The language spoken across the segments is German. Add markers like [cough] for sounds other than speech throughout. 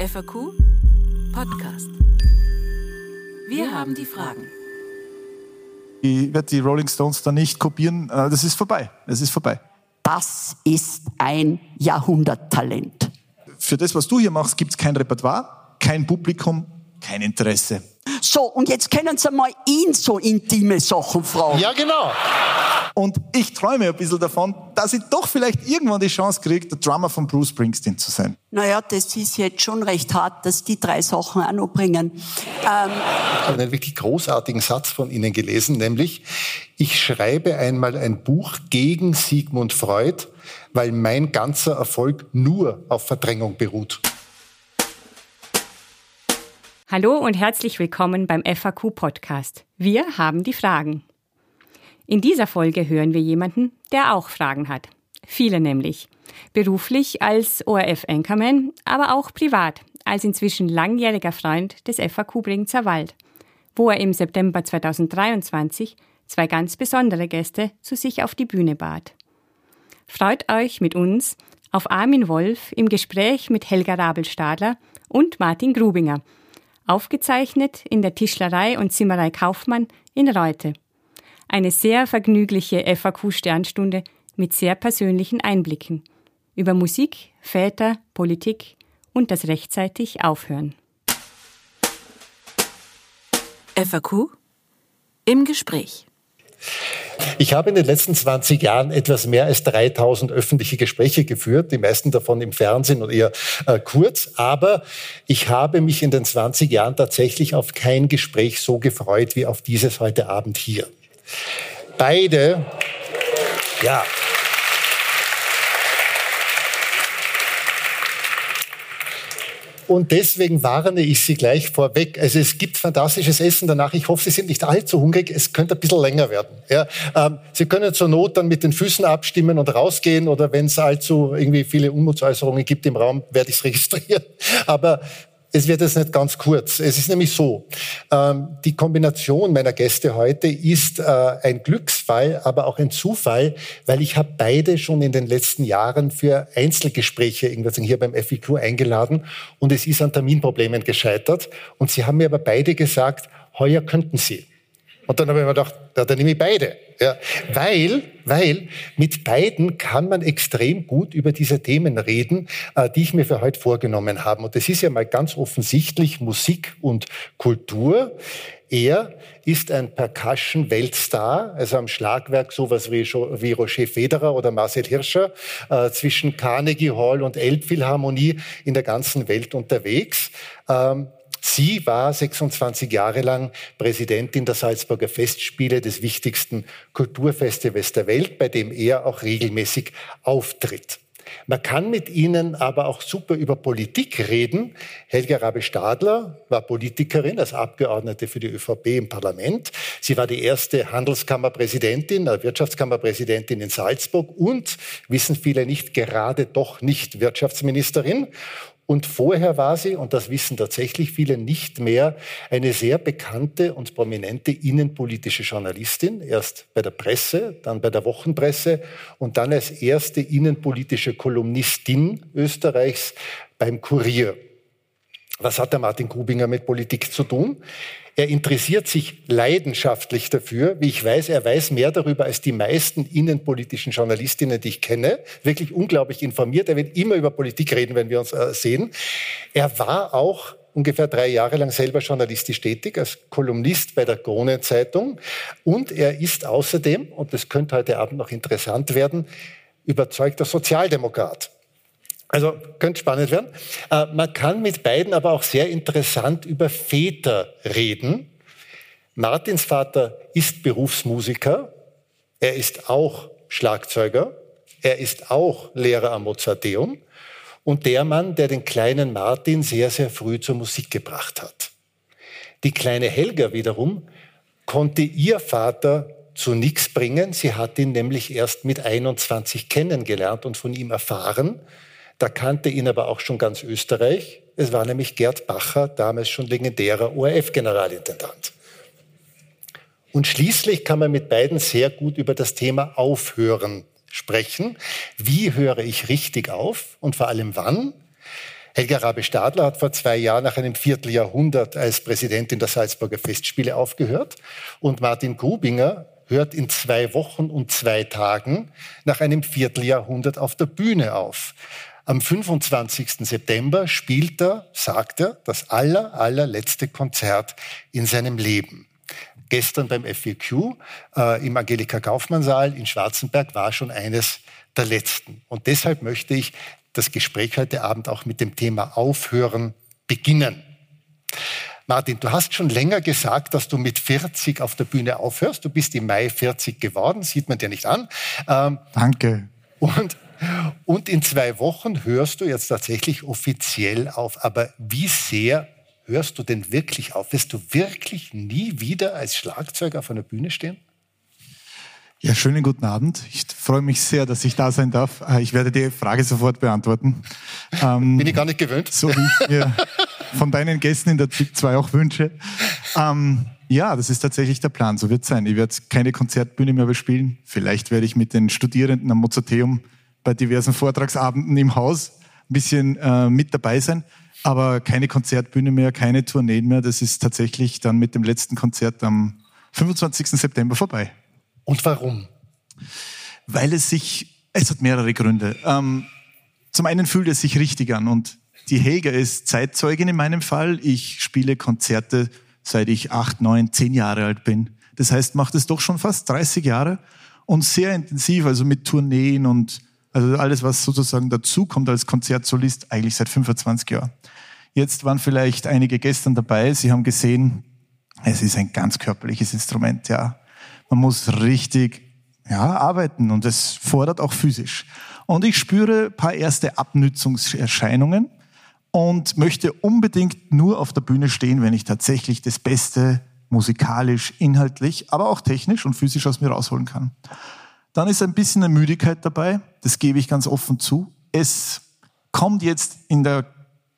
FAQ Podcast. Wir haben die Fragen. Ich werde die Rolling Stones da nicht kopieren. Äh, das ist vorbei. Es ist vorbei. Das ist ein Jahrhunderttalent. Für das, was du hier machst, gibt es kein Repertoire, kein Publikum, kein Interesse. So, und jetzt können Sie mal ihn so intime Sachen fragen. Ja, genau. Und ich träume ein bisschen davon, dass ich doch vielleicht irgendwann die Chance kriege, der Drummer von Bruce Springsteen zu sein. Naja, das ist jetzt schon recht hart, dass die drei Sachen auch noch bringen. Ähm, ich habe einen wirklich großartigen Satz von Ihnen gelesen, nämlich, ich schreibe einmal ein Buch gegen Sigmund Freud, weil mein ganzer Erfolg nur auf Verdrängung beruht. Hallo und herzlich willkommen beim FAQ Podcast. Wir haben die Fragen. In dieser Folge hören wir jemanden, der auch Fragen hat. Viele nämlich. Beruflich als ORF-Anchorman, aber auch privat als inzwischen langjähriger Freund des FAQ Bringzer Wald, wo er im September 2023 zwei ganz besondere Gäste zu sich auf die Bühne bat. Freut euch mit uns auf Armin Wolf im Gespräch mit Helga Rabel-Stadler und Martin Grubinger – aufgezeichnet in der Tischlerei und Zimmerei Kaufmann in Reute. Eine sehr vergnügliche FAQ-Sternstunde mit sehr persönlichen Einblicken über Musik, Väter, Politik und das rechtzeitig Aufhören. FAQ im Gespräch. Ich habe in den letzten 20 Jahren etwas mehr als 3000 öffentliche Gespräche geführt, die meisten davon im Fernsehen und eher äh, kurz. Aber ich habe mich in den 20 Jahren tatsächlich auf kein Gespräch so gefreut wie auf dieses heute Abend hier. Beide, ja. Und deswegen warne ich Sie gleich vorweg. Also es gibt fantastisches Essen danach. Ich hoffe, Sie sind nicht allzu hungrig. Es könnte ein bisschen länger werden. Ja, ähm, Sie können zur Not dann mit den Füßen abstimmen und rausgehen. Oder wenn es allzu irgendwie viele Unmutsäußerungen gibt im Raum, werde ich es registrieren. [laughs] Aber es wird jetzt nicht ganz kurz. Es ist nämlich so, ähm, die Kombination meiner Gäste heute ist äh, ein Glücksfall, aber auch ein Zufall, weil ich habe beide schon in den letzten Jahren für Einzelgespräche irgendwas hier beim FIQ eingeladen und es ist an Terminproblemen gescheitert. Und sie haben mir aber beide gesagt, heuer könnten sie. Und dann habe ich mir gedacht, ja, dann nehme ich beide. Ja, weil, weil mit beiden kann man extrem gut über diese Themen reden, äh, die ich mir für heute vorgenommen habe. Und das ist ja mal ganz offensichtlich Musik und Kultur. Er ist ein Percussion-Weltstar, also am Schlagwerk sowas wie, wie Roger Federer oder Marcel Hirscher, äh, zwischen Carnegie Hall und Elbphilharmonie in der ganzen Welt unterwegs. Ähm, Sie war 26 Jahre lang Präsidentin der Salzburger Festspiele, des wichtigsten Kulturfestivals der Welt, bei dem er auch regelmäßig auftritt. Man kann mit ihnen aber auch super über Politik reden. Helga Rabe-Stadler war Politikerin als Abgeordnete für die ÖVP im Parlament. Sie war die erste Handelskammerpräsidentin, äh, Wirtschaftskammerpräsidentin in Salzburg und, wissen viele nicht, gerade doch nicht Wirtschaftsministerin. Und vorher war sie, und das wissen tatsächlich viele nicht mehr, eine sehr bekannte und prominente innenpolitische Journalistin, erst bei der Presse, dann bei der Wochenpresse und dann als erste innenpolitische Kolumnistin Österreichs beim Kurier. Was hat der Martin Grubinger mit Politik zu tun? Er interessiert sich leidenschaftlich dafür. Wie ich weiß, er weiß mehr darüber als die meisten innenpolitischen Journalistinnen, die ich kenne. Wirklich unglaublich informiert. Er wird immer über Politik reden, wenn wir uns äh, sehen. Er war auch ungefähr drei Jahre lang selber journalistisch tätig, als Kolumnist bei der Krone-Zeitung. Und er ist außerdem, und das könnte heute Abend noch interessant werden, überzeugter Sozialdemokrat. Also könnte spannend werden. Äh, man kann mit beiden aber auch sehr interessant über Väter reden. Martins Vater ist Berufsmusiker. Er ist auch Schlagzeuger. Er ist auch Lehrer am Mozarteum. Und der Mann, der den kleinen Martin sehr, sehr früh zur Musik gebracht hat. Die kleine Helga wiederum konnte ihr Vater zu nichts bringen. Sie hat ihn nämlich erst mit 21 kennengelernt und von ihm erfahren. Da kannte ihn aber auch schon ganz Österreich. Es war nämlich Gerd Bacher, damals schon legendärer ORF-Generalintendant. Und schließlich kann man mit beiden sehr gut über das Thema Aufhören sprechen. Wie höre ich richtig auf und vor allem wann? Helga Rabe-Stadler hat vor zwei Jahren nach einem Vierteljahrhundert als Präsidentin der Salzburger Festspiele aufgehört. Und Martin Grubinger hört in zwei Wochen und zwei Tagen nach einem Vierteljahrhundert auf der Bühne auf. Am 25. September spielt er, sagt er, das aller, allerletzte Konzert in seinem Leben. Gestern beim FEQ äh, im Angelika Kaufmann Saal in Schwarzenberg war schon eines der letzten. Und deshalb möchte ich das Gespräch heute Abend auch mit dem Thema Aufhören beginnen. Martin, du hast schon länger gesagt, dass du mit 40 auf der Bühne aufhörst. Du bist im Mai 40 geworden, sieht man dir nicht an. Ähm, Danke. Und und in zwei Wochen hörst du jetzt tatsächlich offiziell auf. Aber wie sehr hörst du denn wirklich auf? Wirst du wirklich nie wieder als Schlagzeuger auf einer Bühne stehen? Ja, schönen guten Abend. Ich freue mich sehr, dass ich da sein darf. Äh, ich werde die Frage sofort beantworten. Ähm, Bin ich gar nicht gewöhnt. So wie ich mir von deinen Gästen in der ZIP 2 auch wünsche. Ähm, ja, das ist tatsächlich der Plan. So wird es sein. Ich werde keine Konzertbühne mehr bespielen. Vielleicht werde ich mit den Studierenden am Mozarteum bei diversen Vortragsabenden im Haus ein bisschen äh, mit dabei sein. Aber keine Konzertbühne mehr, keine Tourneen mehr. Das ist tatsächlich dann mit dem letzten Konzert am 25. September vorbei. Und warum? Weil es sich, es hat mehrere Gründe. Ähm, zum einen fühlt es sich richtig an und die Helga ist Zeitzeugin in meinem Fall. Ich spiele Konzerte seit ich acht, neun, zehn Jahre alt bin. Das heißt, macht es doch schon fast 30 Jahre und sehr intensiv, also mit Tourneen und also alles, was sozusagen dazukommt als Konzertsolist, eigentlich seit 25 Jahren. Jetzt waren vielleicht einige gestern dabei. Sie haben gesehen, es ist ein ganz körperliches Instrument, ja. Man muss richtig, ja, arbeiten und es fordert auch physisch. Und ich spüre ein paar erste Abnützungserscheinungen und möchte unbedingt nur auf der Bühne stehen, wenn ich tatsächlich das Beste musikalisch, inhaltlich, aber auch technisch und physisch aus mir rausholen kann. Dann ist ein bisschen eine Müdigkeit dabei, das gebe ich ganz offen zu. Es kommt jetzt in der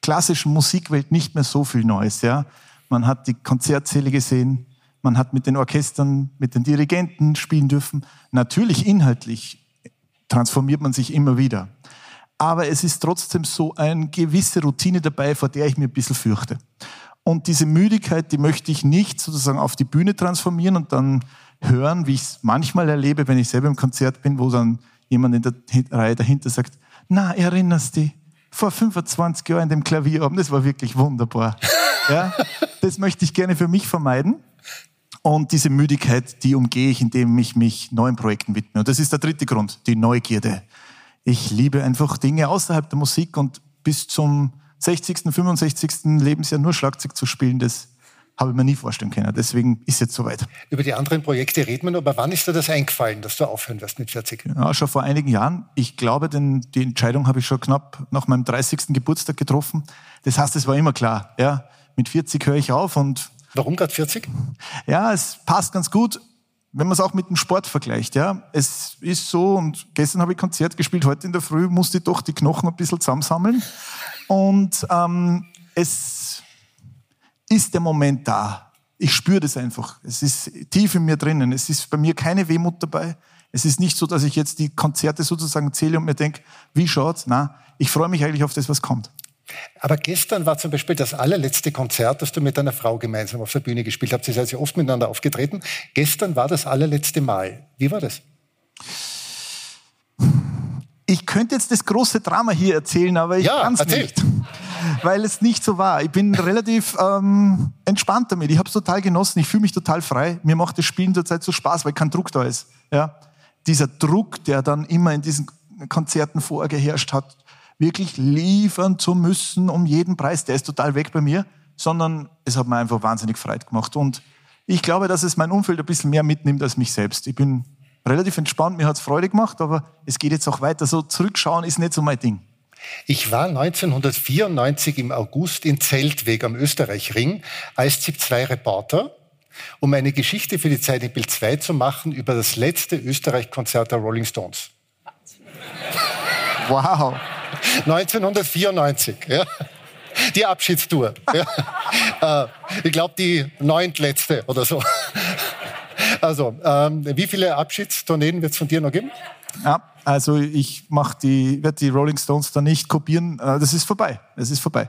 klassischen Musikwelt nicht mehr so viel Neues. Ja? Man hat die Konzertsäle gesehen, man hat mit den Orchestern, mit den Dirigenten spielen dürfen. Natürlich inhaltlich transformiert man sich immer wieder. Aber es ist trotzdem so eine gewisse Routine dabei, vor der ich mir ein bisschen fürchte. Und diese Müdigkeit, die möchte ich nicht sozusagen auf die Bühne transformieren und dann hören, wie ich es manchmal erlebe, wenn ich selber im Konzert bin, wo dann jemand in der Reihe dahinter sagt, na, erinnerst dich, vor 25 Jahren in dem Klavierabend, das war wirklich wunderbar. [laughs] Ja, das möchte ich gerne für mich vermeiden. Und diese Müdigkeit, die umgehe ich, indem ich mich neuen Projekten widme. Und das ist der dritte Grund, die Neugierde. Ich liebe einfach Dinge außerhalb der Musik und bis zum 60., 65. Lebensjahr nur Schlagzeug zu spielen, das habe ich mir nie vorstellen können. Deswegen ist jetzt soweit. Über die anderen Projekte reden wir noch, aber wann ist dir das eingefallen, dass du aufhören wirst mit 40? Ja, schon vor einigen Jahren. Ich glaube, denn die Entscheidung habe ich schon knapp nach meinem 30. Geburtstag getroffen. Das heißt, es war immer klar. Ja, mit 40 höre ich auf und. Warum gerade 40? Ja, es passt ganz gut wenn man es auch mit dem Sport vergleicht, ja, es ist so, und gestern habe ich Konzert gespielt, heute in der Früh musste ich doch die Knochen ein bisschen zusammensammeln. Und ähm, es ist der Moment da. Ich spüre das einfach. Es ist tief in mir drinnen. Es ist bei mir keine Wehmut dabei. Es ist nicht so, dass ich jetzt die Konzerte sozusagen zähle und mir denke, wie schaut's? Na, ich freue mich eigentlich auf das, was kommt. Aber gestern war zum Beispiel das allerletzte Konzert, das du mit deiner Frau gemeinsam auf der Bühne gespielt habt. Ihr seid ja oft miteinander aufgetreten. Gestern war das allerletzte Mal. Wie war das? Ich könnte jetzt das große Drama hier erzählen, aber ich ja, kann es nicht. Weil es nicht so war. Ich bin relativ ähm, entspannt damit. Ich habe es total genossen. Ich fühle mich total frei. Mir macht das Spielen zurzeit so Spaß, weil kein Druck da ist. Ja? Dieser Druck, der dann immer in diesen Konzerten vorgeherrscht hat, wirklich liefern zu müssen um jeden Preis, der ist total weg bei mir, sondern es hat mir einfach wahnsinnig Freude gemacht. Und ich glaube, dass es mein Umfeld ein bisschen mehr mitnimmt als mich selbst. Ich bin relativ entspannt, mir hat es Freude gemacht, aber es geht jetzt auch weiter. So zurückschauen ist nicht so mein Ding. Ich war 1994 im August in Zeltweg am Österreichring als ZIP-2-Reporter, um eine Geschichte für die Zeit in Bild 2 zu machen über das letzte Österreich-Konzert der Rolling Stones. [laughs] Wow. 1994. Ja. Die Abschiedstour. Ja. Äh, ich glaube, die neuntletzte oder so. Also, ähm, wie viele Abschiedstourneen wird es von dir noch geben? Ja, Also ich mach die, werde die Rolling Stones da nicht kopieren. Äh, das ist vorbei. Es ist vorbei.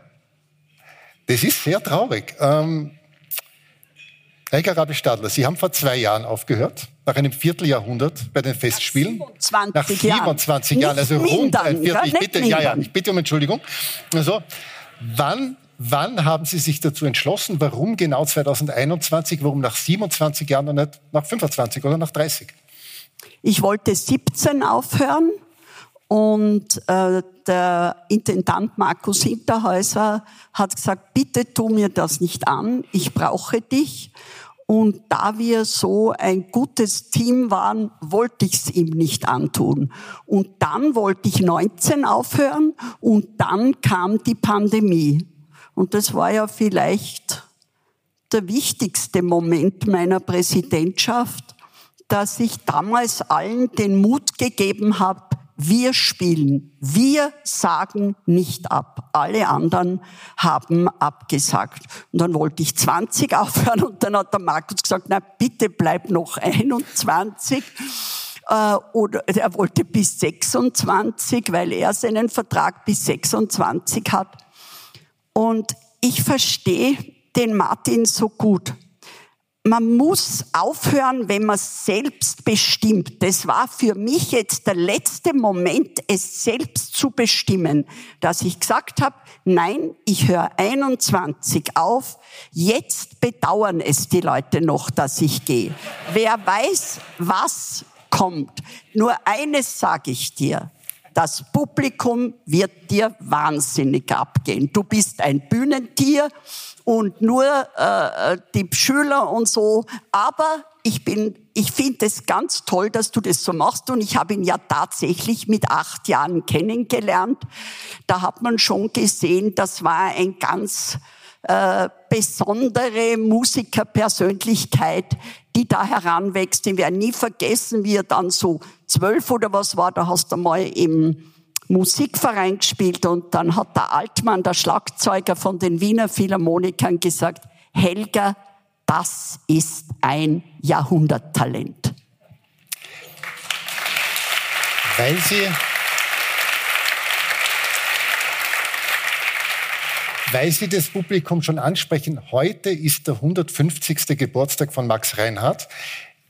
Das ist sehr traurig. Ähm, Helga Rabe-Stadler, Sie haben vor zwei Jahren aufgehört, nach einem Vierteljahrhundert bei den Festspielen. Nach 27 Jahren. Nach 27 Jahren, also Nicht rund ein mindern, Viertel. ja, Ich bitte, ja, ja, mindern. ich bitte um Entschuldigung. Also, wann, wann haben Sie sich dazu entschlossen? Warum genau 2021? Warum nach 27 Jahren und nicht nach 25 oder nach 30? Ich wollte 17 aufhören und äh, der Intendant Markus Hinterhäuser hat gesagt, bitte tu mir das nicht an, ich brauche dich. Und da wir so ein gutes Team waren, wollte ich es ihm nicht antun. Und dann wollte ich 19 aufhören und dann kam die Pandemie. Und das war ja vielleicht der wichtigste Moment meiner Präsidentschaft, dass ich damals allen den Mut gegeben habe, wir spielen, wir sagen nicht ab. Alle anderen haben abgesagt. Und dann wollte ich 20 aufhören und dann hat der Markus gesagt, na bitte bleib noch 21. Äh, oder er wollte bis 26, weil er seinen Vertrag bis 26 hat. Und ich verstehe den Martin so gut. Man muss aufhören, wenn man selbst bestimmt. Das war für mich jetzt der letzte Moment, es selbst zu bestimmen, dass ich gesagt habe, nein, ich höre 21 auf. Jetzt bedauern es die Leute noch, dass ich gehe. Wer weiß, was kommt. Nur eines sage ich dir. Das Publikum wird dir wahnsinnig abgehen. Du bist ein Bühnentier und nur äh, die Schüler und so. Aber ich bin, ich finde es ganz toll, dass du das so machst. Und ich habe ihn ja tatsächlich mit acht Jahren kennengelernt. Da hat man schon gesehen, das war ein ganz äh, besondere Musikerpersönlichkeit, die da heranwächst. Den werde nie vergessen, wie er dann so zwölf oder was war, da hast du mal im Musikverein gespielt und dann hat der Altmann, der Schlagzeuger von den Wiener Philharmonikern gesagt, Helga, das ist ein Jahrhunderttalent. Weil Sie, weil Sie das Publikum schon ansprechen, heute ist der 150. Geburtstag von Max Reinhardt.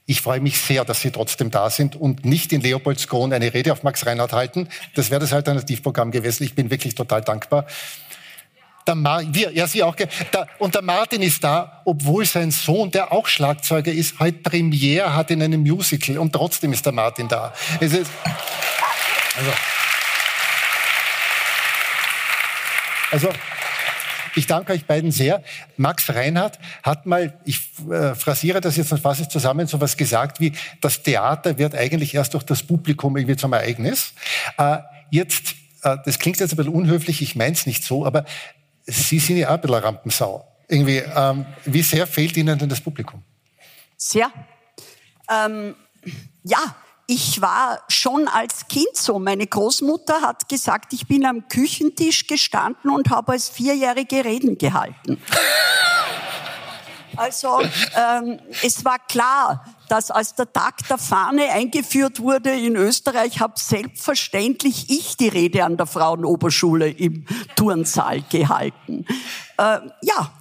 Ich freue mich sehr, dass Sie trotzdem da sind und nicht in Leopoldskron eine Rede auf Max Reinhardt halten. Das wäre das Alternativprogramm gewesen. Ich bin wirklich total dankbar. Der Mar wir, ja, Sie auch. Der, und der Martin ist da, obwohl sein Sohn, der auch Schlagzeuger ist, heute Premiere hat in einem Musical und trotzdem ist der Martin da. Es ist, also, also ich danke euch beiden sehr. Max Reinhardt hat mal, ich äh, phrasiere das jetzt und fasse es zusammen, so was gesagt wie, das Theater wird eigentlich erst durch das Publikum irgendwie zum Ereignis. Äh, jetzt, äh, das klingt jetzt ein bisschen unhöflich, ich meine es nicht so, aber Sie sind ja auch ein bisschen Rampensau. Irgendwie, ähm, wie sehr fehlt Ihnen denn das Publikum? Sehr. Ähm, ja, ich war schon als Kind so. Meine Großmutter hat gesagt, ich bin am Küchentisch gestanden und habe als Vierjährige Reden gehalten. [laughs] Also ähm, es war klar, dass als der Tag der Fahne eingeführt wurde in Österreich, habe selbstverständlich ich die Rede an der Frauenoberschule im Turnsaal gehalten. Äh, ja,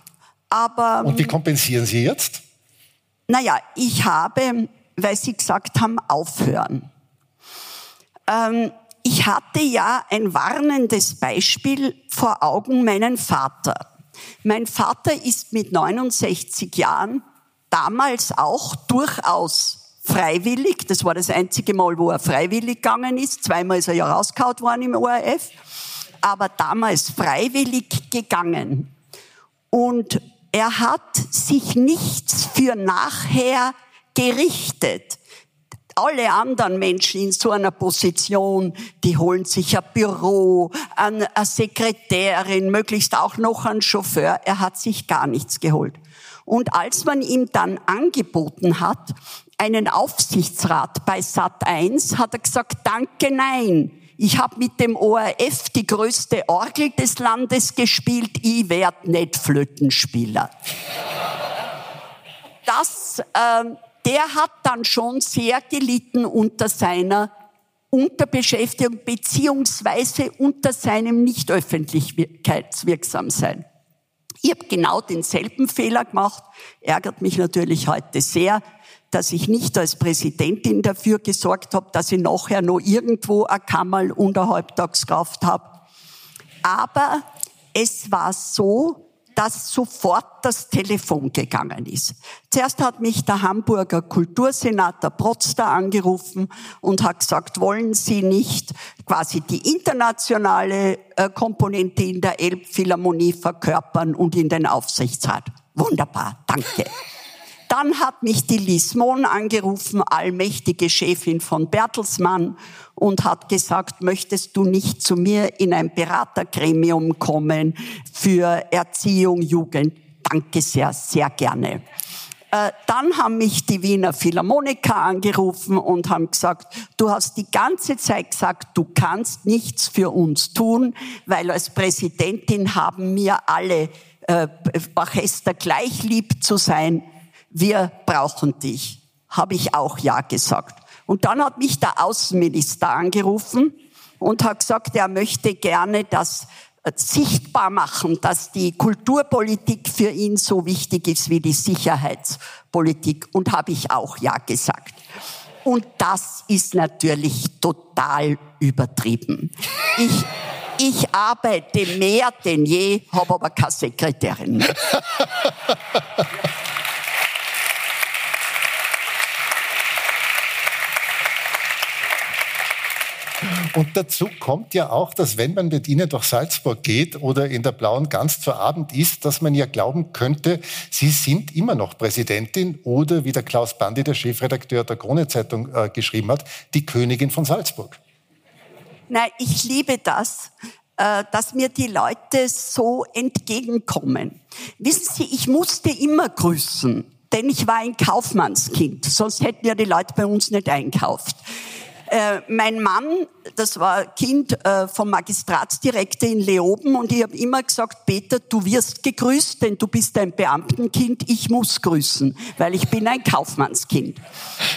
aber Und wie kompensieren Sie jetzt? naja, ich habe, weil Sie gesagt haben, aufhören. Ähm, ich hatte ja ein warnendes Beispiel vor Augen, meinen Vater. Mein Vater ist mit 69 Jahren damals auch durchaus freiwillig, das war das einzige Mal, wo er freiwillig gegangen ist, zweimal ist er ja rausgehauen worden im ORF, aber damals freiwillig gegangen. Und er hat sich nichts für nachher gerichtet. Alle anderen Menschen in so einer Position, die holen sich ein Büro, eine Sekretärin, möglichst auch noch einen Chauffeur. Er hat sich gar nichts geholt. Und als man ihm dann angeboten hat, einen Aufsichtsrat bei Sat1, hat er gesagt, danke, nein. Ich habe mit dem ORF die größte Orgel des Landes gespielt, ich werd nicht Flötenspieler. Das, ähm, der hat dann schon sehr gelitten unter seiner Unterbeschäftigung beziehungsweise unter seinem nicht öffentlichkeitswirksam sein. Ich habe genau denselben Fehler gemacht, ärgert mich natürlich heute sehr, dass ich nicht als Präsidentin dafür gesorgt habe, dass ich nachher noch irgendwo ein Kammerl und eine Halbtagskraft habe. Aber es war so, dass sofort das Telefon gegangen ist. Zuerst hat mich der Hamburger Kultursenator Protzter angerufen und hat gesagt, wollen Sie nicht quasi die internationale äh, Komponente in der Elbphilharmonie verkörpern und in den Aufsichtsrat? Wunderbar, danke. Dann hat mich die Lies Mohn angerufen, allmächtige Chefin von Bertelsmann, und hat gesagt, möchtest du nicht zu mir in ein Beratergremium kommen für Erziehung, Jugend? Danke sehr, sehr gerne. Äh, dann haben mich die Wiener Philharmoniker angerufen und haben gesagt, du hast die ganze Zeit gesagt, du kannst nichts für uns tun, weil als Präsidentin haben mir alle äh, Orchester gleich lieb zu sein wir brauchen dich. Habe ich auch Ja gesagt. Und dann hat mich der Außenminister angerufen und hat gesagt, er möchte gerne das äh, sichtbar machen, dass die Kulturpolitik für ihn so wichtig ist wie die Sicherheitspolitik. Und habe ich auch Ja gesagt. Und das ist natürlich total übertrieben. Ich, ich arbeite mehr denn je, habe aber keine Sekretärin mehr. [laughs] Und dazu kommt ja auch, dass wenn man mit Ihnen durch Salzburg geht oder in der Blauen Gans zu Abend isst, dass man ja glauben könnte, Sie sind immer noch Präsidentin oder, wie der Klaus Bandi, der Chefredakteur der Krone-Zeitung, äh, geschrieben hat, die Königin von Salzburg. Nein, ich liebe das äh, dass mir die Leute so entgegenkommen. Wissen Sie, ich musste immer grüßen, denn ich war ein Kaufmannskind, sonst hätten ja die Leute bei uns nicht einkauft. Äh, mein Mann, das war Kind äh, vom Magistratsdirektor in Leoben und ich habe immer gesagt, Peter, du wirst gegrüßt, denn du bist ein Beamtenkind, ich muss grüßen, weil ich bin ein Kaufmannskind.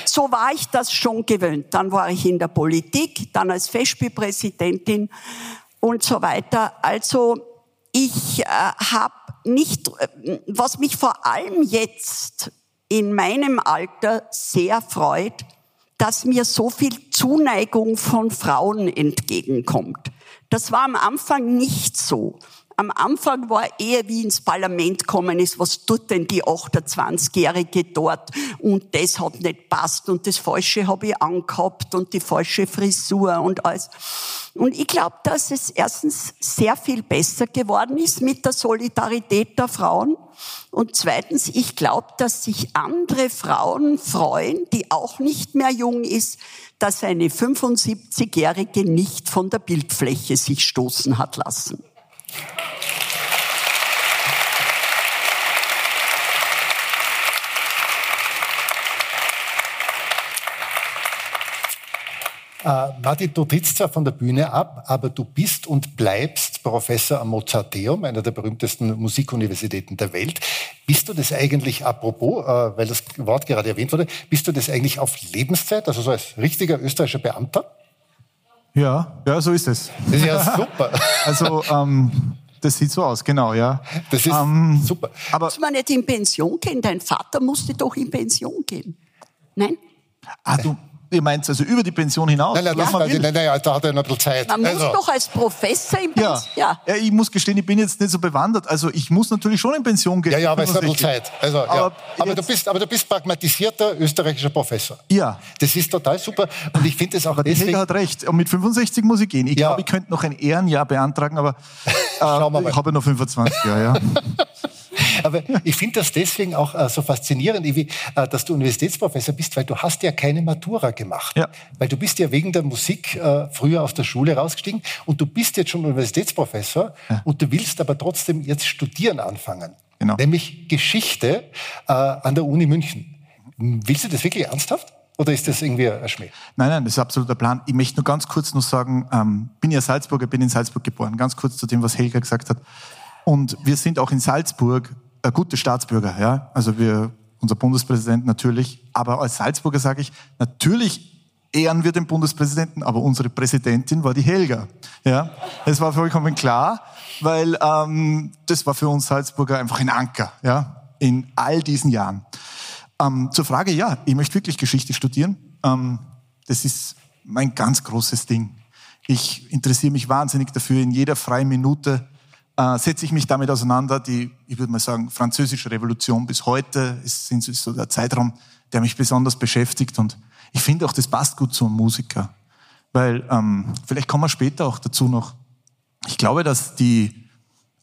So war ich das schon gewöhnt. Dann war ich in der Politik, dann als Festspielpräsidentin und so weiter. Also ich äh, habe nicht, äh, was mich vor allem jetzt in meinem Alter sehr freut, dass mir so viel Zuneigung von Frauen entgegenkommt. Das war am Anfang nicht so. Am Anfang war eher wie ins Parlament kommen ist, was tut denn die 28-Jährige dort? Und das hat nicht passt und das Falsche habe ich angehabt und die falsche Frisur und alles. Und ich glaube, dass es erstens sehr viel besser geworden ist mit der Solidarität der Frauen. Und zweitens, ich glaube, dass sich andere Frauen freuen, die auch nicht mehr jung ist, dass eine 75-Jährige nicht von der Bildfläche sich stoßen hat lassen. Äh, Martin, du trittst zwar von der Bühne ab, aber du bist und bleibst Professor am Mozarteum, einer der berühmtesten Musikuniversitäten der Welt. Bist du das eigentlich, apropos, äh, weil das Wort gerade erwähnt wurde, bist du das eigentlich auf Lebenszeit, also so als richtiger österreichischer Beamter? Ja, ja, so ist es. Das ist ja [laughs] super. also, ähm, das sieht so aus, genau, ja. Das ist ähm, super. Aber Muss man nicht in Pension gehen? Dein Vater musste doch in Pension gehen. Nein? Ah, du, Ihr meint also über die Pension hinaus? Nein, nein, das, nein, nein, nein, da hat er noch ein bisschen Zeit. Man also. muss doch als Professor in Pension... Ja. ja. ich muss gestehen, ich bin jetzt nicht so bewandert. Also ich muss natürlich schon in Pension gehen. Ja, ja, aber es hat ein bisschen Zeit. Also, aber, ja. aber, du bist, aber du bist pragmatisierter österreichischer Professor. Ja. Das ist total super. Und ich finde es auch aber deswegen... Die hat recht. Und mit 65 muss ich gehen. Ich ja. glaube, ich könnte noch ein Ehrenjahr beantragen, aber [laughs] äh, ich habe noch 25 Jahre. Ja. [laughs] Aber ich finde das deswegen auch äh, so faszinierend, Ivi, äh, dass du Universitätsprofessor bist, weil du hast ja keine Matura gemacht. Ja. Weil du bist ja wegen der Musik äh, früher aus der Schule rausgestiegen und du bist jetzt schon Universitätsprofessor ja. und du willst aber trotzdem jetzt studieren anfangen. Genau. Nämlich Geschichte äh, an der Uni München. Willst du das wirklich ernsthaft? Oder ist das irgendwie ein Schmäh? Nein, nein, das ist absolut der Plan. Ich möchte nur ganz kurz noch sagen, ähm, bin ja Salzburger, bin in Salzburg geboren. Ganz kurz zu dem, was Helga gesagt hat. Und wir sind auch in Salzburg gute Staatsbürger, ja. Also wir, unser Bundespräsident natürlich. Aber als Salzburger sage ich, natürlich ehren wir den Bundespräsidenten, aber unsere Präsidentin war die Helga. Ja, das war vollkommen klar, weil ähm, das war für uns Salzburger einfach ein Anker, ja, in all diesen Jahren. Ähm, zur Frage, ja, ich möchte wirklich Geschichte studieren. Ähm, das ist mein ganz großes Ding. Ich interessiere mich wahnsinnig dafür. In jeder freien Minute äh, setze ich mich damit auseinander. Die, ich würde mal sagen, französische Revolution bis heute ist, ist so der Zeitraum, der mich besonders beschäftigt. Und ich finde auch, das passt gut zum Musiker. Weil, ähm, vielleicht kommen wir später auch dazu noch. Ich glaube, dass die,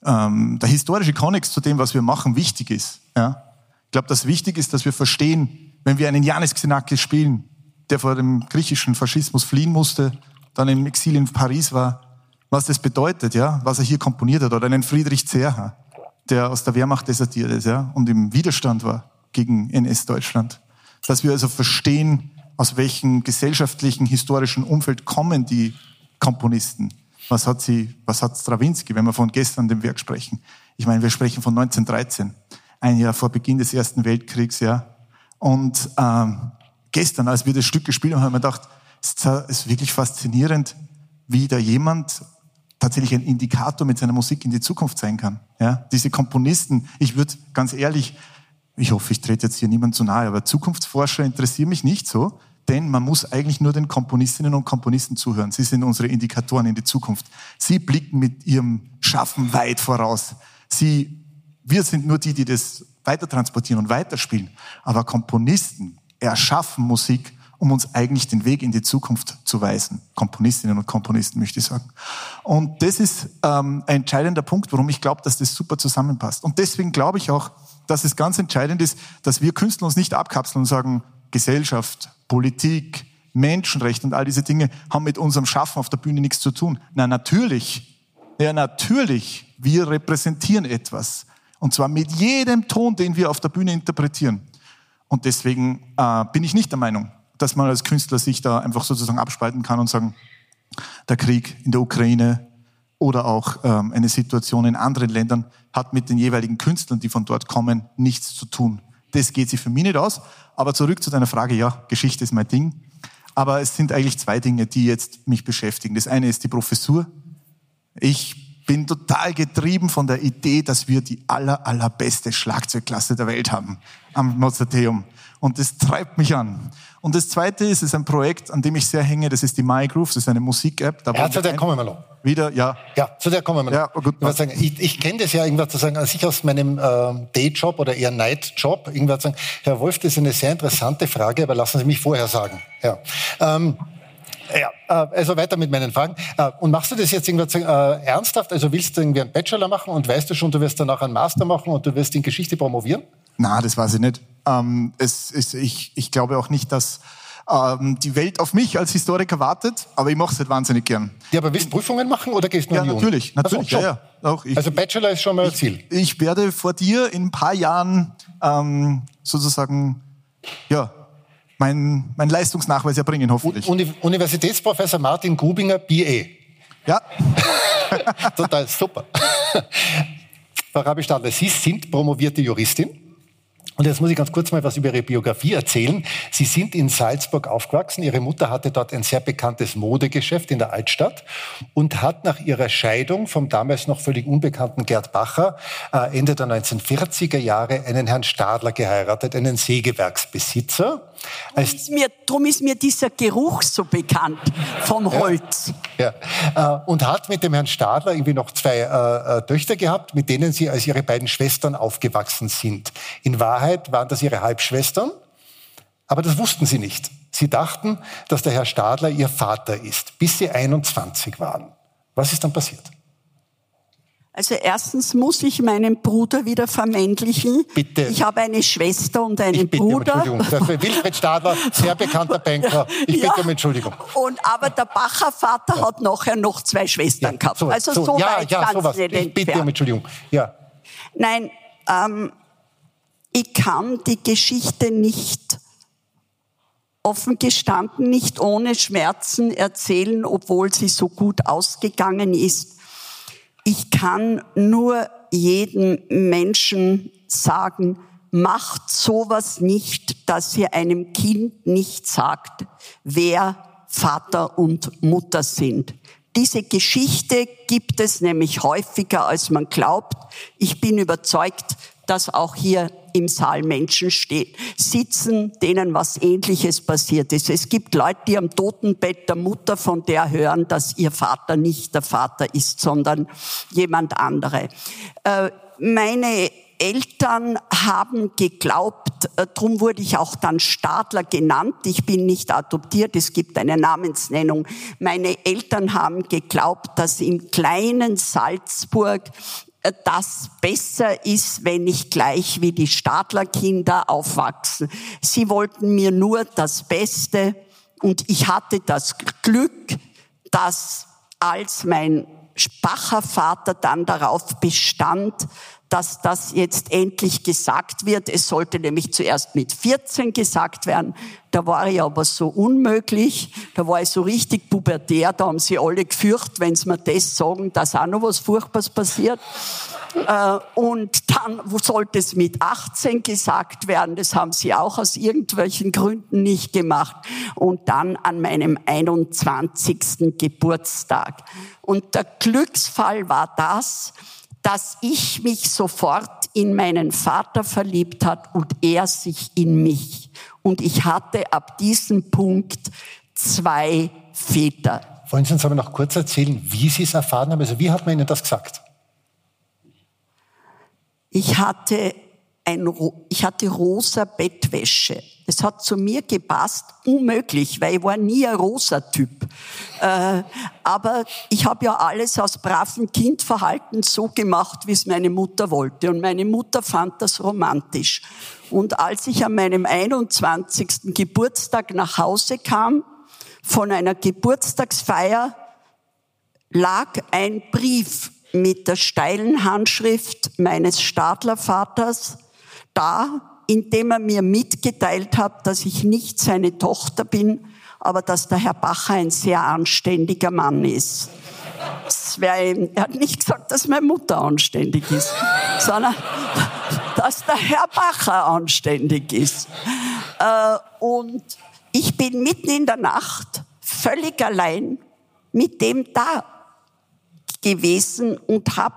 ähm, der historische Kontext zu dem, was wir machen, wichtig ist. Ja? Ich glaube, dass wichtig ist, dass wir verstehen, wenn wir einen Janis Xenakis spielen, der vor dem griechischen Faschismus fliehen musste, dann im Exil in Paris war, was das bedeutet, ja, was er hier komponiert hat, oder einen Friedrich Zerha, der aus der Wehrmacht desertiert ist, ja, und im Widerstand war gegen NS-Deutschland. Dass wir also verstehen, aus welchem gesellschaftlichen, historischen Umfeld kommen die Komponisten. Was hat sie, was hat Stravinsky, wenn wir von gestern dem Werk sprechen? Ich meine, wir sprechen von 1913, ein Jahr vor Beginn des Ersten Weltkriegs, ja. Und ähm, gestern, als wir das Stück gespielt haben, haben wir gedacht, es ist wirklich faszinierend, wie da jemand tatsächlich ein Indikator mit seiner Musik in die Zukunft sein kann. Ja, diese Komponisten, ich würde ganz ehrlich, ich hoffe, ich trete jetzt hier niemand zu nahe, aber Zukunftsforscher interessieren mich nicht so, denn man muss eigentlich nur den Komponistinnen und Komponisten zuhören. Sie sind unsere Indikatoren in die Zukunft. Sie blicken mit ihrem Schaffen weit voraus. Sie, wir sind nur die, die das weiter transportieren und weiterspielen. Aber Komponisten erschaffen Musik um uns eigentlich den Weg in die Zukunft zu weisen. Komponistinnen und Komponisten möchte ich sagen. Und das ist ähm, ein entscheidender Punkt, warum ich glaube, dass das super zusammenpasst. Und deswegen glaube ich auch, dass es ganz entscheidend ist, dass wir Künstler uns nicht abkapseln und sagen, Gesellschaft, Politik, Menschenrechte und all diese Dinge haben mit unserem Schaffen auf der Bühne nichts zu tun. Na natürlich, ja natürlich, wir repräsentieren etwas. Und zwar mit jedem Ton, den wir auf der Bühne interpretieren. Und deswegen äh, bin ich nicht der Meinung, dass man als Künstler sich da einfach sozusagen abspalten kann und sagen, der Krieg in der Ukraine oder auch ähm, eine Situation in anderen Ländern hat mit den jeweiligen Künstlern, die von dort kommen, nichts zu tun. Das geht sich für mich nicht aus. Aber zurück zu deiner Frage, ja, Geschichte ist mein Ding. Aber es sind eigentlich zwei Dinge, die jetzt mich beschäftigen. Das eine ist die Professur. Ich bin total getrieben von der Idee, dass wir die aller, allerbeste Schlagzeugklasse der Welt haben am Mozarteum. Und das treibt mich an. Und das zweite ist, ist ein Projekt, an dem ich sehr hänge, das ist die MyGroove, das ist eine Musik-App. Ja, zu der kommen wir noch. Wieder, ja. Ja, zu der kommen wir noch. Ja, gut. Ich, sagen, ich, ich kenne das ja irgendwas zu sagen, als ich aus meinem äh, Dayjob oder eher Nightjob, irgendwas sagen, Herr Wolf, das ist eine sehr interessante Frage, aber lassen Sie mich vorher sagen. Ja. Ähm, ja, äh, also weiter mit meinen Fragen. Äh, und machst du das jetzt irgendwas äh, ernsthaft? Also willst du irgendwie einen Bachelor machen und weißt du schon, du wirst danach einen Master machen und du wirst in Geschichte promovieren? Na, das weiß ich nicht. Ähm, es ist, ich, ich glaube auch nicht, dass ähm, die Welt auf mich als Historiker wartet, aber ich mache es halt wahnsinnig gern. Ja, aber willst du Prüfungen machen oder gehst du ja, natürlich, natürlich, also, ja, ja, auch ich, Also Bachelor ist schon mal ein Ziel. Ich, ich werde vor dir in ein paar Jahren ähm, sozusagen, ja, mein, mein Leistungsnachweis erbringen, hoffentlich. Uni Universitätsprofessor Martin Gubinger, BA. Ja. [laughs] Total super. [laughs] Frau Rabi-Stadler, Sie sind promovierte Juristin. Und jetzt muss ich ganz kurz mal was über Ihre Biografie erzählen. Sie sind in Salzburg aufgewachsen. Ihre Mutter hatte dort ein sehr bekanntes Modegeschäft in der Altstadt und hat nach ihrer Scheidung vom damals noch völlig unbekannten Gerd Bacher äh, Ende der 1940er Jahre einen Herrn Stadler geheiratet, einen Sägewerksbesitzer. Drum ist, mir, drum ist mir dieser Geruch so bekannt vom Holz. Ja, ja. Äh, und hat mit dem Herrn Stadler irgendwie noch zwei äh, äh, Töchter gehabt, mit denen sie als ihre beiden Schwestern aufgewachsen sind. In Wahrheit waren das ihre Halbschwestern, aber das wussten sie nicht. Sie dachten, dass der Herr Stadler ihr Vater ist, bis sie 21 waren. Was ist dann passiert? Also erstens muss ich meinen Bruder wieder vermännlichen. Bitte. Ich habe eine Schwester und einen ich bitte Bruder. Um Entschuldigung. Wilfried Stadler, sehr bekannter [laughs] Banker. Ich bitte um Entschuldigung. Und aber der Bacher Vater hat nachher noch zwei Schwestern ja, gehabt. So, also so, so ja, weit ja, sowas. Ich bitte um Entschuldigung. Ja. Nein, ähm, ich kann die Geschichte nicht offen gestanden nicht ohne Schmerzen erzählen, obwohl sie so gut ausgegangen ist ich kann nur jedem Menschen sagen, macht sowas nicht, dass ihr einem Kind nicht sagt, wer Vater und Mutter sind. Diese Geschichte gibt es nämlich häufiger, als man glaubt. Ich bin überzeugt, dass auch hier im Saal Menschen stehen, sitzen, denen was Ähnliches passiert ist. Es gibt Leute, die am Totenbett der Mutter von der hören, dass ihr Vater nicht der Vater ist, sondern jemand andere. Äh, meine Eltern haben geglaubt, äh, darum wurde ich auch dann Stadler genannt. Ich bin nicht adoptiert, es gibt eine Namensnennung. Meine Eltern haben geglaubt, dass im kleinen Salzburg äh, das besser ist, wenn ich gleich wie die Stadlerkinder aufwachsen. Sie wollten mir nur das Beste und ich hatte das Glück, dass als mein Spacher Vater dann darauf bestand, dass das jetzt endlich gesagt wird. Es sollte nämlich zuerst mit 14 gesagt werden. Da war ich aber so unmöglich. Da war ich so richtig pubertär. Da haben sie alle gefürchtet, wenn sie mir das sagen, dass auch noch was Furchtbares passiert. Äh, und dann sollte es mit 18 gesagt werden. Das haben sie auch aus irgendwelchen Gründen nicht gemacht. Und dann an meinem 21. Geburtstag. Und der Glücksfall war das, dass ich mich sofort in meinen Vater verliebt hat und er sich in mich. Und ich hatte ab diesem Punkt zwei Väter. Wollen Sie uns aber noch kurz erzählen, wie Sie es erfahren haben? Also wie hat man Ihnen das gesagt? Ich hatte ein, ich hatte rosa Bettwäsche. Das hat zu mir gepasst, unmöglich, weil ich war nie ein rosa Typ. Äh, aber ich habe ja alles aus bravem Kindverhalten so gemacht, wie es meine Mutter wollte. Und meine Mutter fand das romantisch. Und als ich an meinem 21. Geburtstag nach Hause kam, von einer Geburtstagsfeier, lag ein Brief mit der steilen Handschrift meines Stadlervaters da, indem er mir mitgeteilt hat, dass ich nicht seine Tochter bin, aber dass der Herr Bacher ein sehr anständiger Mann ist. Wär, er hat nicht gesagt, dass meine Mutter anständig ist, [laughs] sondern dass der Herr Bacher anständig ist. Äh, und ich bin mitten in der Nacht völlig allein mit dem da gewesen und habe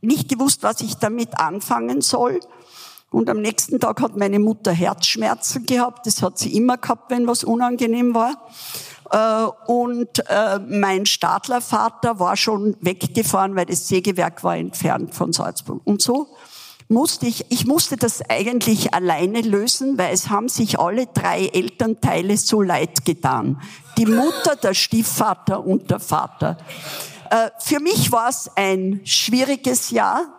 nicht gewusst, was ich damit anfangen soll. Und am nächsten Tag hat meine Mutter Herzschmerzen gehabt. Das hat sie immer gehabt, wenn was unangenehm war. Äh, und äh, mein Stadlervater war schon weggefahren, weil das Sägewerk war entfernt von Salzburg. Und so musste ich, ich musste das eigentlich alleine lösen, weil es haben sich alle drei Elternteile so leid getan. Die Mutter, der Stiefvater und der Vater. Äh, für mich war es ein schwieriges Jahr,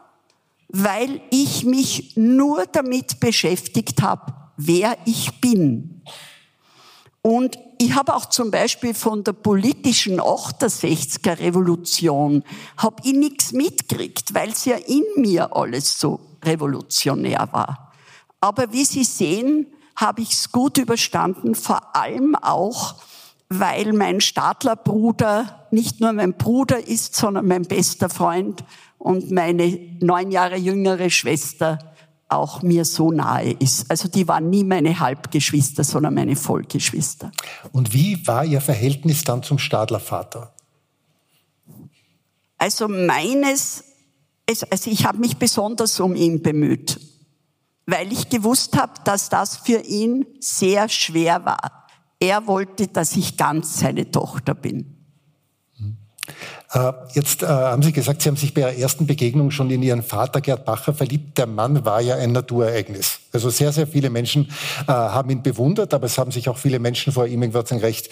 weil ich mich nur damit beschäftigt habe, wer ich bin. Und ich habe auch zum Beispiel von der politischen 68er Revolution habe ich nichts mitgekriegt, weil es ja in mir alles so revolutionär war. Aber wie Sie sehen, habe ich es gut überstanden, vor allem auch, weil mein Stadlerbruder nicht nur mein Bruder ist, sondern mein bester Freund und meine neun Jahre jüngere Schwester auch mir so nahe ist. Also die waren nie meine Halbgeschwister, sondern meine Vollgeschwister. Und wie war Ihr Verhältnis dann zum Stadlervater? Also meines, also ich habe mich besonders um ihn bemüht, weil ich gewusst habe, dass das für ihn sehr schwer war. Er wollte, dass ich ganz seine Tochter bin. Äh, jetzt äh, haben Sie gesagt, Sie haben sich bei Ihrer ersten Begegnung schon in Ihren Vater Gerd Bacher verliebt. Der Mann war ja ein Naturereignis. Also sehr, sehr viele Menschen äh, haben ihn bewundert, aber es haben sich auch viele Menschen vor ihm, sagen, recht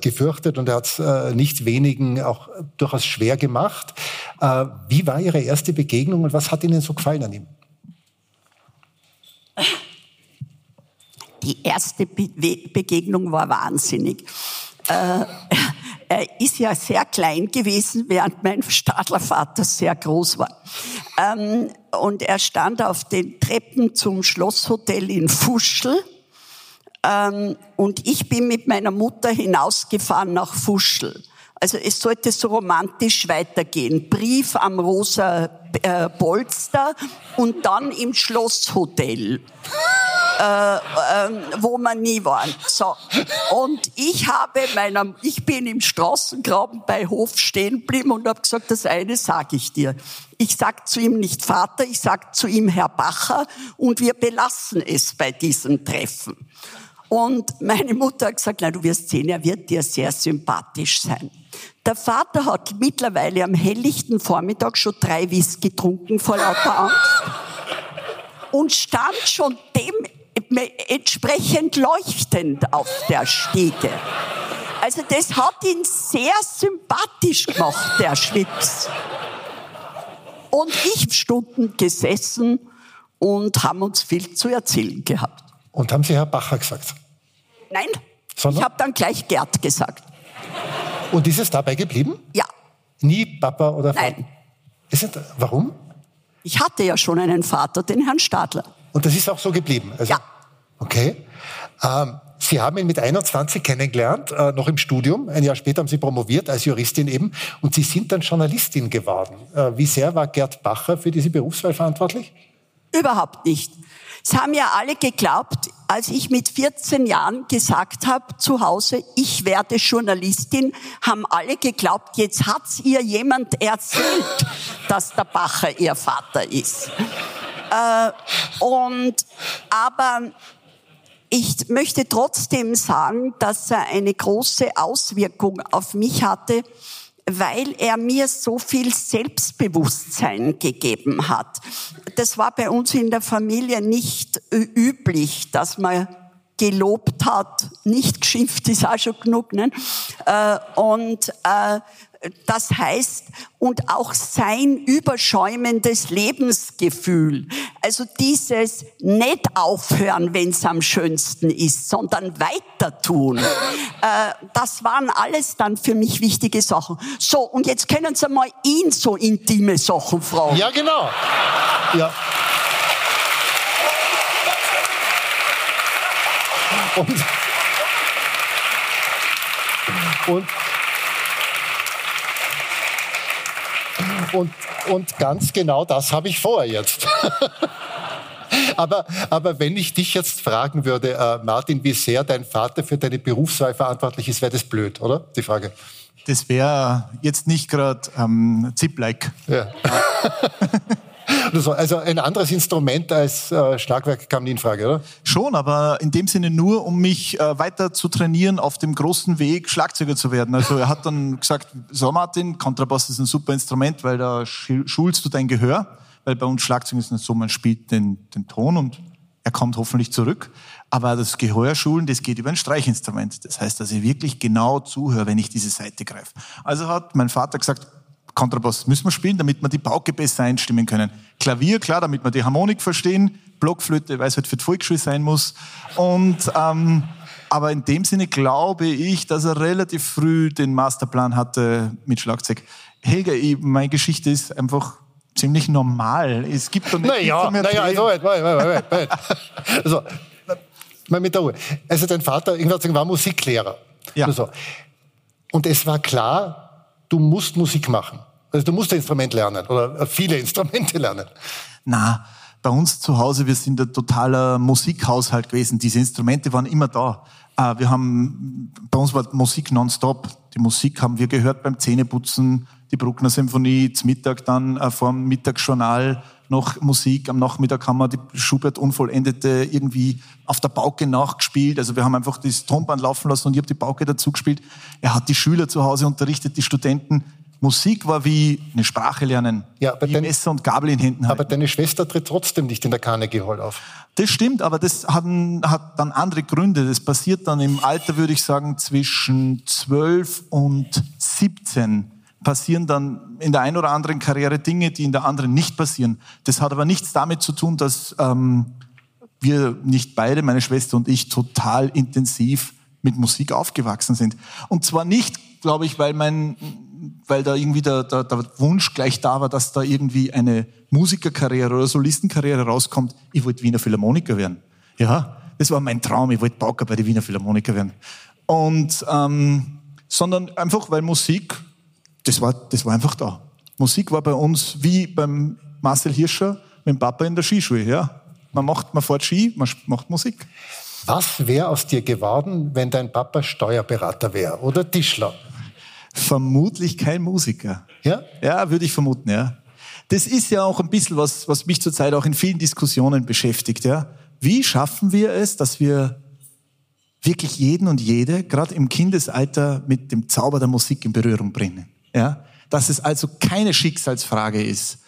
gefürchtet und er hat es nicht wenigen auch durchaus schwer gemacht. Wie war Ihre erste Begegnung und was hat Ihnen so gefallen an ihm? Die erste Be Begegnung war wahnsinnig. Er ist ja sehr klein gewesen, während mein Stadlervater sehr groß war. Ähm, und er stand auf den Treppen zum Schlosshotel in Fuschel. Ähm, und ich bin mit meiner Mutter hinausgefahren nach Fuschel. Also es sollte so romantisch weitergehen. Brief am rosa äh, Polster und dann im Schlosshotel. Äh, äh, wo man nie waren. So. Und ich habe meiner, ich bin im Straßengraben bei Hof stehen geblieben und habe gesagt, das eine sage ich dir. Ich sag zu ihm nicht Vater, ich sag zu ihm Herr Bacher und wir belassen es bei diesem Treffen. Und meine Mutter hat gesagt, na, du wirst sehen, er wird dir sehr sympathisch sein. Der Vater hat mittlerweile am helllichten Vormittag schon drei Whisky getrunken vor lauter Angst und stand schon dem entsprechend leuchtend auf der Stiege. Also das hat ihn sehr sympathisch gemacht, der Schwips. Und ich Stunden gesessen und haben uns viel zu erzählen gehabt. Und haben Sie Herr Bacher gesagt? Nein, Sondern? ich habe dann gleich Gerd gesagt. Und ist es dabei geblieben? Ja. Nie Papa oder Vater? Nein. Ist es, warum? Ich hatte ja schon einen Vater, den Herrn Stadler. Und das ist auch so geblieben? Also, ja. Okay. Ähm, Sie haben ihn mit 21 kennengelernt, äh, noch im Studium. Ein Jahr später haben Sie promoviert als Juristin eben. Und Sie sind dann Journalistin geworden. Äh, wie sehr war Gerd Bacher für diese Berufswahl verantwortlich? Überhaupt nicht. Es haben ja alle geglaubt, als ich mit 14 Jahren gesagt habe zu Hause, ich werde Journalistin, haben alle geglaubt, jetzt hat's ihr jemand erzählt, dass der Bacher ihr Vater ist. Äh, und aber ich möchte trotzdem sagen, dass er eine große Auswirkung auf mich hatte, weil er mir so viel Selbstbewusstsein gegeben hat. Das war bei uns in der Familie nicht üblich, dass man gelobt hat, nicht geschimpft ist auch schon genug. Ne? Äh, und äh, das heißt, und auch sein überschäumendes Lebensgefühl. Also dieses nicht aufhören, wenn es am schönsten ist, sondern weiter tun. Äh, das waren alles dann für mich wichtige Sachen. So, und jetzt können Sie mal ihn so intime Sachen fragen. Ja, genau. Ja. Und, und Und, und ganz genau das habe ich vor jetzt. [laughs] aber, aber wenn ich dich jetzt fragen würde, äh, Martin, wie sehr dein Vater für deine Berufswahl verantwortlich ist, wäre das blöd, oder? Die Frage. Das wäre jetzt nicht gerade ähm, Zip-like. Ja. [laughs] Also ein anderes Instrument als äh, Schlagwerk kam nie in Frage, oder? Schon, aber in dem Sinne nur, um mich äh, weiter zu trainieren, auf dem großen Weg Schlagzeuger zu werden. Also er hat dann gesagt, so Martin, Kontrabass ist ein super Instrument, weil da schulst du dein Gehör, weil bei uns Schlagzeug ist nicht so, man spielt den, den Ton und er kommt hoffentlich zurück. Aber das Gehörschulen, das geht über ein Streichinstrument. Das heißt, dass ich wirklich genau zuhöre, wenn ich diese Seite greife. Also hat mein Vater gesagt, Kontrabass müssen wir spielen, damit wir die Pauke besser einstimmen können. Klavier, klar, damit wir die Harmonik verstehen. Blockflöte, weil es halt für die Volksschule sein muss. Und, ähm, aber in dem Sinne glaube ich, dass er relativ früh den Masterplan hatte mit Schlagzeug. Helga, meine Geschichte ist einfach ziemlich normal. Es gibt doch nicht naja, naja, also, wait, wait, wait, wait. also, mal mit der Ruhe. Also dein Vater irgendwann war Musiklehrer. Ja. Also, und es war klar, du musst Musik machen. Also du musst ein Instrument lernen oder viele [laughs] Instrumente lernen. Na, bei uns zu Hause, wir sind ein totaler Musikhaushalt gewesen. Diese Instrumente waren immer da. Äh, wir haben, bei uns war Musik nonstop. Die Musik haben wir gehört beim Zähneputzen, die Bruckner Symphonie, zum Mittag dann äh, vor dem Mittagsjournal noch Musik. Am Nachmittag haben wir die Schubert Unvollendete irgendwie auf der Pauke nachgespielt. Also wir haben einfach das Tonband laufen lassen und ich habe die Pauke dazu gespielt. Er hat die Schüler zu Hause unterrichtet, die Studenten. Musik war wie eine Sprache lernen, ja, wie dein, Messer und Gabel in Händen halten. Aber deine Schwester tritt trotzdem nicht in der Carnegie Hall auf. Das stimmt, aber das hat, hat dann andere Gründe. Das passiert dann im Alter, würde ich sagen, zwischen 12 und 17 passieren dann in der einen oder anderen Karriere Dinge, die in der anderen nicht passieren. Das hat aber nichts damit zu tun, dass ähm, wir nicht beide, meine Schwester und ich, total intensiv mit Musik aufgewachsen sind. Und zwar nicht, glaube ich, weil mein, weil da irgendwie der, der, der Wunsch gleich da war, dass da irgendwie eine Musikerkarriere oder Solistenkarriere rauskommt. Ich wollte Wiener Philharmoniker werden. Ja, das war mein Traum. Ich wollte Pauker bei den Wiener Philharmoniker werden. Und ähm, sondern einfach, weil Musik, das war, das war einfach da. Musik war bei uns wie beim Marcel Hirscher mit dem Papa in der Skischule, ja. Man macht, man fährt Ski, man macht Musik. Was wäre aus dir geworden, wenn dein Papa Steuerberater wäre oder Tischler? Vermutlich kein Musiker. Ja? Ja, würde ich vermuten, ja. Das ist ja auch ein bisschen was, was mich zurzeit auch in vielen Diskussionen beschäftigt, ja. Wie schaffen wir es, dass wir wirklich jeden und jede, gerade im Kindesalter, mit dem Zauber der Musik in Berührung bringen? Ja? Dass es also keine Schicksalsfrage ist,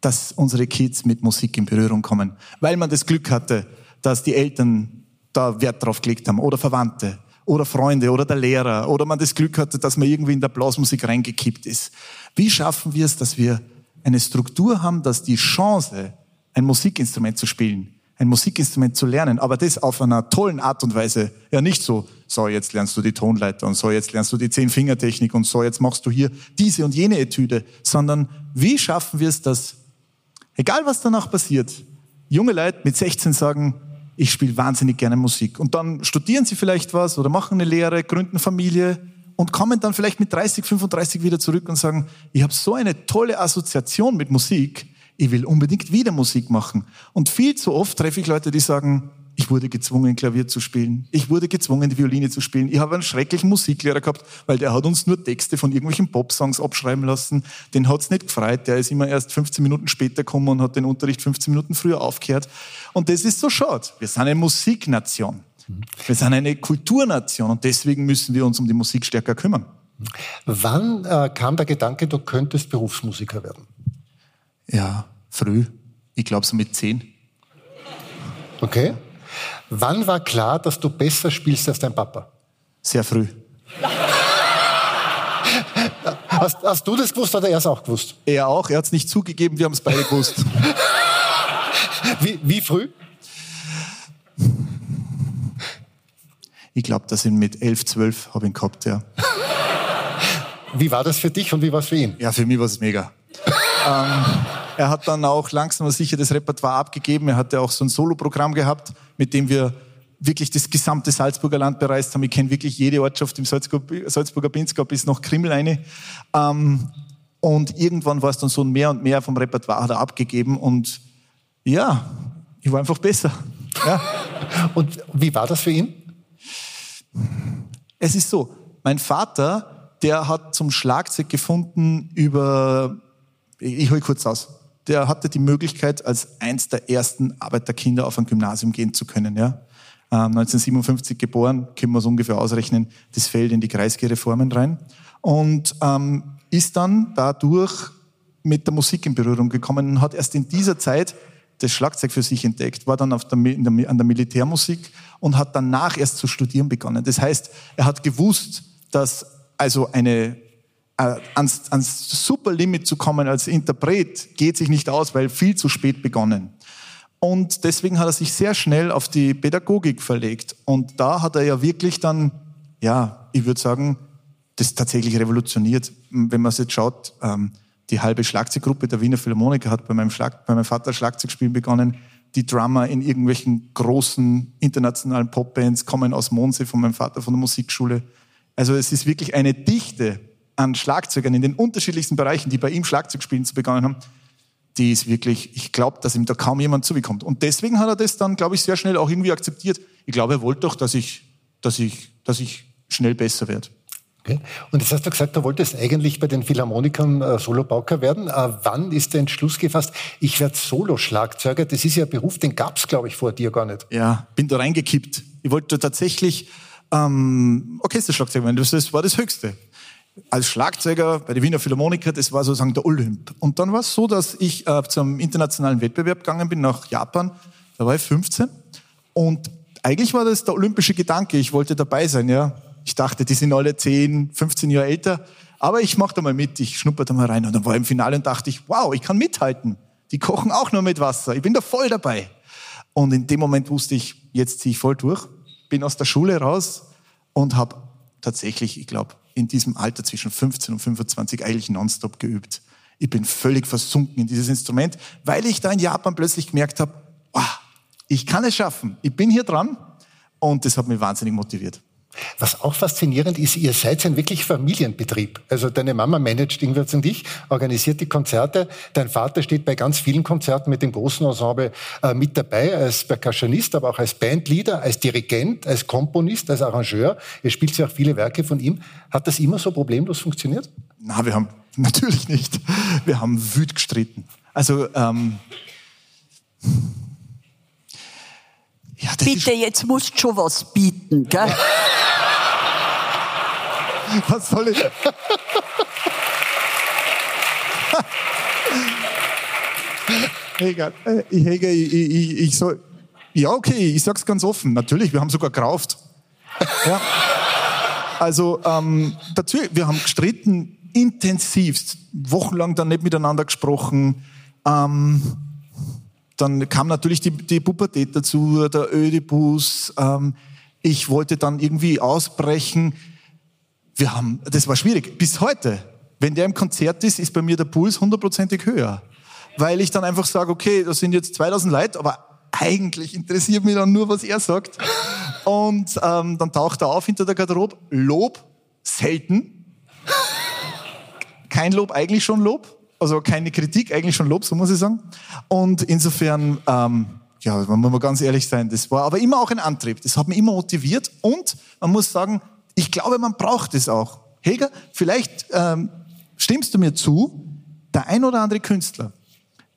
dass unsere Kids mit Musik in Berührung kommen, weil man das Glück hatte, dass die Eltern da Wert drauf gelegt haben oder Verwandte oder Freunde oder der Lehrer oder man das Glück hatte, dass man irgendwie in der Blasmusik reingekippt ist. Wie schaffen wir es, dass wir eine Struktur haben, dass die Chance, ein Musikinstrument zu spielen, ein Musikinstrument zu lernen, aber das auf einer tollen Art und Weise, ja nicht so, so jetzt lernst du die Tonleiter und so jetzt lernst du die Zehn-Finger-Technik und so jetzt machst du hier diese und jene Etüde, sondern wie schaffen wir es, dass, egal was danach passiert, junge Leute mit 16 sagen, ich spiele wahnsinnig gerne Musik. Und dann studieren sie vielleicht was oder machen eine Lehre, gründen Familie und kommen dann vielleicht mit 30, 35 wieder zurück und sagen, ich habe so eine tolle Assoziation mit Musik, ich will unbedingt wieder Musik machen. Und viel zu oft treffe ich Leute, die sagen, ich wurde gezwungen, Klavier zu spielen. Ich wurde gezwungen, die Violine zu spielen. Ich habe einen schrecklichen Musiklehrer gehabt, weil der hat uns nur Texte von irgendwelchen Popsongs abschreiben lassen. Den hat's nicht gefreut. Der ist immer erst 15 Minuten später gekommen und hat den Unterricht 15 Minuten früher aufgehört. Und das ist so schade. Wir sind eine Musiknation. Wir sind eine Kulturnation und deswegen müssen wir uns um die Musik stärker kümmern. Wann äh, kam der Gedanke, du könntest Berufsmusiker werden? Ja, früh. Ich glaube so mit zehn. Okay. Wann war klar, dass du besser spielst als dein Papa? Sehr früh. Hast, hast, du das gewusst oder er es auch gewusst? Er auch, er hat es nicht zugegeben, wir haben es beide gewusst. [laughs] wie, wie früh? Ich glaube, dass ihn mit 11, 12 habe ich ihn gehabt, ja. Wie war das für dich und wie war es für ihn? Ja, für mich war es mega. ähm, [laughs] er hat dann auch langsam aber sicher das Repertoire abgegeben. Er hatte auch so ein Soloprogramm gehabt, mit dem wir wirklich das gesamte Salzburger Land bereist haben. Ich kenne wirklich jede Ortschaft im Salzburger Pinzgau bis nach Krimmel eine. Ähm, und irgendwann war es dann so mehr und mehr vom Repertoire hat er abgegeben und ja, ich war einfach besser. Ja. [laughs] Und wie war das für ihn? Es ist so, mein Vater, der hat zum Schlagzeug gefunden über, ich hole kurz aus, der hatte die Möglichkeit, als eins der ersten Arbeiterkinder auf ein Gymnasium gehen zu können. Ja? 1957 ähm, geboren, können wir es ungefähr ausrechnen, das fällt in die Kreisgereformen rein. Und ähm, ist dann dadurch mit der Musik in Berührung gekommen und hat erst in dieser Zeit das Schlagzeug für sich entdeckt, war dann auf der, der, an der Militärmusik und hat danach erst zu studieren begonnen. Das heißt, er hat gewusst, dass also eine ans, ans Superlimit zu kommen als Interpret geht sich nicht aus, weil viel zu spät begonnen. Und deswegen hat er sich sehr schnell auf die Pädagogik verlegt. Und da hat er ja wirklich dann, ja, ich würde sagen, das tatsächlich revolutioniert. Wenn man es jetzt schaut, ähm, die halbe Schlagzeuggruppe der Wiener Philharmoniker hat bei meinem, Schlag, bei meinem Vater Schlagzeugspielen begonnen. Die Drummer in irgendwelchen großen internationalen Popbands kommen aus Monse von meinem Vater von der Musikschule. Also es ist wirklich eine Dichte an Schlagzeugern in den unterschiedlichsten Bereichen, die bei ihm Schlagzeugspielen zu begonnen haben, die ist wirklich, ich glaube, dass ihm da kaum jemand zubekommt. Und deswegen hat er das dann, glaube ich, sehr schnell auch irgendwie akzeptiert. Ich glaube, er wollte doch, dass ich, dass ich, dass ich schnell besser werde. Okay. Und jetzt hast du gesagt, du wolltest eigentlich bei den Philharmonikern äh, Solobauker werden. Äh, wann ist der Entschluss gefasst, ich werde Solo-Schlagzeuger? Das ist ja ein Beruf, den gab es, glaube ich, vor dir gar nicht. Ja, bin da reingekippt. Ich wollte tatsächlich ähm, Orchesterschlagzeuger werden. Das war das Höchste. Als Schlagzeuger bei den Wiener Philharmoniker, das war sozusagen der Olymp. Und dann war es so, dass ich äh, zum internationalen Wettbewerb gegangen bin nach Japan. Da war ich 15. Und eigentlich war das der olympische Gedanke. Ich wollte dabei sein, ja. Ich dachte, die sind alle 10, 15 Jahre älter. Aber ich mache da mal mit, ich schnupper da mal rein. Und dann war ich im Finale und dachte ich, wow, ich kann mithalten. Die kochen auch nur mit Wasser. Ich bin da voll dabei. Und in dem Moment wusste ich, jetzt ziehe ich voll durch. Bin aus der Schule raus und habe tatsächlich, ich glaube, in diesem Alter zwischen 15 und 25 eigentlich nonstop geübt. Ich bin völlig versunken in dieses Instrument, weil ich da in Japan plötzlich gemerkt habe, oh, ich kann es schaffen. Ich bin hier dran und das hat mich wahnsinnig motiviert. Was auch faszinierend ist, ihr seid ein wirklich Familienbetrieb. Also deine Mama managt irgendwas und dich, organisiert die Konzerte. Dein Vater steht bei ganz vielen Konzerten mit dem großen Ensemble äh, mit dabei, als Percussionist, aber auch als Bandleader, als Dirigent, als Komponist, als Arrangeur. Ihr spielt ja auch viele Werke von ihm. Hat das immer so problemlos funktioniert? Na, wir haben [laughs] natürlich nicht. Wir haben wüt gestritten. Also ähm, ja, Bitte, jetzt musst du schon was bieten, gell? Was soll ich? Helga, äh, Helga ich, ich, ich soll. Ja, okay, ich sag's ganz offen. Natürlich, wir haben sogar gerauft. Ja. Also, ähm, natürlich, wir haben gestritten, intensivst, wochenlang dann nicht miteinander gesprochen. Ähm, dann kam natürlich die, die Pubertät dazu, der Ödipus. Ähm, ich wollte dann irgendwie ausbrechen wir haben, das war schwierig. Bis heute, wenn der im Konzert ist, ist bei mir der Puls hundertprozentig höher. Weil ich dann einfach sage, okay, das sind jetzt 2000 Leute, aber eigentlich interessiert mich dann nur, was er sagt. Und ähm, dann taucht er auf hinter der Garderobe. Lob, selten. Kein Lob, eigentlich schon Lob. Also keine Kritik, eigentlich schon Lob, so muss ich sagen. Und insofern, ähm, ja, man muss mal ganz ehrlich sein, das war aber immer auch ein Antrieb. Das hat mich immer motiviert. Und man muss sagen, ich glaube, man braucht es auch. Helga, vielleicht ähm, stimmst du mir zu, der ein oder andere Künstler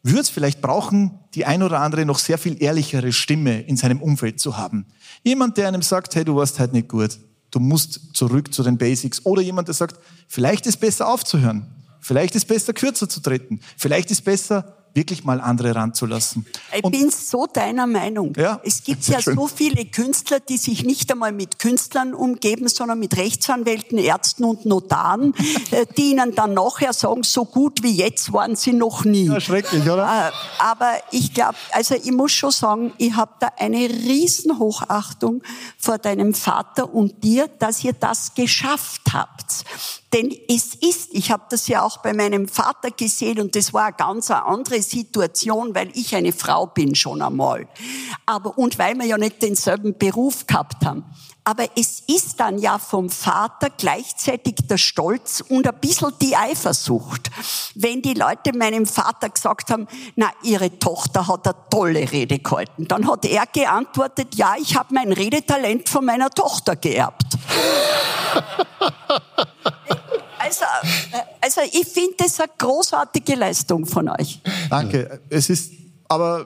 würde es vielleicht brauchen, die ein oder andere noch sehr viel ehrlichere Stimme in seinem Umfeld zu haben. Jemand, der einem sagt, hey, du warst halt nicht gut, du musst zurück zu den Basics. Oder jemand, der sagt, vielleicht ist besser aufzuhören, vielleicht ist besser kürzer zu treten, vielleicht ist besser wirklich mal andere ranzulassen. Ich und bin so deiner Meinung. Ja, es gibt ja schön. so viele Künstler, die sich nicht einmal mit Künstlern umgeben, sondern mit Rechtsanwälten, Ärzten und Notaren, [laughs] äh, die ihnen dann nachher sagen, so gut wie jetzt waren sie noch nie. Ja, schrecklich, oder? Äh, aber ich glaube, also ich muss schon sagen, ich habe da eine Riesenhochachtung vor deinem Vater und dir, dass ihr das geschafft habt. Denn es ist, ich habe das ja auch bei meinem Vater gesehen und das war eine ganz andere Situation, weil ich eine Frau bin schon einmal. Aber, und weil wir ja nicht denselben Beruf gehabt haben. Aber es ist dann ja vom Vater gleichzeitig der Stolz und ein bisschen die Eifersucht. Wenn die Leute meinem Vater gesagt haben, na, ihre Tochter hat eine tolle Rede gehalten, dann hat er geantwortet, ja, ich habe mein Redetalent von meiner Tochter geerbt. [laughs] Also, äh, also ich finde das eine großartige Leistung von euch. Danke. Es ist, aber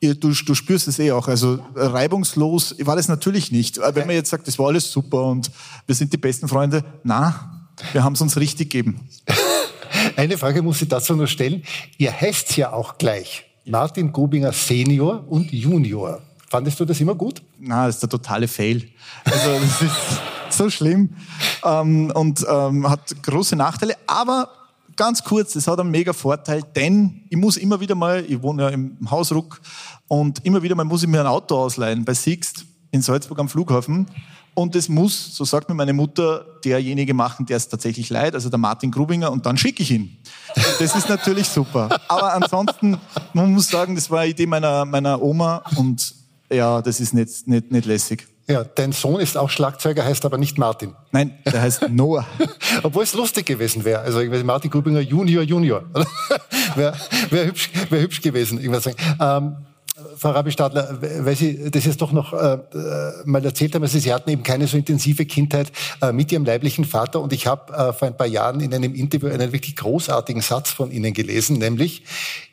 du, du spürst es eh auch. Also reibungslos war das natürlich nicht. Wenn man jetzt sagt, das war alles super und wir sind die besten Freunde, na, wir haben es uns richtig gegeben. [laughs] Eine Frage muss ich dazu noch stellen. Ihr heißt ja auch gleich. Martin Grubinger Senior und Junior. Fandest du das immer gut? Na, das ist der totale Fail. Also das ist [laughs] so schlimm ähm, und ähm, hat große Nachteile. Aber ganz kurz, es hat einen mega Vorteil, denn ich muss immer wieder mal, ich wohne ja im Hausruck und immer wieder mal muss ich mir ein Auto ausleihen bei Sixt in Salzburg am Flughafen. Und es muss, so sagt mir meine Mutter, derjenige machen, der es tatsächlich leid, also der Martin Grubinger, und dann schicke ich ihn. Das ist natürlich super. Aber ansonsten, man muss sagen, das war eine Idee meiner, meiner Oma und ja, das ist nicht, nicht, nicht lässig. Ja, dein Sohn ist auch Schlagzeuger, heißt aber nicht Martin. Nein, der heißt Noah. [laughs] Obwohl es lustig gewesen wäre. Also Martin Grubinger Junior Junior. [laughs] wäre wär hübsch, wär hübsch gewesen. Irgendwas sagen. Ähm, Frau Rabi-Stadler, weil Sie das jetzt doch noch äh, mal erzählt haben, also Sie hatten eben keine so intensive Kindheit äh, mit Ihrem leiblichen Vater und ich habe äh, vor ein paar Jahren in einem Interview einen wirklich großartigen Satz von Ihnen gelesen, nämlich,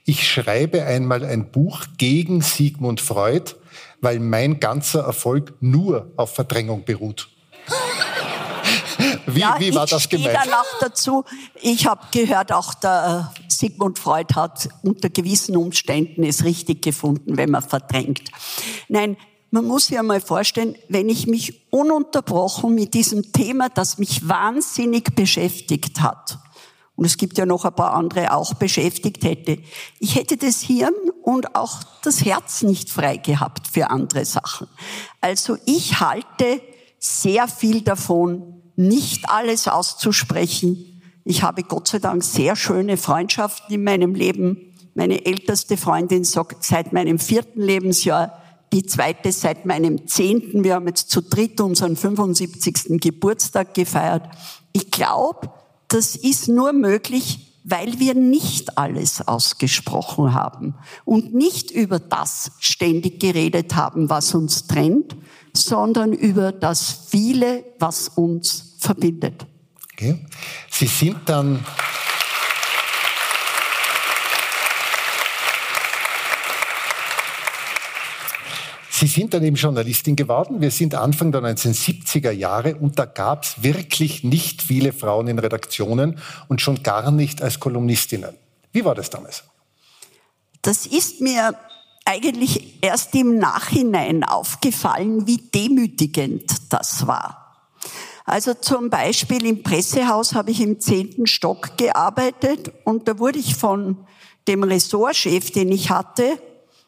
ich schreibe einmal ein Buch gegen Sigmund Freud, weil mein ganzer Erfolg nur auf Verdrängung beruht. [laughs] Wie, ja, wie war das gemeint? Ich danach dazu. Ich habe gehört, auch der äh, Sigmund Freud hat unter gewissen Umständen es richtig gefunden, wenn man verdrängt. Nein, man muss sich einmal vorstellen, wenn ich mich ununterbrochen mit diesem Thema, das mich wahnsinnig beschäftigt hat, und es gibt ja noch ein paar andere auch beschäftigt hätte. Ich hätte das Hirn und auch das Herz nicht frei gehabt für andere Sachen. Also ich halte sehr viel davon, nicht alles auszusprechen. Ich habe Gott sei Dank sehr schöne Freundschaften in meinem Leben. Meine älteste Freundin sagt seit meinem vierten Lebensjahr, die zweite seit meinem zehnten. Wir haben jetzt zu dritt unseren 75. Geburtstag gefeiert. Ich glaube, das ist nur möglich, weil wir nicht alles ausgesprochen haben und nicht über das ständig geredet haben, was uns trennt, sondern über das viele, was uns verbindet. Okay. Sie sind dann Sie sind dann eben Journalistin geworden. Wir sind Anfang der 1970er Jahre und da gab es wirklich nicht viele Frauen in Redaktionen und schon gar nicht als Kolumnistinnen. Wie war das damals? Das ist mir eigentlich erst im Nachhinein aufgefallen, wie demütigend das war. Also zum Beispiel im Pressehaus habe ich im zehnten Stock gearbeitet und da wurde ich von dem Ressortchef, den ich hatte,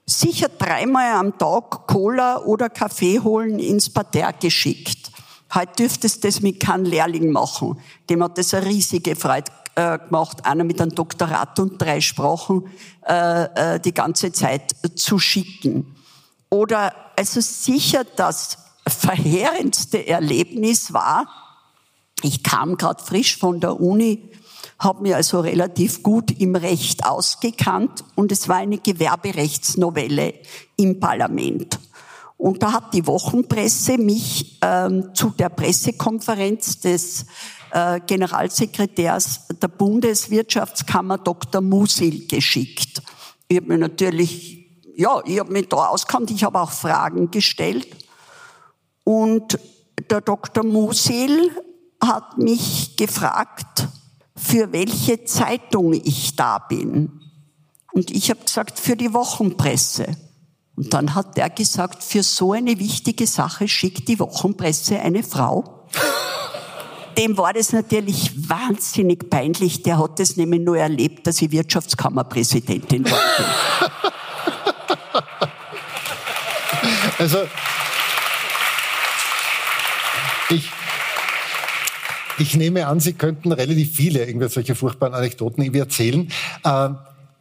sicher dreimal am Tag Cola oder Kaffee holen ins Parterre geschickt. Heute dürftest du das mit keinem Lehrling machen. Dem hat das eine riesige Freude äh, gemacht, einer mit einem Doktorat und drei Sprachen äh, äh, die ganze Zeit zu schicken. Oder also sicher das verheerendste Erlebnis war, ich kam gerade frisch von der Uni habe mir also relativ gut im Recht ausgekannt und es war eine Gewerberechtsnovelle im Parlament. Und da hat die Wochenpresse mich ähm, zu der Pressekonferenz des äh, Generalsekretärs der Bundeswirtschaftskammer Dr. Musil geschickt. Ich habe mir natürlich, ja, ich habe mich da auskannt, ich habe auch Fragen gestellt. Und der Dr. Musil hat mich gefragt, für welche Zeitung ich da bin. Und ich habe gesagt, für die Wochenpresse. Und dann hat der gesagt, für so eine wichtige Sache schickt die Wochenpresse eine Frau. [laughs] Dem war das natürlich wahnsinnig peinlich. Der hat es nämlich nur erlebt, dass ich Wirtschaftskammerpräsidentin war. Also, ich, ich nehme an, Sie könnten relativ viele irgendwelche solche furchtbaren Anekdoten irgendwie erzählen. Äh,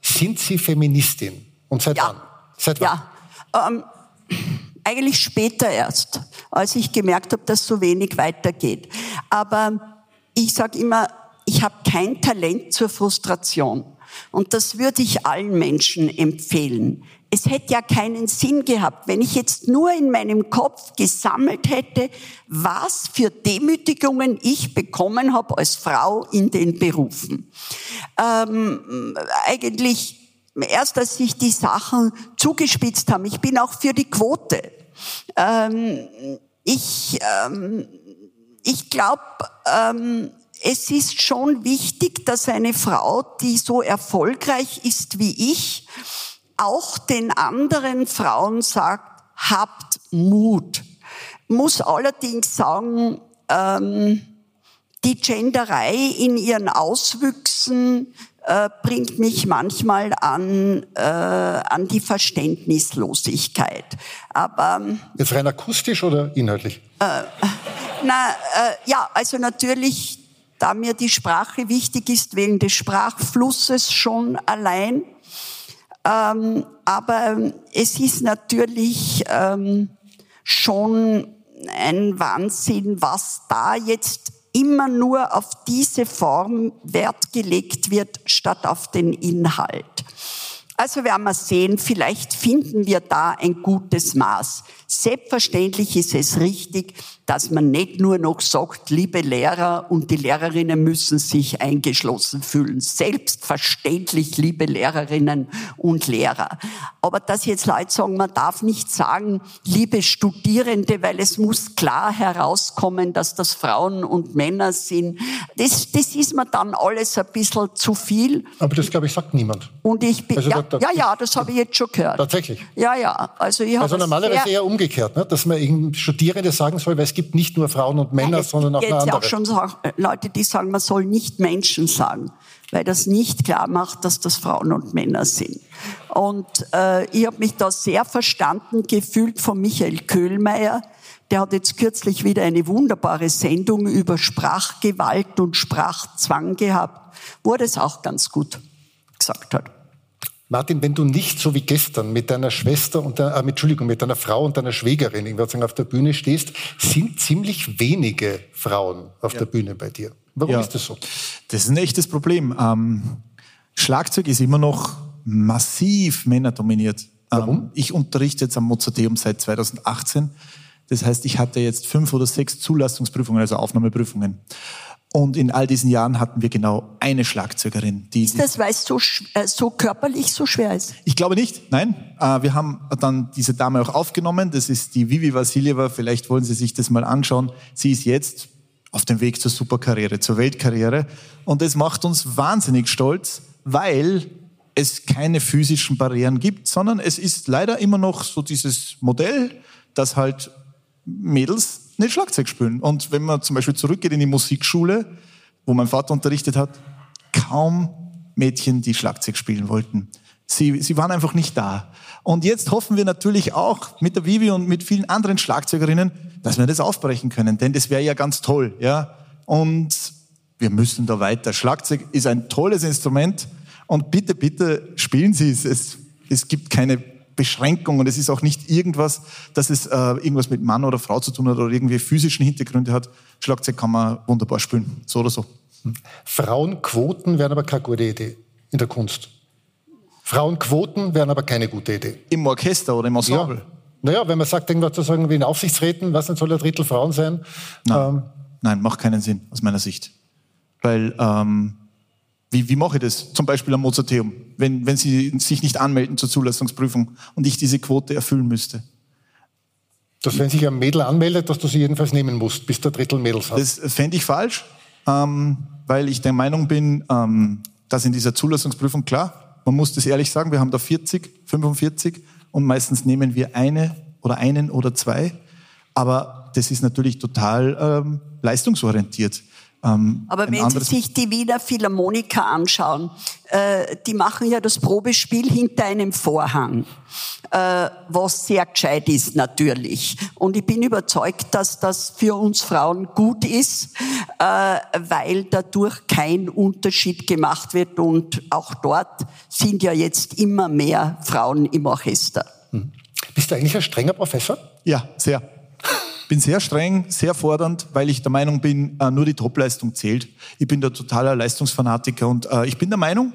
sind Sie Feministin? Und seit ja. wann? Seit wann? Ja, ähm, eigentlich später erst, als ich gemerkt habe, dass so wenig weitergeht. Aber ich sage immer, ich habe kein Talent zur Frustration. Und das würde ich allen Menschen empfehlen es hätte ja keinen Sinn gehabt, wenn ich jetzt nur in meinem Kopf gesammelt hätte, was für Demütigungen ich bekommen habe als Frau in den Berufen. Ähm, eigentlich erst, als sich die Sachen zugespitzt haben. Ich bin auch für die Quote. Ähm, ich ähm, ich glaube, ähm, es ist schon wichtig, dass eine Frau, die so erfolgreich ist wie ich, auch den anderen Frauen sagt, habt Mut. Muss allerdings sagen, ähm, die Genderei in ihren Auswüchsen äh, bringt mich manchmal an, äh, an die Verständnislosigkeit. Aber jetzt rein akustisch oder inhaltlich? Äh, na äh, ja, also natürlich, da mir die Sprache wichtig ist wegen des Sprachflusses schon allein. Ähm, aber es ist natürlich ähm, schon ein Wahnsinn, was da jetzt immer nur auf diese Form Wert gelegt wird, statt auf den Inhalt. Also werden wir sehen, vielleicht finden wir da ein gutes Maß. Selbstverständlich ist es richtig, dass man nicht nur noch sagt, liebe Lehrer und die Lehrerinnen müssen sich eingeschlossen fühlen. Selbstverständlich, liebe Lehrerinnen und Lehrer. Aber dass jetzt Leute sagen, man darf nicht sagen, liebe Studierende, weil es muss klar herauskommen, dass das Frauen und Männer sind, das, das ist mir dann alles ein bisschen zu viel. Aber das, glaube ich, sagt niemand. Und ich bin, also, ja, da, da, ja, ja, das habe ich jetzt schon gehört. Tatsächlich? Ja, ja. Also, ich also normalerweise eher umgekehrt, ne? dass man Studierende sagen soll, weil es gibt nicht nur Frauen und Männer, Nein, sondern auch andere. Es gibt auch schon Leute, die sagen, man soll nicht Menschen sagen, weil das nicht klar macht, dass das Frauen und Männer sind. Und äh, ich habe mich da sehr verstanden gefühlt von Michael Köhlmeier. Der hat jetzt kürzlich wieder eine wunderbare Sendung über Sprachgewalt und Sprachzwang gehabt, wo er das auch ganz gut gesagt hat. Martin, wenn du nicht so wie gestern mit deiner Schwester und der, äh, Entschuldigung, mit deiner Frau und deiner Schwägerin, sagen, auf der Bühne stehst, sind ziemlich wenige Frauen auf ja. der Bühne bei dir. Warum ja. ist das so? Das ist ein echtes Problem. Ähm, Schlagzeug ist immer noch massiv männerdominiert. Warum? Ähm, ich unterrichte jetzt am Mozarteum seit 2018. Das heißt, ich hatte jetzt fünf oder sechs Zulassungsprüfungen, also Aufnahmeprüfungen. Und in all diesen Jahren hatten wir genau eine Schlagzeugerin. Die ist das, weil es so, äh, so körperlich so schwer ist? Ich glaube nicht, nein. Äh, wir haben dann diese Dame auch aufgenommen. Das ist die Vivi Vassiljeva. Vielleicht wollen Sie sich das mal anschauen. Sie ist jetzt auf dem Weg zur Superkarriere, zur Weltkarriere. Und das macht uns wahnsinnig stolz, weil es keine physischen Barrieren gibt, sondern es ist leider immer noch so dieses Modell, dass halt Mädels nicht Schlagzeug spielen. Und wenn man zum Beispiel zurückgeht in die Musikschule, wo mein Vater unterrichtet hat, kaum Mädchen, die Schlagzeug spielen wollten. Sie, sie waren einfach nicht da. Und jetzt hoffen wir natürlich auch mit der Vivi und mit vielen anderen Schlagzeugerinnen, dass wir das aufbrechen können, denn das wäre ja ganz toll, ja. Und wir müssen da weiter. Schlagzeug ist ein tolles Instrument und bitte, bitte spielen Sie es. Es, es gibt keine Beschränkung und es ist auch nicht irgendwas, dass es äh, irgendwas mit Mann oder Frau zu tun hat oder irgendwie physischen Hintergründe hat. Schlagzeug kann man wunderbar spielen, so oder so. Frauenquoten wären aber keine gute Idee in der Kunst. Frauenquoten wären aber keine gute Idee. Im Orchester oder im Ensemble? Ja. Naja, wenn man sagt, irgendwas zu sagen wie in Aufsichtsräten, was denn soll ein Drittel Frauen sein? Nein, ähm, Nein macht keinen Sinn aus meiner Sicht. Weil ähm, wie, wie mache ich das? Zum Beispiel am Mozarteum, wenn, wenn Sie sich nicht anmelden zur Zulassungsprüfung und ich diese Quote erfüllen müsste. Dass wenn sich ein Mädel anmeldet, dass du sie jedenfalls nehmen musst, bis der Drittel Mädels hat. Das fände ich falsch, ähm, weil ich der Meinung bin, ähm, dass in dieser Zulassungsprüfung, klar, man muss das ehrlich sagen, wir haben da 40, 45 und meistens nehmen wir eine oder einen oder zwei, aber das ist natürlich total ähm, leistungsorientiert. Ähm, Aber wenn Sie sich die Wiener Philharmoniker anschauen, äh, die machen ja das Probespiel hinter einem Vorhang, äh, was sehr gescheit ist natürlich. Und ich bin überzeugt, dass das für uns Frauen gut ist, äh, weil dadurch kein Unterschied gemacht wird. Und auch dort sind ja jetzt immer mehr Frauen im Orchester. Hm. Bist du eigentlich ein strenger Professor? Ja, sehr bin sehr streng, sehr fordernd, weil ich der Meinung bin, äh, nur die Topleistung zählt. Ich bin der totaler Leistungsfanatiker und äh, ich bin der Meinung,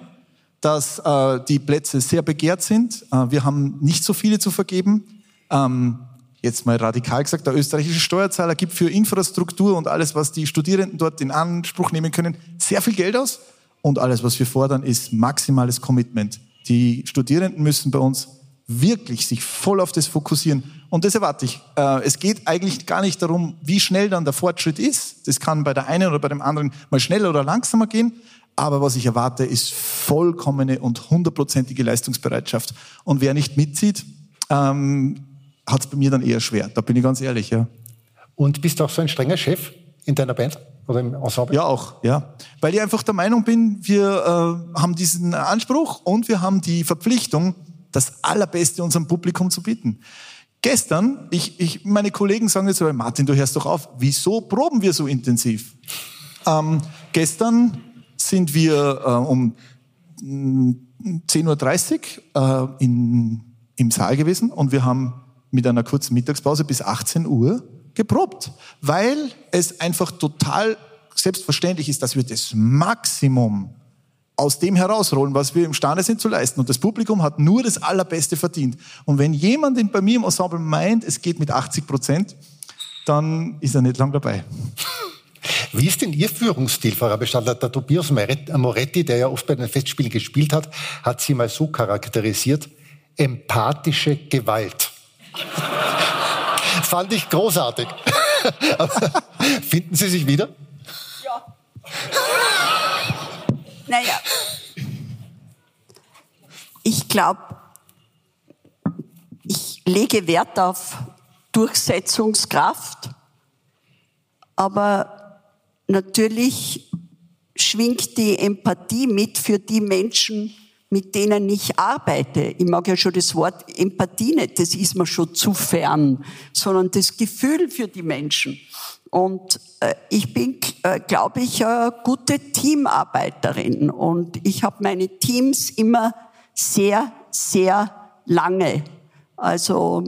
dass äh, die Plätze sehr begehrt sind. wir haben nicht so viele zu vergeben. Ähm, jetzt mal radikal gesagt, der österreichische Steuerzahler gibt für Infrastruktur und alles, was die Studierenden dort in Anspruch nehmen können, sehr viel Geld aus. Und alles, was wir fordern, ist maximales Commitment. Die Studierenden müssen bei uns wirklich sich voll auf das fokussieren. Und das erwarte ich. Äh, es geht eigentlich gar nicht darum, wie schnell dann der Fortschritt ist. Das kann bei der einen oder bei dem anderen mal schneller oder langsamer gehen. Aber was ich erwarte, ist vollkommene und hundertprozentige Leistungsbereitschaft. Und wer nicht mitzieht, ähm, hat es bei mir dann eher schwer. Da bin ich ganz ehrlich, ja. Und bist du auch so ein strenger Chef in deiner Band oder im Ensemble? Ja, auch, ja. Weil ich einfach der Meinung bin, wir äh, haben diesen Anspruch und wir haben die Verpflichtung, das Allerbeste unserem Publikum zu bieten. Gestern, ich, ich, meine Kollegen sagen jetzt, Martin, du hörst doch auf, wieso proben wir so intensiv? Ähm, gestern sind wir äh, um 10.30 Uhr äh, in, im Saal gewesen und wir haben mit einer kurzen Mittagspause bis 18 Uhr geprobt, weil es einfach total selbstverständlich ist, dass wir das Maximum aus dem herausholen, was wir imstande sind zu leisten. Und das Publikum hat nur das Allerbeste verdient. Und wenn jemand bei mir im Ensemble meint, es geht mit 80 Prozent, dann ist er nicht lang dabei. Wie ist denn Ihr Führungsstil, Frau Rabestadler? Der Tobias Moretti, der ja oft bei den Festspielen gespielt hat, hat Sie mal so charakterisiert, empathische Gewalt. [laughs] Fand ich großartig. [laughs] Finden Sie sich wieder? Ja. Naja, ich glaube, ich lege Wert auf Durchsetzungskraft, aber natürlich schwingt die Empathie mit für die Menschen, mit denen ich arbeite. Ich mag ja schon das Wort Empathie nicht, das ist mir schon zu fern, sondern das Gefühl für die Menschen. Und äh, ich bin, äh, glaube ich, eine gute Teamarbeiterin und ich habe meine Teams immer sehr, sehr lange. Also,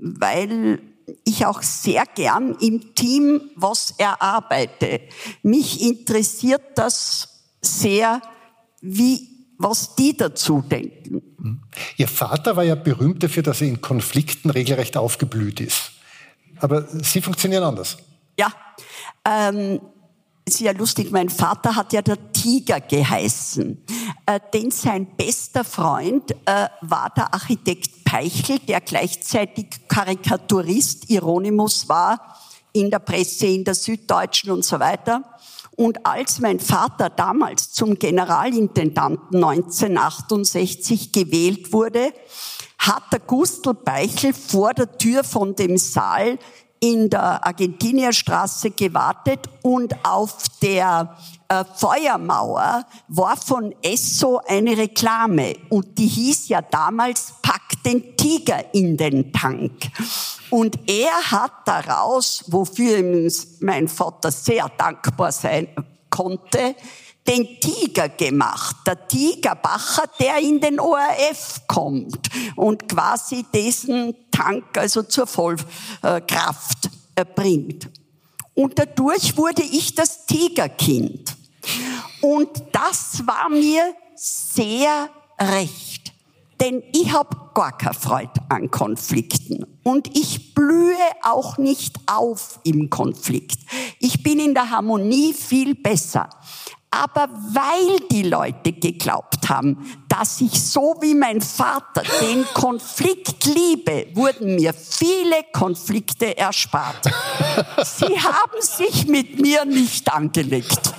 weil ich auch sehr gern im Team was erarbeite. Mich interessiert das sehr, wie, was die dazu denken. Hm. Ihr Vater war ja berühmt dafür, dass er in Konflikten regelrecht aufgeblüht ist. Aber Sie funktionieren anders. Ja, ähm, sehr lustig. Mein Vater hat ja der Tiger geheißen, äh, denn sein bester Freund äh, war der Architekt Peichel, der gleichzeitig Karikaturist, Hieronymus war in der Presse, in der Süddeutschen und so weiter. Und als mein Vater damals zum Generalintendanten 1968 gewählt wurde, hat der Gustl Beichel vor der Tür von dem Saal in der Argentinierstraße gewartet und auf der äh, Feuermauer war von Esso eine Reklame und die hieß ja damals Pack den Tiger in den Tank. Und er hat daraus, wofür ihm mein Vater sehr dankbar sein konnte, den Tiger gemacht. Der Tigerbacher, der in den ORF kommt und quasi diesen Tank also zur Vollkraft äh, bringt. Und dadurch wurde ich das Tigerkind. Und das war mir sehr recht. Denn ich habe gar keine Freude an Konflikten. Und ich blühe auch nicht auf im Konflikt. Ich bin in der Harmonie viel besser. Aber weil die Leute geglaubt haben, dass ich so wie mein Vater den Konflikt liebe, wurden mir viele Konflikte erspart. Sie haben sich mit mir nicht angelegt.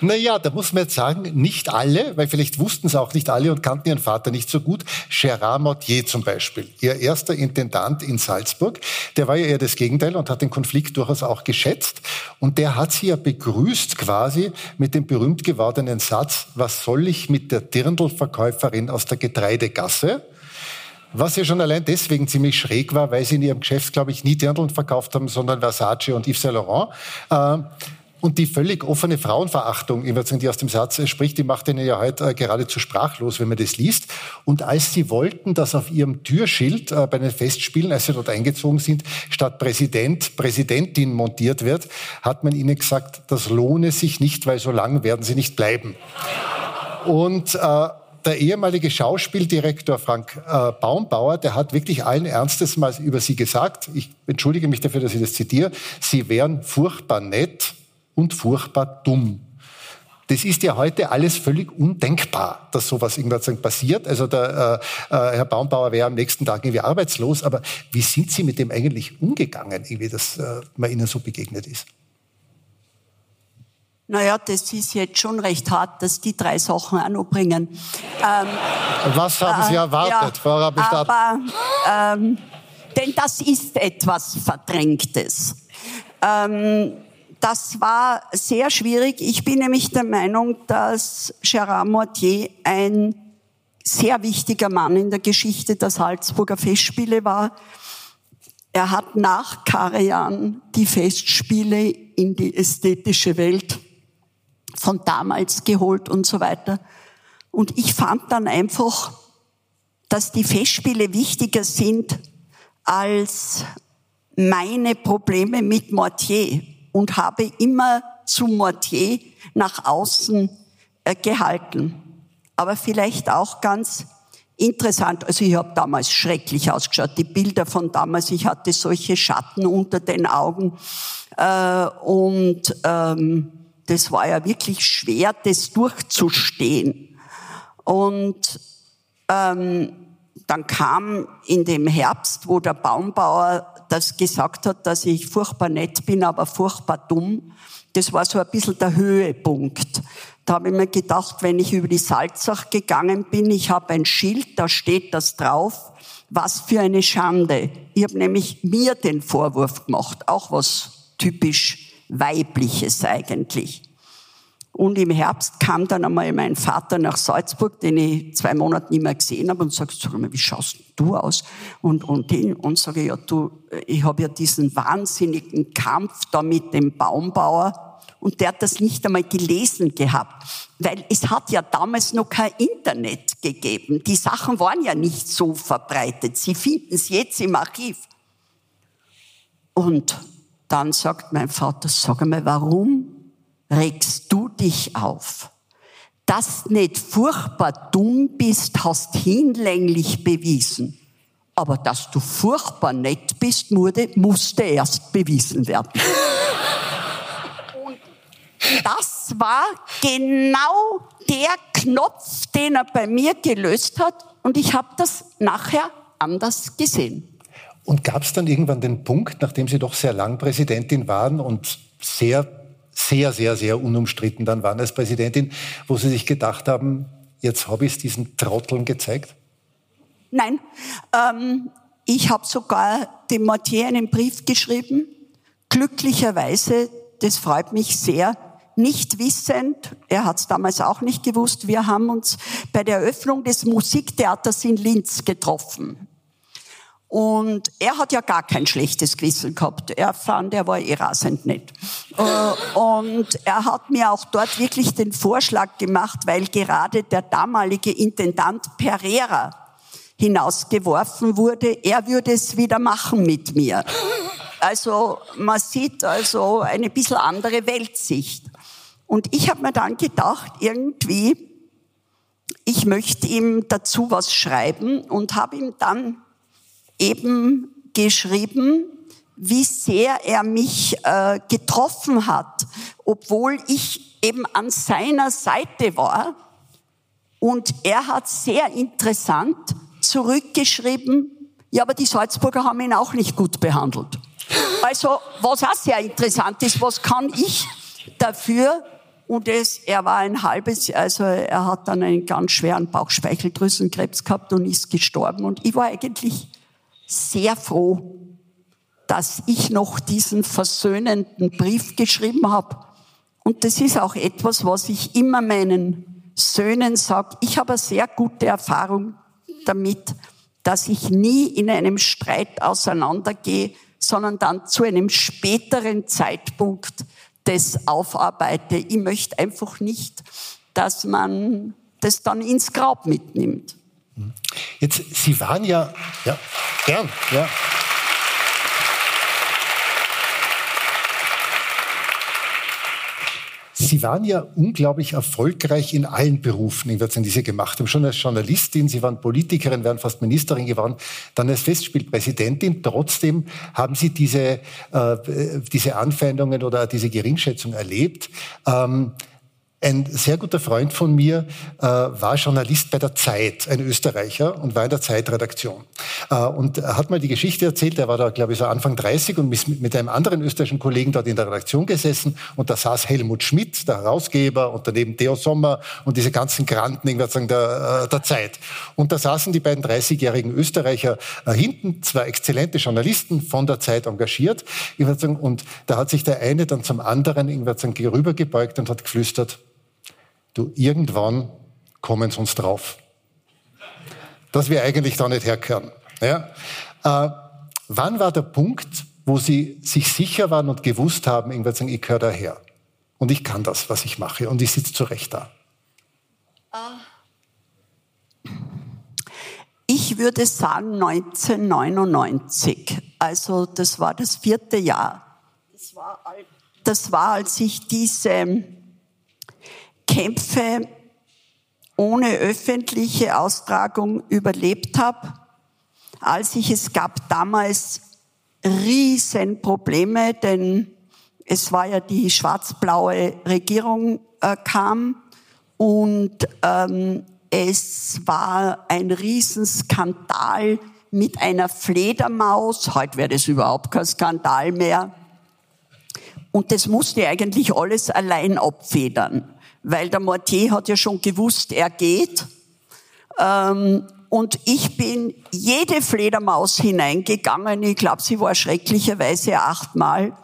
Naja, da muss man jetzt sagen, nicht alle, weil vielleicht wussten es auch nicht alle und kannten ihren Vater nicht so gut. Gérard Mortier zum Beispiel, ihr erster Intendant in Salzburg, der war ja eher das Gegenteil und hat den Konflikt durchaus auch geschätzt. Und der hat sie ja begrüßt quasi mit dem berühmt gewordenen Satz, was soll ich mit der Dirndlverkäuferin aus der Getreidegasse? Was ja schon allein deswegen ziemlich schräg war, weil sie in ihrem Geschäft, glaube ich, nie Dirndl verkauft haben, sondern Versace und Yves Saint Laurent. Äh, und die völlig offene Frauenverachtung, die aus dem Satz spricht, die macht ihnen ja heute äh, geradezu sprachlos, wenn man das liest. Und als sie wollten, dass auf ihrem Türschild äh, bei den Festspielen, als sie dort eingezogen sind, statt Präsident, Präsidentin montiert wird, hat man ihnen gesagt, das lohne sich nicht, weil so lang werden sie nicht bleiben. Und äh, der ehemalige Schauspieldirektor Frank äh, Baumbauer, der hat wirklich allen Ernstes mal über sie gesagt, ich entschuldige mich dafür, dass ich das zitiere, sie wären furchtbar nett, und furchtbar dumm. Das ist ja heute alles völlig undenkbar, dass sowas irgendwann passiert. Also der äh, äh, Herr Baumbauer wäre am nächsten Tag irgendwie arbeitslos. Aber wie sind Sie mit dem eigentlich umgegangen, irgendwie, dass äh, man Ihnen so begegnet ist? Naja, das ist jetzt schon recht hart, dass die drei Sachen auch noch bringen. Ähm, Was haben Sie äh, erwartet, ja, Frau Rabelstadt? Aber, ähm, denn das ist etwas Verdrängtes. Ähm, das war sehr schwierig. Ich bin nämlich der Meinung, dass Gérard Mortier ein sehr wichtiger Mann in der Geschichte der Salzburger Festspiele war. Er hat nach Karajan die Festspiele in die ästhetische Welt von damals geholt und so weiter. Und ich fand dann einfach, dass die Festspiele wichtiger sind als meine Probleme mit Mortier und habe immer zu Mortier nach außen äh, gehalten. Aber vielleicht auch ganz interessant, also ich habe damals schrecklich ausgeschaut, die Bilder von damals, ich hatte solche Schatten unter den Augen äh, und ähm, das war ja wirklich schwer, das durchzustehen. Und ähm, dann kam in dem Herbst, wo der Baumbauer das gesagt hat, dass ich furchtbar nett bin, aber furchtbar dumm. Das war so ein bisschen der Höhepunkt. Da habe ich mir gedacht, wenn ich über die Salzach gegangen bin, ich habe ein Schild, da steht das drauf, was für eine Schande. Ich habe nämlich mir den Vorwurf gemacht, auch was typisch weibliches eigentlich. Und im Herbst kam dann einmal mein Vater nach Salzburg, den ich zwei Monate nicht mehr gesehen habe, und sagt, sag mal, wie schaust du aus? Und, und, den, und sage, ja, du, ich habe ja diesen wahnsinnigen Kampf da mit dem Baumbauer und der hat das nicht einmal gelesen gehabt, weil es hat ja damals noch kein Internet gegeben. Die Sachen waren ja nicht so verbreitet. Sie finden es jetzt im Archiv. Und dann sagt mein Vater, sag einmal, warum regst du dich auf? Dass nicht furchtbar dumm bist, hast hinlänglich bewiesen. Aber dass du furchtbar nett bist, musste erst bewiesen werden. Und das war genau der Knopf, den er bei mir gelöst hat. Und ich habe das nachher anders gesehen. Und gab es dann irgendwann den Punkt, nachdem Sie doch sehr lang Präsidentin waren und sehr, sehr, sehr, sehr unumstritten dann waren als Präsidentin, wo Sie sich gedacht haben, jetzt habe ich es diesen Trotteln gezeigt? Nein, ähm, ich habe sogar dem Mortier einen Brief geschrieben. Glücklicherweise, das freut mich sehr, nicht wissend, er hat es damals auch nicht gewusst, wir haben uns bei der Eröffnung des Musiktheaters in Linz getroffen. Und er hat ja gar kein schlechtes Gewissen gehabt. Er fand, er war eh rasend nett. Äh, und er hat mir auch dort wirklich den Vorschlag gemacht, weil gerade der damalige Intendant Pereira hinausgeworfen wurde, er würde es wieder machen mit mir. Also man sieht also eine bisschen andere Weltsicht. Und ich habe mir dann gedacht, irgendwie, ich möchte ihm dazu was schreiben und habe ihm dann eben geschrieben, wie sehr er mich äh, getroffen hat, obwohl ich eben an seiner Seite war. Und er hat sehr interessant zurückgeschrieben, ja, aber die Salzburger haben ihn auch nicht gut behandelt. Also, was auch sehr interessant ist, was kann ich dafür? Und es, er war ein halbes, also er hat dann einen ganz schweren Bauchspeicheldrüsenkrebs gehabt und ist gestorben. Und ich war eigentlich sehr froh, dass ich noch diesen versöhnenden Brief geschrieben habe. Und das ist auch etwas, was ich immer meinen Söhnen sage. Ich habe eine sehr gute Erfahrung damit, dass ich nie in einem Streit auseinandergehe, sondern dann zu einem späteren Zeitpunkt das aufarbeite. Ich möchte einfach nicht, dass man das dann ins Grab mitnimmt. Jetzt, Sie waren ja, ja, gern, ja. Sie waren ja unglaublich erfolgreich in allen Berufen, die Sie gemacht haben. Schon als Journalistin, Sie waren Politikerin, wären fast Ministerin geworden, dann als Festspielpräsidentin. Trotzdem haben Sie diese, äh, diese Anfeindungen oder diese Geringschätzung erlebt. Ähm, ein sehr guter Freund von mir äh, war Journalist bei der Zeit, ein Österreicher, und war in der Zeitredaktion. Äh, und er hat mal die Geschichte erzählt, er war da, glaube ich, so Anfang 30 und mit, mit einem anderen österreichischen Kollegen dort in der Redaktion gesessen und da saß Helmut Schmidt, der Herausgeber, und daneben Theo Sommer und diese ganzen Granten ich würde sagen, der, äh, der Zeit. Und da saßen die beiden 30-jährigen Österreicher äh, hinten, zwei exzellente Journalisten von der Zeit engagiert, sagen, und da hat sich der eine dann zum anderen sagen, rübergebeugt und hat geflüstert, du, irgendwann kommen sie uns drauf. Dass wir eigentlich da nicht herkehren. Ja? Äh, wann war der Punkt, wo Sie sich sicher waren und gewusst haben, irgendwann sagen, ich gehöre daher und ich kann das, was ich mache und ich sitze zurecht da? Ich würde sagen 1999. Also das war das vierte Jahr. Das war, das war als ich diese Kämpfe ohne öffentliche Austragung überlebt habe. Als ich es gab damals Riesenprobleme, denn es war ja die schwarz-blaue Regierung äh, kam und ähm, es war ein Riesenskandal mit einer Fledermaus. Heute wäre das überhaupt kein Skandal mehr. Und das musste eigentlich alles allein abfedern weil der Mortier hat ja schon gewusst, er geht. Ähm, und ich bin jede Fledermaus hineingegangen. Ich glaube, sie war schrecklicherweise achtmal.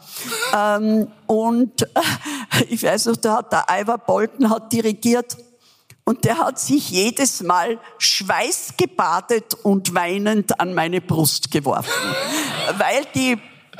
Ähm, und [laughs] ich weiß noch, da hat der Ivar Bolton hat dirigiert. Und der hat sich jedes Mal schweißgebadet und weinend an meine Brust geworfen. Weil die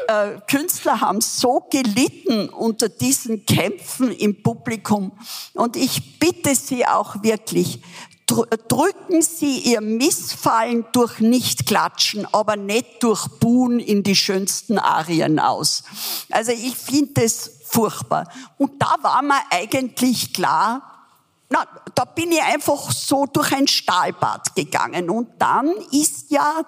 äh, Künstler haben so gelitten unter diesen Kämpfen im Publikum. Und ich bitte Sie auch wirklich, drücken Sie Ihr Missfallen durch Nicht-Klatschen, aber nicht durch Buhn in die schönsten Arien aus. Also ich finde das furchtbar. Und da war mir eigentlich klar, na, da bin ich einfach so durch ein Stahlbad gegangen. Und dann ist ja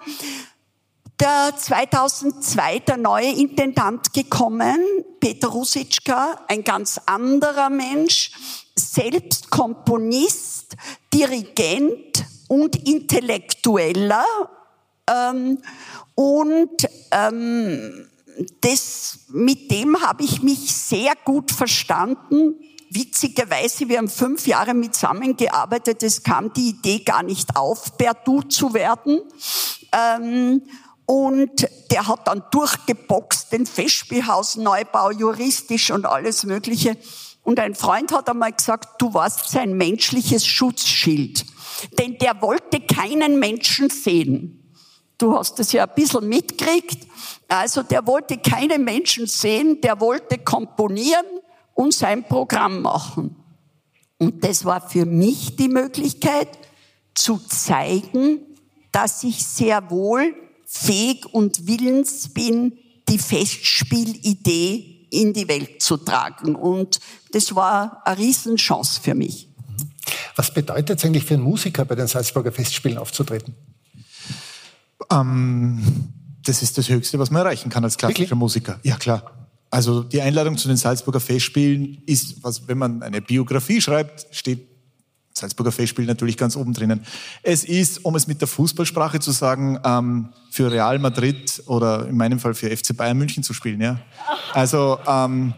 der 2002 der neue Intendant gekommen, Peter Rusitschka, ein ganz anderer Mensch, selbst Komponist, Dirigent und Intellektueller. Ähm, und ähm, das, mit dem habe ich mich sehr gut verstanden. Witzigerweise, wir haben fünf Jahre mit zusammengearbeitet. Es kam die Idee gar nicht auf, per Du zu werden. Ähm, und der hat dann durchgeboxt, den Festspielhausneubau, juristisch und alles Mögliche. Und ein Freund hat einmal gesagt, du warst sein menschliches Schutzschild. Denn der wollte keinen Menschen sehen. Du hast es ja ein bisschen mitgekriegt. Also der wollte keine Menschen sehen, der wollte komponieren und sein Programm machen. Und das war für mich die Möglichkeit zu zeigen, dass ich sehr wohl fähig und willens bin, die Festspielidee in die Welt zu tragen. Und das war eine Riesenchance für mich. Was bedeutet es eigentlich für einen Musiker, bei den Salzburger Festspielen aufzutreten? Ähm, das ist das Höchste, was man erreichen kann als klassischer Wirklich? Musiker. Ja, klar. Also die Einladung zu den Salzburger Festspielen ist, was, wenn man eine Biografie schreibt, steht Salzburger Festspiel natürlich ganz oben drinnen. Es ist, um es mit der Fußballsprache zu sagen, ähm, für Real Madrid oder in meinem Fall für FC Bayern München zu spielen. Ja? Also ähm,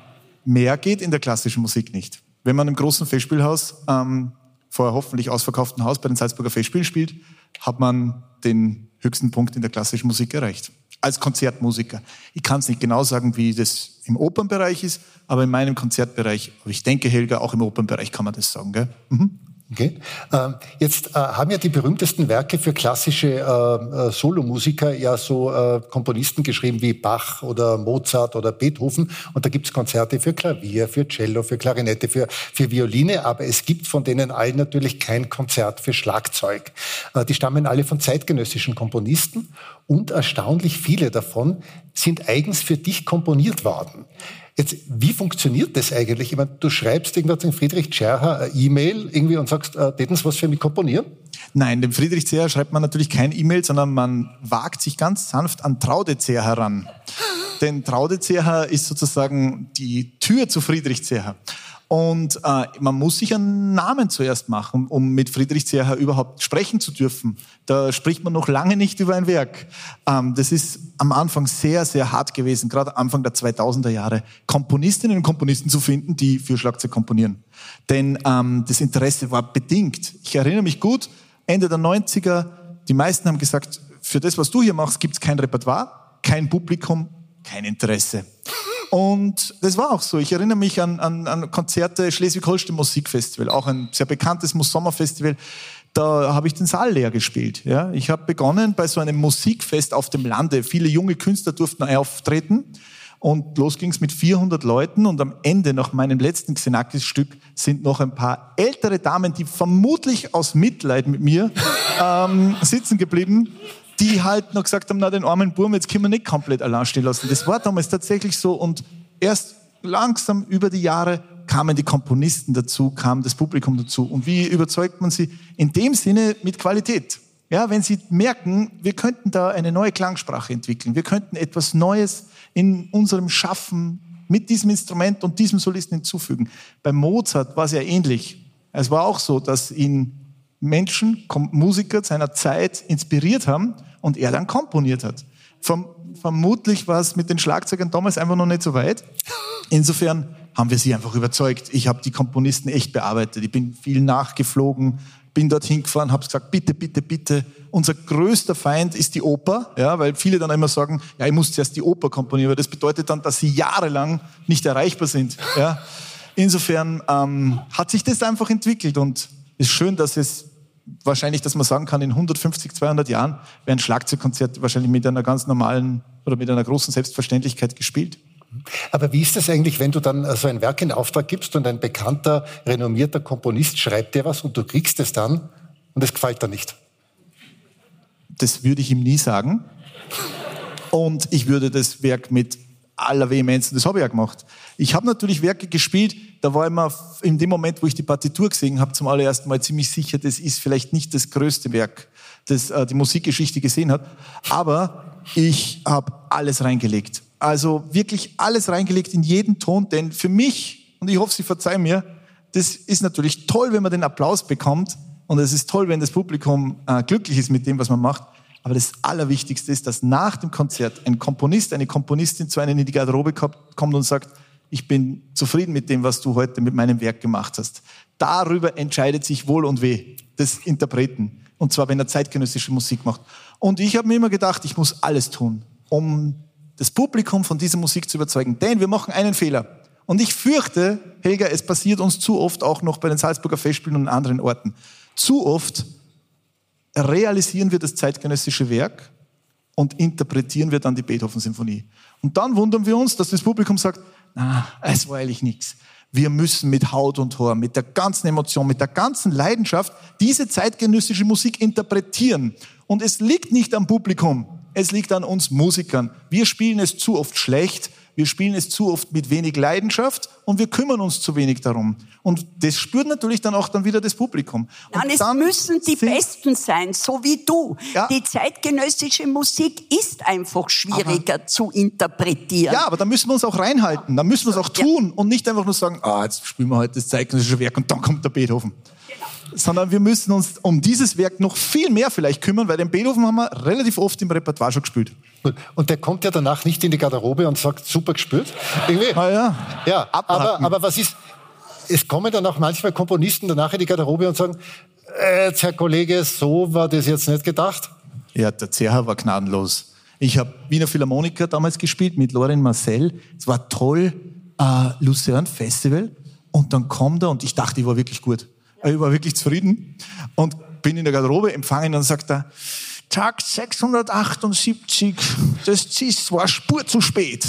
mehr geht in der klassischen Musik nicht. Wenn man im großen Festspielhaus ähm, vor hoffentlich ausverkauftem Haus bei den Salzburger Festspielen spielt, hat man den höchsten Punkt in der klassischen Musik erreicht. Als Konzertmusiker. Ich kann es nicht genau sagen, wie das im Opernbereich ist, aber in meinem Konzertbereich, aber ich denke, Helga, auch im Opernbereich kann man das sagen. Gell? Mhm. Okay. Ähm, jetzt äh, haben ja die berühmtesten Werke für klassische äh, äh, Solomusiker ja so Komponisten geschrieben wie Bach oder Mozart oder Beethoven. Und da gibt's Konzerte für Klavier, für Cello, für Klarinette, für, für Violine. Aber es gibt von denen allen natürlich kein Konzert für Schlagzeug. Die stammen alle von zeitgenössischen Komponisten und erstaunlich viele davon sind eigens für dich komponiert worden. Jetzt, wie funktioniert das eigentlich? Ich meine, du schreibst irgendwas den Friedrich Tscherher eine E-Mail irgendwie und sagst, äh, täten Sie was für mich komponieren? Nein, dem Friedrich Tscherher schreibt man natürlich kein E-Mail, sondern man wagt sich ganz sanft an Traude Tscherher heran. Denn Traude Tscherher ist sozusagen die Tür zu Friedrich Tscherher. Und äh, man muss sich einen Namen zuerst machen, um mit Friedrich Zerher überhaupt sprechen zu dürfen. Da spricht man noch lange nicht über ein Werk. Ähm, das ist am Anfang sehr, sehr hart gewesen, gerade Anfang der 2000er Jahre, Komponistinnen und Komponisten zu finden, die für Schlagzeug komponieren. Denn ähm, das Interesse war bedingt. Ich erinnere mich gut, Ende der 90er, die meisten haben gesagt, für das, was du hier machst, gibt es kein Repertoire, kein Publikum, kein Interesse. Und das war auch so. Ich erinnere mich an, an, an Konzerte Schleswig-Holstein Musikfestival, auch ein sehr bekanntes Sommerfestival. Da habe ich den Saal leer gespielt. Ja. Ich habe begonnen bei so einem Musikfest auf dem Lande. Viele junge Künstler durften auftreten. Und los ging's mit 400 Leuten und am Ende, nach meinem letzten Xenakis-Stück, sind noch ein paar ältere Damen, die vermutlich aus Mitleid mit mir [laughs] ähm, sitzen geblieben die halt noch gesagt haben, na, den armen Burm, jetzt können wir nicht komplett allein stehen lassen. Das war damals tatsächlich so und erst langsam über die Jahre kamen die Komponisten dazu, kam das Publikum dazu. Und wie überzeugt man sie? In dem Sinne mit Qualität. Ja, wenn sie merken, wir könnten da eine neue Klangsprache entwickeln, wir könnten etwas Neues in unserem Schaffen mit diesem Instrument und diesem Solisten hinzufügen. Bei Mozart war es ja ähnlich. Es war auch so, dass ihn Menschen, Musiker seiner Zeit inspiriert haben und er dann komponiert hat. Verm vermutlich war es mit den Schlagzeugern damals einfach noch nicht so weit. Insofern haben wir sie einfach überzeugt. Ich habe die Komponisten echt bearbeitet. Ich bin viel nachgeflogen, bin dorthin gefahren, habe gesagt, bitte, bitte, bitte. Unser größter Feind ist die Oper, ja, weil viele dann immer sagen, ja, ich muss zuerst die Oper komponieren, weil das bedeutet dann, dass sie jahrelang nicht erreichbar sind. Ja. Insofern ähm, hat sich das einfach entwickelt und ist schön, dass es wahrscheinlich, dass man sagen kann, in 150, 200 Jahren werden Schlagzeugkonzerte wahrscheinlich mit einer ganz normalen oder mit einer großen Selbstverständlichkeit gespielt. Aber wie ist das eigentlich, wenn du dann so ein Werk in Auftrag gibst und ein bekannter, renommierter Komponist schreibt dir was und du kriegst es dann und es gefällt dir nicht? Das würde ich ihm nie sagen. Und ich würde das Werk mit aller Vehemenz, das habe ich ja gemacht. Ich habe natürlich Werke gespielt, da war ich mir in dem Moment, wo ich die Partitur gesehen habe, zum allerersten Mal ziemlich sicher, das ist vielleicht nicht das größte Werk, das äh, die Musikgeschichte gesehen hat. Aber ich habe alles reingelegt. Also wirklich alles reingelegt in jeden Ton, denn für mich, und ich hoffe, Sie verzeihen mir, das ist natürlich toll, wenn man den Applaus bekommt und es ist toll, wenn das Publikum äh, glücklich ist mit dem, was man macht. Aber das Allerwichtigste ist, dass nach dem Konzert ein Komponist, eine Komponistin zu einem in die Garderobe kommt und sagt, ich bin zufrieden mit dem, was du heute mit meinem Werk gemacht hast. Darüber entscheidet sich Wohl und Weh des Interpreten. Und zwar, wenn er zeitgenössische Musik macht. Und ich habe mir immer gedacht, ich muss alles tun, um das Publikum von dieser Musik zu überzeugen. Denn wir machen einen Fehler. Und ich fürchte, Helga, es passiert uns zu oft auch noch bei den Salzburger Festspielen und anderen Orten. Zu oft realisieren wir das zeitgenössische Werk und interpretieren wir dann die Beethoven-Symphonie. Und dann wundern wir uns, dass das Publikum sagt, na, es war eigentlich nichts. Wir müssen mit Haut und Haar, mit der ganzen Emotion, mit der ganzen Leidenschaft diese zeitgenössische Musik interpretieren. Und es liegt nicht am Publikum, es liegt an uns Musikern. Wir spielen es zu oft schlecht, wir spielen es zu oft mit wenig Leidenschaft und wir kümmern uns zu wenig darum. Und das spürt natürlich dann auch dann wieder das Publikum. Und Nein, es dann müssen die Besten sein, so wie du. Ja. Die zeitgenössische Musik ist einfach schwieriger aber, zu interpretieren. Ja, aber da müssen wir uns auch reinhalten. Da müssen wir es auch tun ja. und nicht einfach nur sagen, ah, jetzt spielen wir heute das zeitgenössische Werk und dann kommt der Beethoven sondern wir müssen uns um dieses Werk noch viel mehr vielleicht kümmern, weil den Beethoven haben wir relativ oft im Repertoire schon gespielt. Und der kommt ja danach nicht in die Garderobe und sagt, super gespielt. Irgendwie. Ah, ja. ja aber, aber was ist, es kommen dann auch manchmal Komponisten danach in die Garderobe und sagen, äh, jetzt Herr Kollege, so war das jetzt nicht gedacht. Ja, der Zerha war gnadenlos. Ich habe Wiener Philharmoniker damals gespielt mit Loren Marcel. Es war toll, äh, Lucerne Festival. Und dann kommt er und ich dachte, ich war wirklich gut. Ich war wirklich zufrieden und bin in der Garderobe empfangen und sagt er, Tag 678, das ist, war Spur zu spät.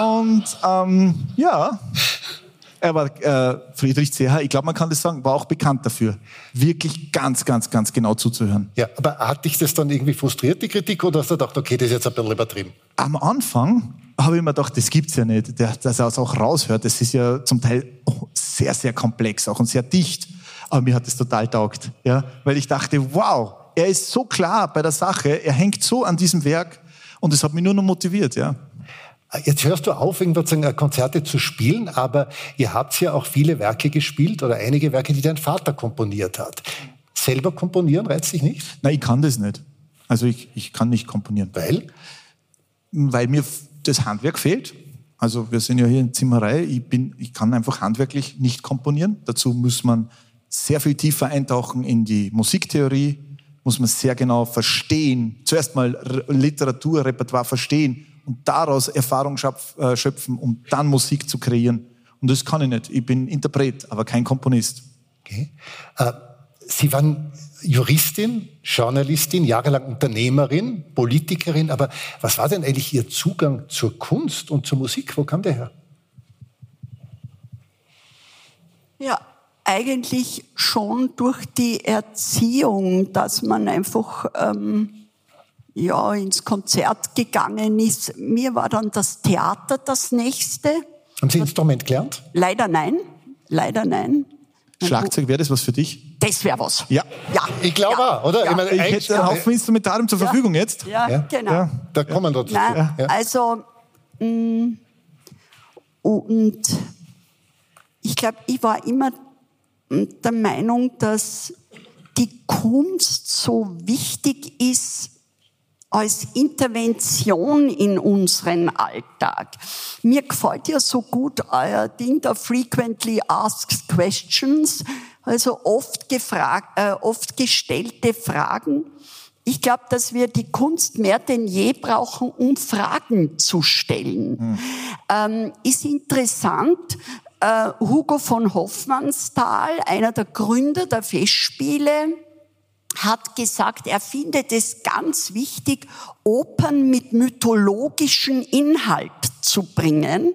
Und ähm, ja, er war äh, Friedrich Zeher, ich glaube, man kann das sagen, war auch bekannt dafür, wirklich ganz, ganz, ganz genau zuzuhören. Ja, aber hat dich das dann irgendwie frustriert, die Kritik, oder hast du gedacht, okay, das ist jetzt ein bisschen übertrieben? Am Anfang habe ich mir gedacht, das gibt's ja nicht, dass er es auch raushört. Das ist ja zum Teil sehr, sehr komplex auch und sehr dicht. Aber mir hat es total taugt, ja, weil ich dachte, wow, er ist so klar bei der Sache, er hängt so an diesem Werk und es hat mich nur noch motiviert, ja. Jetzt hörst du auf, irgendwann Konzerte zu spielen, aber ihr habt ja auch viele Werke gespielt oder einige Werke, die dein Vater komponiert hat. Selber komponieren reizt dich nicht? Nein, ich kann das nicht. Also ich, ich kann nicht komponieren. Weil? Weil mir das Handwerk fehlt. Also wir sind ja hier in Zimmerei. Ich, bin, ich kann einfach handwerklich nicht komponieren. Dazu muss man sehr viel tiefer eintauchen in die Musiktheorie, muss man sehr genau verstehen, zuerst mal Literatur, Repertoire verstehen und daraus Erfahrung äh, schöpfen, um dann Musik zu kreieren. Und das kann ich nicht. Ich bin Interpret, aber kein Komponist. Okay. Äh, Sie waren Juristin, Journalistin, jahrelang Unternehmerin, Politikerin, aber was war denn eigentlich Ihr Zugang zur Kunst und zur Musik? Wo kam der her? Ja, eigentlich schon durch die Erziehung, dass man einfach ähm, ja, ins Konzert gegangen ist. Mir war dann das Theater das nächste. Haben Sie Instrument gelernt? Leider nein. Leider nein. Schlagzeug wäre das was für dich? Das wäre was. Ja. ja. Ich glaube ja. auch, oder? Ja. Ich, meine, ich hätte einen Haufen Instrumentarium zur Verfügung ja. jetzt. Ja, ja. genau. Da kommen wir dazu. Nein, Also, mh, mm, und ich glaube, ich war immer der Meinung, dass die Kunst so wichtig ist als Intervention in unseren Alltag. Mir gefällt ja so gut euer Ding der Frequently Asked Questions, also oft, gefragt, äh, oft gestellte Fragen. Ich glaube, dass wir die Kunst mehr denn je brauchen, um Fragen zu stellen. Hm. Ähm, ist interessant, äh, Hugo von Hoffmannsthal, einer der Gründer der Festspiele, hat gesagt, er findet es ganz wichtig, Opern mit mythologischen Inhalt zu bringen,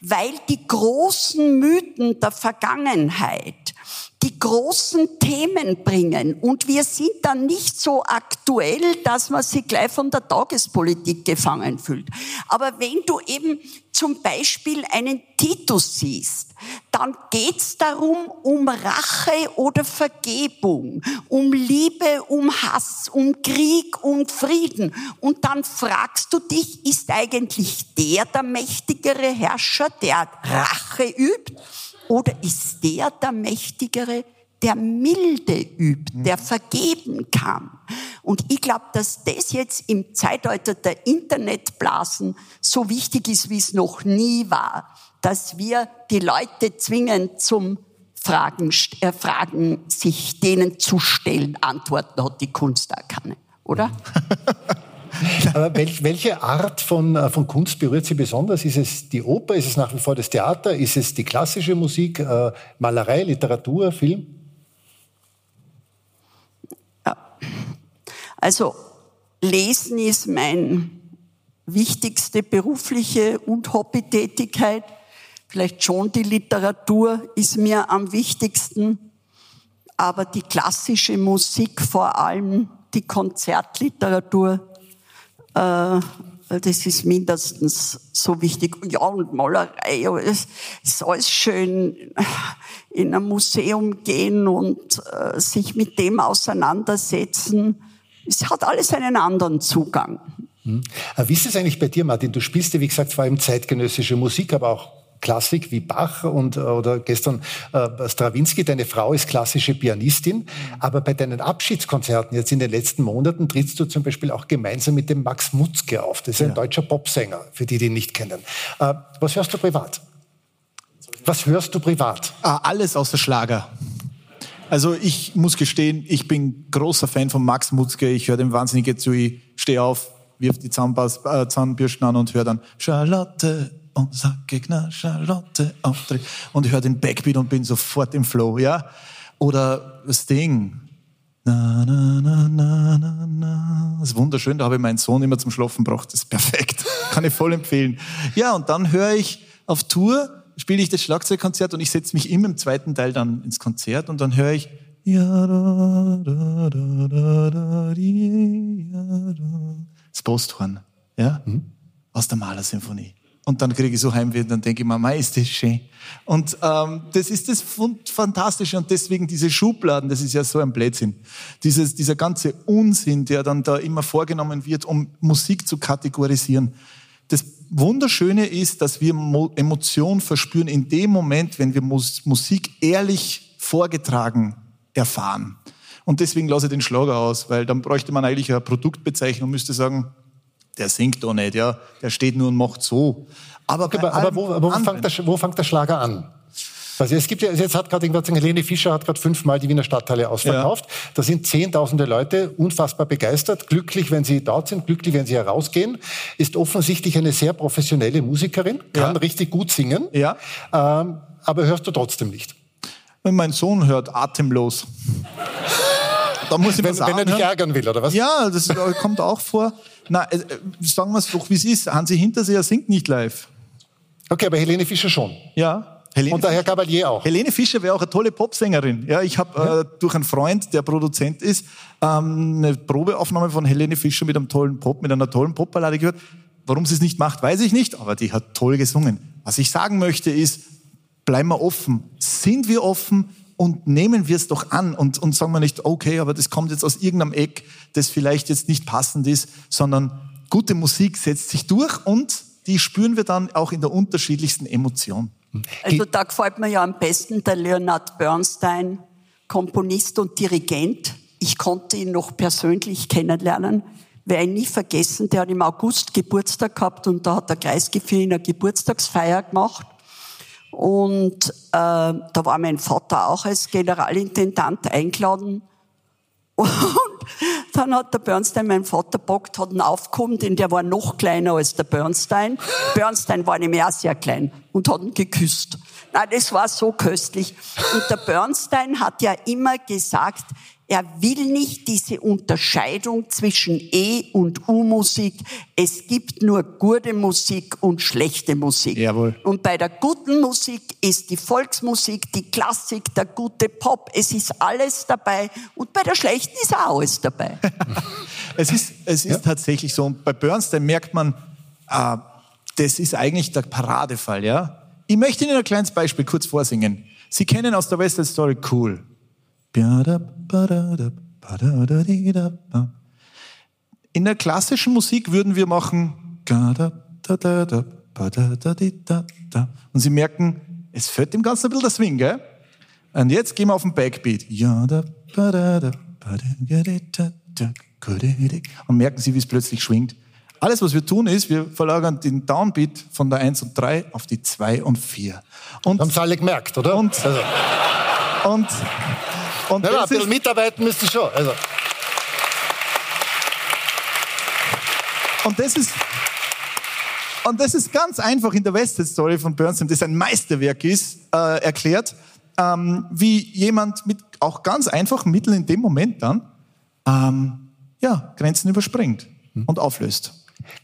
weil die großen Mythen der Vergangenheit die großen Themen bringen. Und wir sind dann nicht so aktuell, dass man sich gleich von der Tagespolitik gefangen fühlt. Aber wenn du eben zum Beispiel einen Titus siehst, dann geht's darum, um Rache oder Vergebung, um Liebe, um Hass, um Krieg, um Frieden. Und dann fragst du dich, ist eigentlich der der mächtigere Herrscher, der Rache übt? Oder ist der der Mächtigere, der Milde übt, der vergeben kann? Und ich glaube, dass das jetzt im Zeitalter der Internetblasen so wichtig ist, wie es noch nie war, dass wir die Leute zwingen zum Fragen, äh, Fragen sich denen zu stellen. Antworten hat die Kunst auch keine, oder? [laughs] [laughs] Aber welch, welche Art von, äh, von Kunst berührt Sie besonders? Ist es die Oper? Ist es nach wie vor das Theater? Ist es die klassische Musik, äh, Malerei, Literatur, Film? Also Lesen ist meine wichtigste berufliche und Hobbytätigkeit. Vielleicht schon die Literatur ist mir am wichtigsten, aber die klassische Musik vor allem, die Konzertliteratur, äh, das ist mindestens so wichtig. Ja, und Malerei, es ist alles schön in ein Museum gehen und äh, sich mit dem auseinandersetzen. Es hat alles einen anderen Zugang. Hm. Wie ist es eigentlich bei dir, Martin? Du spielst ja, wie gesagt, vor allem zeitgenössische Musik, aber auch Klassik wie Bach und, äh, oder gestern äh, Stravinsky, deine Frau ist klassische Pianistin, aber bei deinen Abschiedskonzerten jetzt in den letzten Monaten trittst du zum Beispiel auch gemeinsam mit dem Max Mutzke auf. Das ist ein ja. deutscher Popsänger, für die, die ihn nicht kennen. Äh, was hörst du privat? Was hörst du privat? Ah, alles außer Schlager. Also ich muss gestehen, ich bin großer Fan von Max Mutzke. Ich höre dem wahnsinnig zu. Ich stehe auf, wirf die äh, Zahnbürsten an und höre dann Charlotte und sag Gegner Charlotte auftritt und ich höre den Backbeat und bin sofort im Flow, ja? Oder Sting. Na, na, na, na, na, na. Das ist wunderschön, da habe ich meinen Sohn immer zum Schlafen gebracht. Das ist perfekt. [laughs] Kann ich voll empfehlen. Ja, und dann höre ich auf Tour, spiele ich das Schlagzeugkonzert und ich setze mich immer im zweiten Teil dann ins Konzert und dann höre ich das Posthorn, ja, mhm. aus der Malersymphonie. Und dann kriege ich so Heimweh und dann denke ich mir, mei, ist das schön. Und ähm, das ist das Fantastische und deswegen diese Schubladen, das ist ja so ein Blödsinn. Dieses, dieser ganze Unsinn, der dann da immer vorgenommen wird, um Musik zu kategorisieren. Das Wunderschöne ist, dass wir Emotionen verspüren in dem Moment, wenn wir Musik ehrlich vorgetragen erfahren. Und deswegen lasse ich den Schlager aus, weil dann bräuchte man eigentlich eine Produktbezeichnung müsste sagen, der singt doch nicht, ja, der steht nur und macht so. Aber, aber, aber wo, wo, fängt der, wo fängt der Schlager an? Also es gibt ja, jetzt hat gerade irgendwas, Helene Fischer hat gerade fünfmal die Wiener Stadthalle ausverkauft. Ja. Da sind zehntausende Leute unfassbar begeistert, glücklich, wenn sie dort sind, glücklich, wenn sie herausgehen. Ist offensichtlich eine sehr professionelle Musikerin, kann ja. richtig gut singen. Ja. Ähm, aber hörst du trotzdem nicht? Mein Sohn hört, atemlos. [laughs] da muss ich wenn, sagen, wenn er dich ärgern will, oder was? Ja, das kommt auch vor. Na, äh, sagen wir es doch, wie es ist. Hansi Hinterseher singt nicht live. Okay, aber Helene Fischer schon. Ja. Helene und der Herr Gabalier auch. Helene Fischer wäre auch eine tolle Popsängerin. Ja, ich habe ja. äh, durch einen Freund, der Produzent ist, ähm, eine Probeaufnahme von Helene Fischer mit einem tollen Pop, mit einer tollen Popballade gehört. Warum sie es nicht macht, weiß ich nicht, aber die hat toll gesungen. Was ich sagen möchte ist, bleiben wir offen. Sind wir offen? Und nehmen wir es doch an und, und sagen wir nicht, okay, aber das kommt jetzt aus irgendeinem Eck, das vielleicht jetzt nicht passend ist, sondern gute Musik setzt sich durch und die spüren wir dann auch in der unterschiedlichsten Emotion. Also da gefällt mir ja am besten der Leonard Bernstein, Komponist und Dirigent. Ich konnte ihn noch persönlich kennenlernen. Werde ich nie vergessen, der hat im August Geburtstag gehabt und da hat der Kreisgefühl eine Geburtstagsfeier gemacht. Und äh, da war mein Vater auch als Generalintendant eingeladen. [laughs] Und Dann hat der Bernstein meinen Vater packt, hat ihn aufgehoben, denn der war noch kleiner als der Bernstein. Bernstein war nämlich auch sehr klein und hat ihn geküsst. Nein, das war so köstlich. Und der Bernstein hat ja immer gesagt, er will nicht diese Unterscheidung zwischen E- und U-Musik. Es gibt nur gute Musik und schlechte Musik. Jawohl. Und bei der guten Musik ist die Volksmusik, die Klassik, der gute Pop. Es ist alles dabei. Und bei der schlechten ist auch alles dabei. [laughs] es ist, es ist ja. tatsächlich so. Und bei Bernstein merkt man, äh, das ist eigentlich der Paradefall, ja. Ich möchte Ihnen ein kleines Beispiel kurz vorsingen. Sie kennen aus der West Side Story Cool. In der klassischen Musik würden wir machen und Sie merken, es fällt dem Ganzen ein bisschen der Swing, gell? Und jetzt gehen wir auf den Backbeat. Und merken Sie, wie es plötzlich schwingt. Alles, was wir tun, ist, wir verlagern den Downbeat von der 1 und 3 auf die 2 und 4. Und, haben Sie alle gemerkt, oder? Und, also. und und ja, ein bisschen mitarbeiten müsst ihr schon. Also. Und das ist, und das ist ganz einfach in der West Side Story von Bernstein, das ein Meisterwerk ist, äh, erklärt, ähm, wie jemand mit auch ganz einfachen Mitteln in dem Moment dann ähm, ja, Grenzen überspringt hm. und auflöst.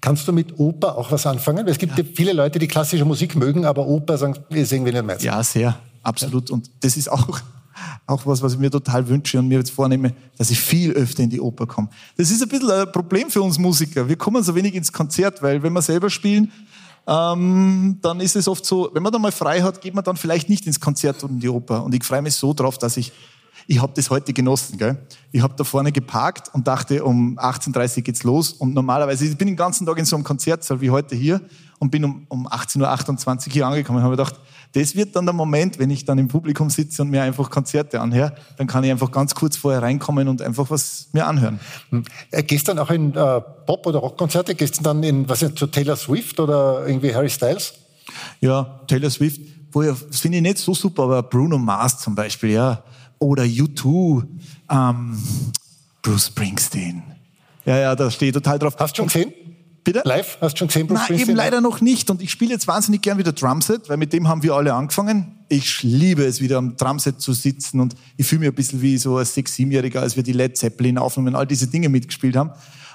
Kannst du mit Oper auch was anfangen? Es gibt ja. viele Leute, die klassische Musik mögen, aber Oper sagen, ist irgendwie nicht meins. Ja, sehr, absolut. Ja. Und das ist auch auch was, was ich mir total wünsche und mir jetzt vornehme, dass ich viel öfter in die Oper komme. Das ist ein bisschen ein Problem für uns Musiker. Wir kommen so wenig ins Konzert, weil wenn wir selber spielen, ähm, dann ist es oft so, wenn man da mal frei hat, geht man dann vielleicht nicht ins Konzert und in die Oper. Und ich freue mich so drauf, dass ich, ich habe das heute genossen. Gell? Ich habe da vorne geparkt und dachte, um 18.30 Uhr geht's los. Und normalerweise, ich bin den ganzen Tag in so einem Konzertsaal wie heute hier und bin um, um 18.28 Uhr hier angekommen und habe gedacht, das wird dann der Moment, wenn ich dann im Publikum sitze und mir einfach Konzerte anhöre, dann kann ich einfach ganz kurz vorher reinkommen und einfach was mir anhören. Hm. Äh, gehst du dann auch in äh, Pop- oder Rockkonzerte? Gehst du dann in, was ist, zu Taylor Swift oder irgendwie Harry Styles? Ja, Taylor Swift, wo ich, das finde ich nicht so super, aber Bruno Mars zum Beispiel, ja. Oder U2, ähm, Bruce Springsteen. Ja, ja, da stehe ich total drauf. Hast du schon gesehen? Bitte? Live? Hast du schon gesehen, Bruce Nein, eben leider noch nicht. Und ich spiele jetzt wahnsinnig gern wieder Drumset, weil mit dem haben wir alle angefangen. Ich liebe es, wieder am Drumset zu sitzen und ich fühle mich ein bisschen wie so ein Sechs-, Siebenjähriger, als wir die Led Zeppelin aufnehmen, all diese Dinge mitgespielt haben.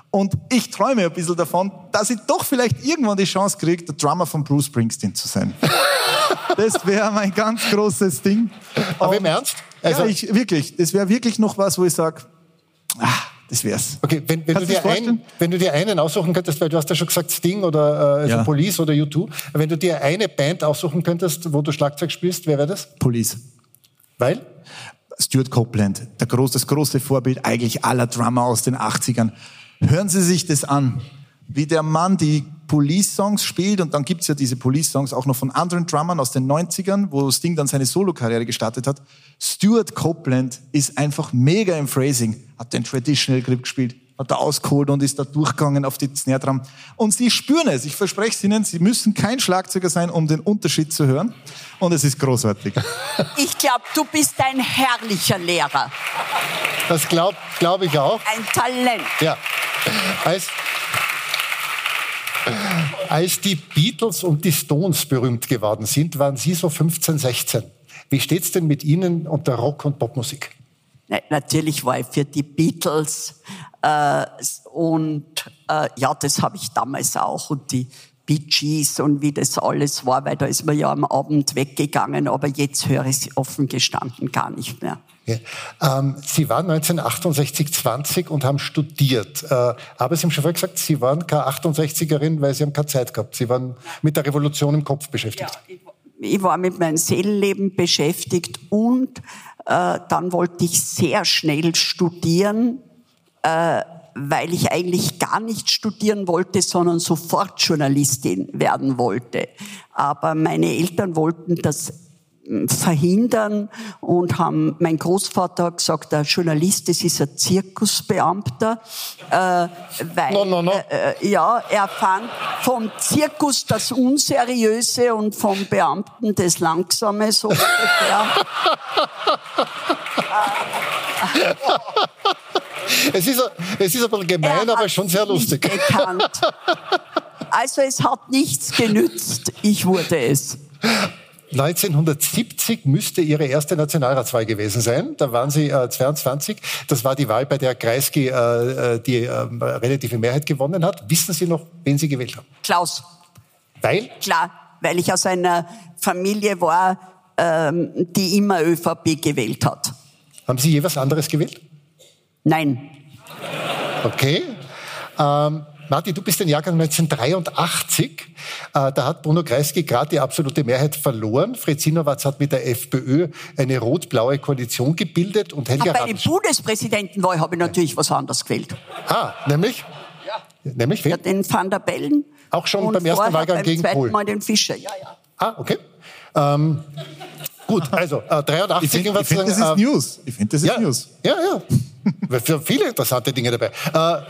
Und ich träume ein bisschen davon, dass ich doch vielleicht irgendwann die Chance kriege, der Drummer von Bruce Springsteen zu sein. [laughs] das wäre mein ganz großes Ding. Aber im Ernst? Also ja, ich, wirklich. Das wäre wirklich noch was, wo ich sage, ah, das wär's. Okay, wenn, wenn, du dir ein, wenn du dir einen aussuchen könntest, weil du hast ja schon gesagt Sting oder äh, also ja. Police oder U2, wenn du dir eine Band aussuchen könntest, wo du Schlagzeug spielst, wer wäre das? Police. Weil? Stuart Copeland, der groß, das große Vorbild eigentlich aller Drummer aus den 80ern. Hören Sie sich das an, wie der Mann die Police-Songs spielt und dann gibt's ja diese Police-Songs auch noch von anderen Drummern aus den 90ern, wo Sting dann seine Solo-Karriere gestartet hat. Stuart Copeland ist einfach mega im Phrasing, hat den Traditional Grip gespielt, hat da ausgeholt und ist da durchgegangen auf die Snare Drum. Und Sie spüren es, ich verspreche es Ihnen, Sie müssen kein Schlagzeuger sein, um den Unterschied zu hören. Und es ist großartig. [laughs] Ich glaube, du bist ein herrlicher Lehrer. Das glaube glaub ich auch. Ein Talent. Ja. Als, als die Beatles und die Stones berühmt geworden sind, waren Sie so 15, 16. Wie steht's denn mit Ihnen und der Rock- und Popmusik? Natürlich war ich für die Beatles und äh, ja, das habe ich damals auch und die Gees und wie das alles war, weil da ist man ja am Abend weggegangen, aber jetzt höre ich es offen gestanden gar nicht mehr. Ja. Ähm, Sie waren 1968 20 und haben studiert. Äh, aber Sie haben schon vorher gesagt, Sie waren keine 68erin, weil Sie haben keine Zeit gehabt. Sie waren mit der Revolution im Kopf beschäftigt. Ja, ich, ich war mit meinem Seelenleben beschäftigt und äh, dann wollte ich sehr schnell studieren. Äh, weil ich eigentlich gar nicht studieren wollte, sondern sofort Journalistin werden wollte. Aber meine Eltern wollten das hm, verhindern und haben, mein Großvater hat gesagt, der Journalist, das ist ein Zirkusbeamter, äh, weil, no, no, no. Äh, äh ja, er fand vom Zirkus das Unseriöse und vom Beamten das Langsame, so ungefähr. [laughs] es, ist, es ist ein bisschen gemein, aber schon sehr lustig. Gekannt. Also es hat nichts genützt. Ich wurde es. 1970 müsste Ihre erste Nationalratswahl gewesen sein. Da waren Sie äh, 22. Das war die Wahl, bei der Kreisky äh, äh die äh, relative Mehrheit gewonnen hat. Wissen Sie noch, wen Sie gewählt haben? Klaus. Weil? Klar, weil ich aus einer Familie war, ähm, die immer ÖVP gewählt hat. Haben Sie je was anderes gewählt? Nein. Okay. Ähm, Martin, du bist den Jahrgang 1983. Äh, da hat Bruno Kreisky gerade die absolute Mehrheit verloren. Fred Sinowatz hat mit der FPÖ eine rot-blaue Koalition gebildet und Helga Aber bei der Bundespräsidentenwahl habe ich natürlich was anderes gewählt. Ah, nämlich? Ja. Nämlich wen? Ja, den Van der Bellen. Auch schon beim ersten Wahlgang gegen Kohl? Mal den Fischer, ja, ja. Ah, okay. Ähm, gut, also äh, 83 ich finde, find, das ist äh, News. Ich finde, das ist ja, News. Ja, ja. Für viele interessante Dinge dabei. Äh,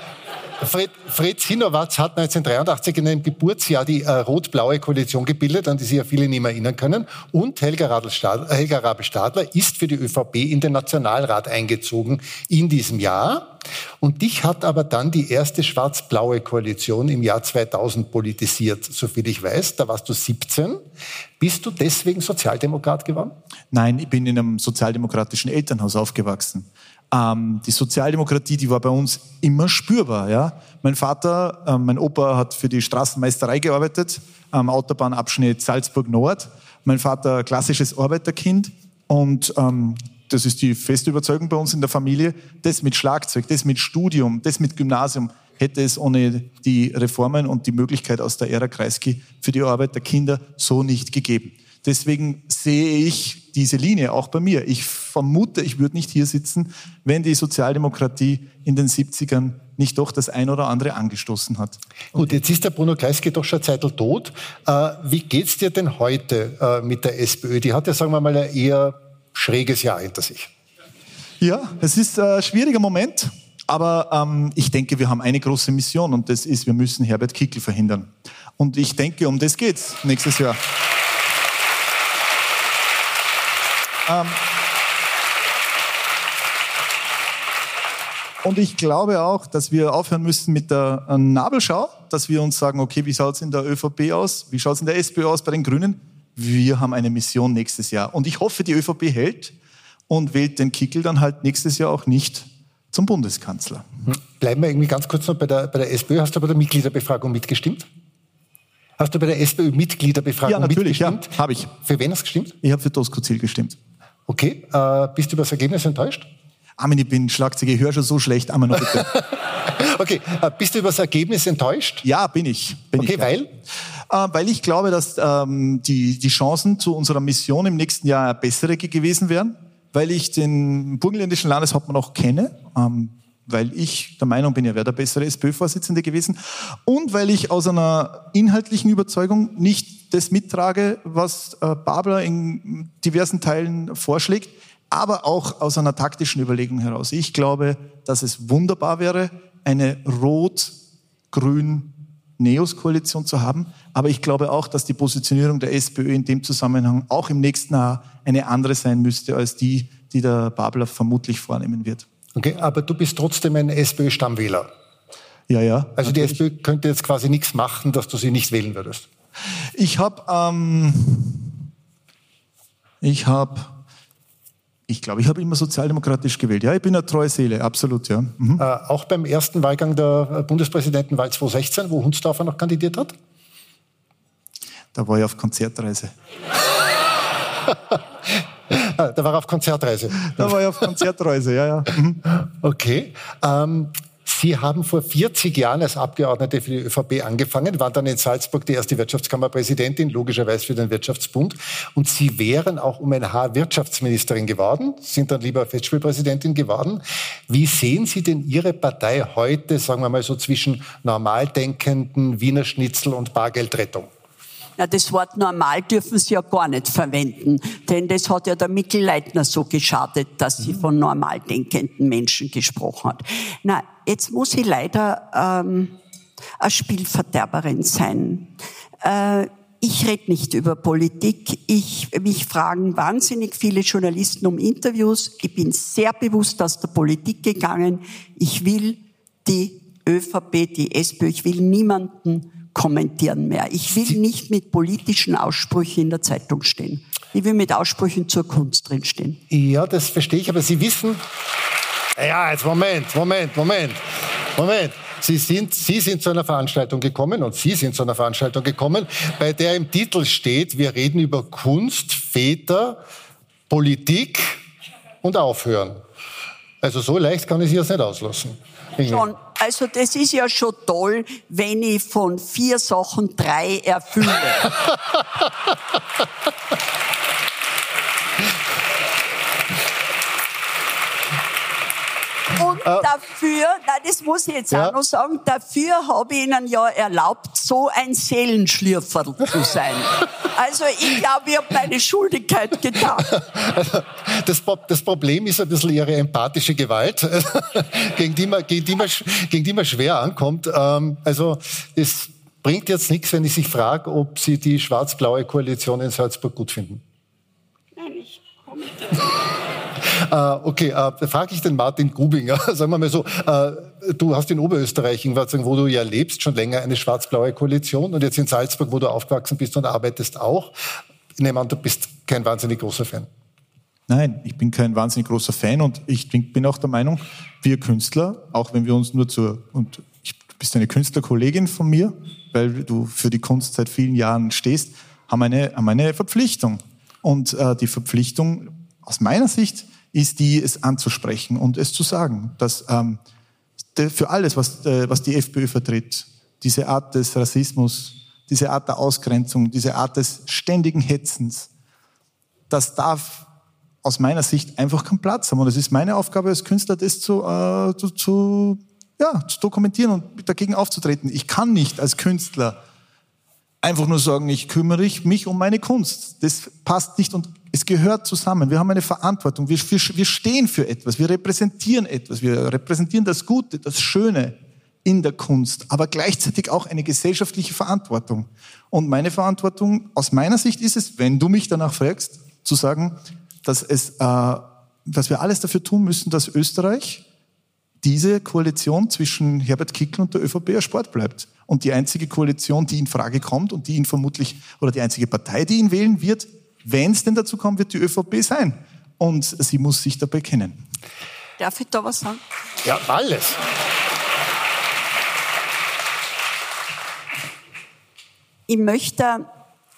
Fred, Fritz Hinowatz hat 1983 in einem Geburtsjahr die äh, rot-blaue Koalition gebildet, an die sich ja viele nicht mehr erinnern können. Und Helga, Helga Rabe-Stadler ist für die ÖVP in den Nationalrat eingezogen in diesem Jahr. Und dich hat aber dann die erste schwarz-blaue Koalition im Jahr 2000 politisiert, soviel ich weiß. Da warst du 17. Bist du deswegen Sozialdemokrat geworden? Nein, ich bin in einem sozialdemokratischen Elternhaus aufgewachsen. Ähm, die Sozialdemokratie, die war bei uns immer spürbar. Ja? Mein Vater, äh, mein Opa hat für die Straßenmeisterei gearbeitet, am Autobahnabschnitt Salzburg Nord. Mein Vater klassisches Arbeiterkind und ähm, das ist die feste Überzeugung bei uns in der Familie, das mit Schlagzeug, das mit Studium, das mit Gymnasium hätte es ohne die Reformen und die Möglichkeit aus der Ära Kreisky für die Arbeiterkinder so nicht gegeben. Deswegen sehe ich diese Linie auch bei mir. Ich vermute, ich würde nicht hier sitzen, wenn die Sozialdemokratie in den 70ern nicht doch das ein oder andere angestoßen hat. Gut, jetzt ist der Bruno Kreisky doch schon Zeitl tot. Äh, wie geht's dir denn heute äh, mit der SPÖ? Die hat ja, sagen wir mal, ein eher schräges Jahr hinter sich. Ja, es ist ein schwieriger Moment, aber ähm, ich denke, wir haben eine große Mission und das ist, wir müssen Herbert Kickl verhindern. Und ich denke, um das geht's nächstes Jahr. Ähm, und ich glaube auch, dass wir aufhören müssen mit der äh, Nabelschau, dass wir uns sagen, okay, wie schaut es in der ÖVP aus? Wie schaut es in der SPÖ aus bei den Grünen? Wir haben eine Mission nächstes Jahr. Und ich hoffe, die ÖVP hält und wählt den Kickel dann halt nächstes Jahr auch nicht zum Bundeskanzler. Hm. Bleiben wir irgendwie ganz kurz noch bei der, bei der SPÖ. Hast du bei der Mitgliederbefragung mitgestimmt? Hast du bei der SPÖ Mitgliederbefragung ja, natürlich, mitgestimmt? Ja, habe ich. Für wen hast du gestimmt? Ich habe für Doskozil gestimmt. Okay, äh, bist du über das Ergebnis enttäuscht? Armin, ich bin Schlagzeuger, ich höre schon so schlecht. Armin, noch bitte. [laughs] okay, äh, bist du über das Ergebnis enttäuscht? Ja, bin ich. Bin okay, ich, weil? Äh, weil ich glaube, dass ähm, die, die Chancen zu unserer Mission im nächsten Jahr bessere gewesen wären, weil ich den burgenländischen Landeshauptmann auch kenne. Ähm, weil ich der Meinung bin, er wäre der bessere SPÖ-Vorsitzende gewesen und weil ich aus einer inhaltlichen Überzeugung nicht das mittrage, was äh, Babler in diversen Teilen vorschlägt, aber auch aus einer taktischen Überlegung heraus. Ich glaube, dass es wunderbar wäre, eine rot-grün Neos-Koalition zu haben. Aber ich glaube auch, dass die Positionierung der SPÖ in dem Zusammenhang auch im nächsten Jahr eine andere sein müsste als die, die der Babler vermutlich vornehmen wird. Okay, aber du bist trotzdem ein SPÖ-Stammwähler. Ja, ja. Also die SPÖ könnte jetzt quasi nichts machen, dass du sie nicht wählen würdest. Ich habe, ähm, ich habe, ich glaube, ich habe immer sozialdemokratisch gewählt. Ja, ich bin eine treue Seele, absolut, ja. Mhm. Äh, auch beim ersten Wahlgang der Bundespräsidentenwahl 2016, wo Hunsdorfer noch kandidiert hat? Da war ich auf Konzertreise. [laughs] [laughs] Da war er auf Konzertreise. Da war ich auf Konzertreise, ja, ja. Mhm. Okay. Ähm, Sie haben vor 40 Jahren als Abgeordnete für die ÖVP angefangen, waren dann in Salzburg die erste Wirtschaftskammerpräsidentin, logischerweise für den Wirtschaftsbund. Und Sie wären auch um ein Haar Wirtschaftsministerin geworden, sind dann lieber Festspielpräsidentin geworden. Wie sehen Sie denn Ihre Partei heute, sagen wir mal so zwischen normaldenkenden Wiener Schnitzel und Bargeldrettung? Na, das Wort normal dürfen Sie ja gar nicht verwenden, denn das hat ja der Mittelleitner so geschadet, dass sie von normal denkenden Menschen gesprochen hat. Na, jetzt muss ich leider ähm, eine Spielverderberin sein. Äh, ich rede nicht über Politik. Ich, mich fragen wahnsinnig viele Journalisten um Interviews. Ich bin sehr bewusst aus der Politik gegangen. Ich will die ÖVP, die SPÖ, ich will niemanden kommentieren mehr. Ich will nicht mit politischen Aussprüchen in der Zeitung stehen. Ich will mit Aussprüchen zur Kunst drinstehen. Ja, das verstehe ich, aber Sie wissen, ja, jetzt Moment, Moment, Moment, Moment. Sie sind, Sie sind zu einer Veranstaltung gekommen und Sie sind zu einer Veranstaltung gekommen, bei der im Titel steht, wir reden über Kunst, Väter, Politik und Aufhören. Also so leicht kann ich Sie jetzt nicht auslassen. Schon, also das ist ja schon toll, wenn ich von vier Sachen drei erfülle. [laughs] Und äh, dafür, nein, das muss ich jetzt ja. auch noch sagen, dafür habe ich Ihnen ja erlaubt, so ein Seelenschlürferl zu sein. [laughs] Also ich glaube, ich habe meine Schuldigkeit getan. [laughs] Das, das, Problem ist ein bisschen Ihre empathische Gewalt, [laughs] gegen die man, gegen die man, gegen die man schwer ankommt. Ähm, also es bringt jetzt nichts, wenn ich sich frage, ob Sie die schwarz-blaue Koalition in Salzburg gut finden. Nein, ich komme äh, okay, äh, frage ich den Martin Grubinger, [laughs] sagen wir mal so, äh, du hast in Oberösterreich, wo du ja lebst, schon länger eine schwarz-blaue Koalition und jetzt in Salzburg, wo du aufgewachsen bist und arbeitest auch. Ich nehme an, du bist kein wahnsinnig großer Fan. Nein, ich bin kein wahnsinnig großer Fan und ich bin auch der Meinung, wir Künstler, auch wenn wir uns nur zur, und ich, du bist eine Künstlerkollegin von mir, weil du für die Kunst seit vielen Jahren stehst, haben eine, haben eine Verpflichtung. Und äh, die Verpflichtung aus meiner Sicht ist die, es anzusprechen und es zu sagen, dass ähm, für alles, was, äh, was die FPÖ vertritt, diese Art des Rassismus, diese Art der Ausgrenzung, diese Art des ständigen Hetzens, das darf aus meiner Sicht einfach keinen Platz haben. Und es ist meine Aufgabe als Künstler, das zu, äh, zu, zu, ja, zu dokumentieren und dagegen aufzutreten. Ich kann nicht als Künstler einfach nur sagen, ich kümmere mich um meine Kunst. Das passt nicht und es gehört zusammen. Wir haben eine Verantwortung. Wir, wir, wir stehen für etwas. Wir repräsentieren etwas. Wir repräsentieren das Gute, das Schöne in der Kunst, aber gleichzeitig auch eine gesellschaftliche Verantwortung. Und meine Verantwortung aus meiner Sicht ist es, wenn du mich danach fragst, zu sagen, dass, es, äh, dass wir alles dafür tun müssen, dass Österreich diese Koalition zwischen Herbert Kickl und der ÖVP erspart bleibt. Und die einzige Koalition, die in Frage kommt und die ihn vermutlich, oder die einzige Partei, die ihn wählen wird, wenn es denn dazu kommt, wird die ÖVP sein. Und sie muss sich dabei kennen. Darf ich da was sagen? Ja, alles. Ich möchte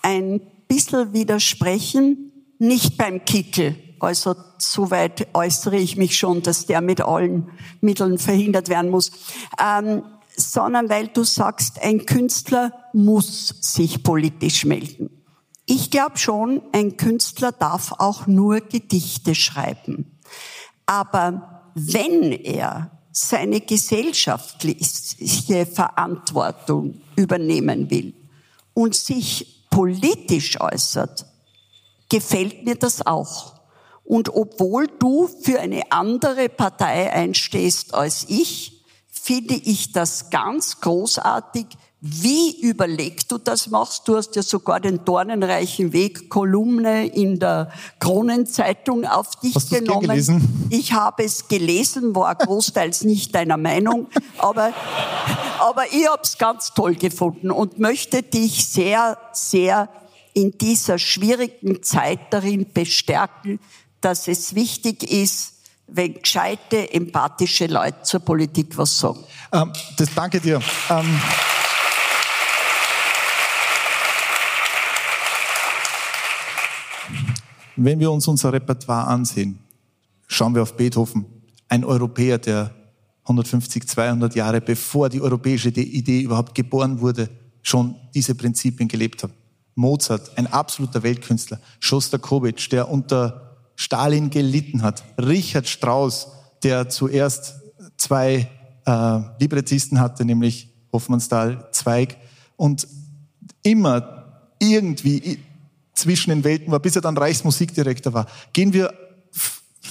ein bisschen widersprechen, nicht beim Kickel. Also soweit äußere ich mich schon, dass der mit allen Mitteln verhindert werden muss. Ähm, sondern weil du sagst, ein Künstler muss sich politisch melden. Ich glaube schon, ein Künstler darf auch nur Gedichte schreiben. Aber wenn er seine gesellschaftliche Verantwortung übernehmen will und sich politisch äußert, gefällt mir das auch. Und obwohl du für eine andere Partei einstehst als ich, finde ich das ganz großartig, wie überlegt du das machst? Du hast ja sogar den dornenreichen Weg Kolumne in der Kronenzeitung auf dich hast genommen. Gelesen? Ich habe es gelesen, war großteils nicht deiner Meinung, aber, aber ich habe es ganz toll gefunden und möchte dich sehr, sehr in dieser schwierigen Zeit darin bestärken, dass es wichtig ist, wenn gescheite, empathische Leute zur Politik was sagen. Ähm, das danke dir. Ähm Wenn wir uns unser Repertoire ansehen, schauen wir auf Beethoven, ein Europäer, der 150, 200 Jahre bevor die europäische Idee überhaupt geboren wurde, schon diese Prinzipien gelebt hat. Mozart, ein absoluter Weltkünstler. Schostakowitsch, der unter Stalin gelitten hat. Richard Strauss, der zuerst zwei äh, Librettisten hatte, nämlich Hoffmannsthal, Zweig, und immer irgendwie zwischen den Welten war, bis er dann Reichsmusikdirektor war. Gehen wir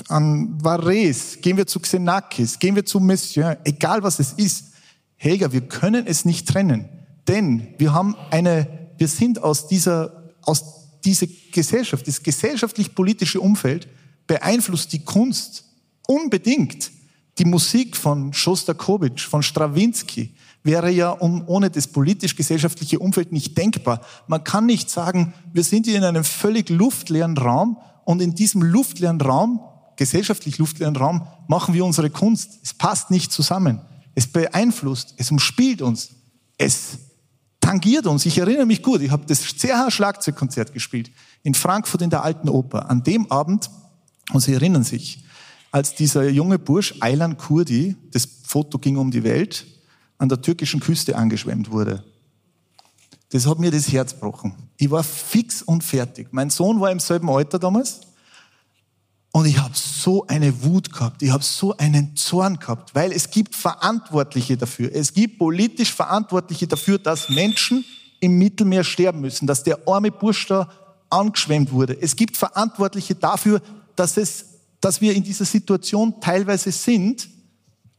an Varese, gehen wir zu Xenakis, gehen wir zu Messiaen, egal was es ist. Helga, wir können es nicht trennen, denn wir haben eine wir sind aus dieser, aus dieser Gesellschaft, das gesellschaftlich-politische Umfeld beeinflusst die Kunst unbedingt. Die Musik von Schostakowitsch, von Strawinski wäre ja ohne das politisch-gesellschaftliche Umfeld nicht denkbar. Man kann nicht sagen, wir sind hier in einem völlig luftleeren Raum und in diesem luftleeren Raum, gesellschaftlich luftleeren Raum, machen wir unsere Kunst. Es passt nicht zusammen. Es beeinflusst, es umspielt uns, es tangiert uns. Ich erinnere mich gut, ich habe das CH-Schlagzeugkonzert gespielt in Frankfurt in der Alten Oper. An dem Abend, und Sie erinnern sich, als dieser junge Bursch Aylan Kurdi, das Foto ging um die Welt, an der türkischen Küste angeschwemmt wurde. Das hat mir das Herz gebrochen. Ich war fix und fertig. Mein Sohn war im selben Alter damals. Und ich habe so eine Wut gehabt, ich habe so einen Zorn gehabt, weil es gibt Verantwortliche dafür. Es gibt politisch Verantwortliche dafür, dass Menschen im Mittelmeer sterben müssen, dass der arme Bursch da angeschwemmt wurde. Es gibt Verantwortliche dafür, dass, es, dass wir in dieser Situation teilweise sind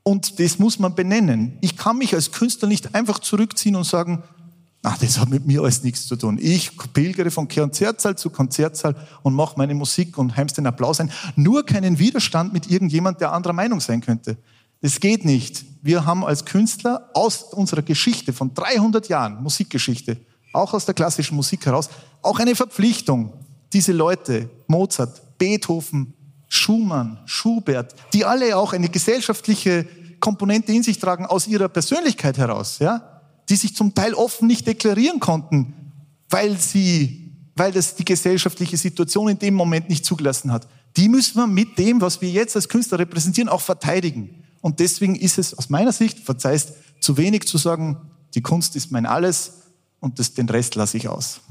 und das muss man benennen. Ich kann mich als Künstler nicht einfach zurückziehen und sagen, Ach, das hat mit mir alles nichts zu tun. Ich pilgere von Konzertsaal zu Konzertsaal und mache meine Musik und heimst den Applaus ein. Nur keinen Widerstand mit irgendjemand, der anderer Meinung sein könnte. Das geht nicht. Wir haben als Künstler aus unserer Geschichte von 300 Jahren Musikgeschichte, auch aus der klassischen Musik heraus, auch eine Verpflichtung, diese Leute, Mozart, Beethoven, Schumann, Schubert, die alle auch eine gesellschaftliche Komponente in sich tragen aus ihrer Persönlichkeit heraus, ja, die sich zum Teil offen nicht deklarieren konnten, weil sie, weil das die gesellschaftliche Situation in dem Moment nicht zugelassen hat. Die müssen wir mit dem, was wir jetzt als Künstler repräsentieren, auch verteidigen. Und deswegen ist es aus meiner Sicht, verzeihst, zu wenig zu sagen, die Kunst ist mein Alles und das, den Rest lasse ich aus.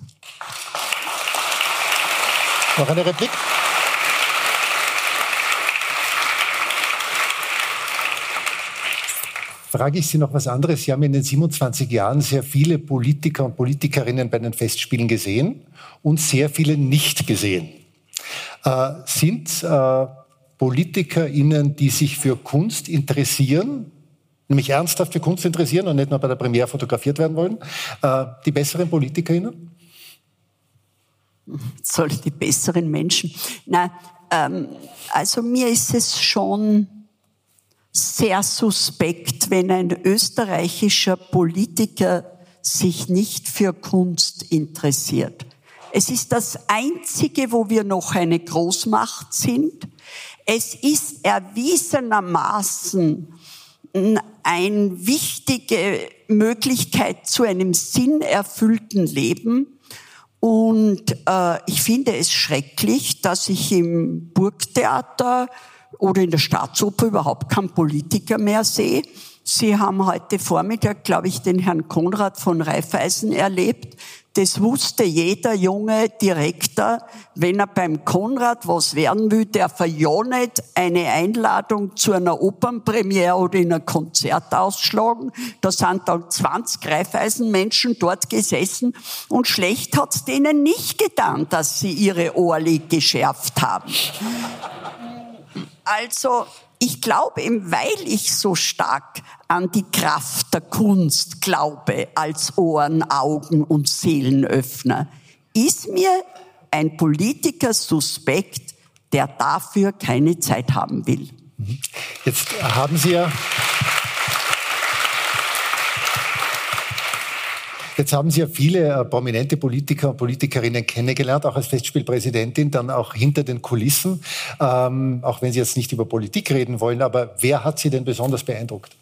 Noch eine Replik? Frage ich Sie noch was anderes. Sie haben in den 27 Jahren sehr viele Politiker und Politikerinnen bei den Festspielen gesehen und sehr viele nicht gesehen. Äh, sind äh, PolitikerInnen, die sich für Kunst interessieren, nämlich ernsthaft für Kunst interessieren und nicht nur bei der Premiere fotografiert werden wollen, äh, die besseren PolitikerInnen? Soll die besseren Menschen? Nein, ähm, also mir ist es schon sehr suspekt, wenn ein österreichischer Politiker sich nicht für Kunst interessiert. Es ist das Einzige, wo wir noch eine Großmacht sind. Es ist erwiesenermaßen eine wichtige Möglichkeit zu einem sinnerfüllten Leben. Und äh, ich finde es schrecklich, dass ich im Burgtheater oder in der Staatsoper überhaupt keinen Politiker mehr sehe. Sie haben heute Vormittag, glaube ich, den Herrn Konrad von Raiffeisen erlebt. Das wusste jeder junge Direktor, wenn er beim Konrad was werden will, der verjonet eine Einladung zu einer Opernpremiere oder in ein Konzert ausschlagen. Da sind dann 20 Raiffeisenmenschen dort gesessen und schlecht hat's denen nicht getan, dass sie ihre Ohrli geschärft haben. Also ich glaube eben, weil ich so stark an die Kraft der Kunst glaube als Ohren, Augen und Seelenöffner, ist mir ein Politiker suspekt, der dafür keine Zeit haben will. Jetzt haben Sie ja Jetzt haben Sie ja viele äh, prominente Politiker und Politikerinnen kennengelernt, auch als Festspielpräsidentin, dann auch hinter den Kulissen, ähm, auch wenn Sie jetzt nicht über Politik reden wollen. Aber wer hat Sie denn besonders beeindruckt?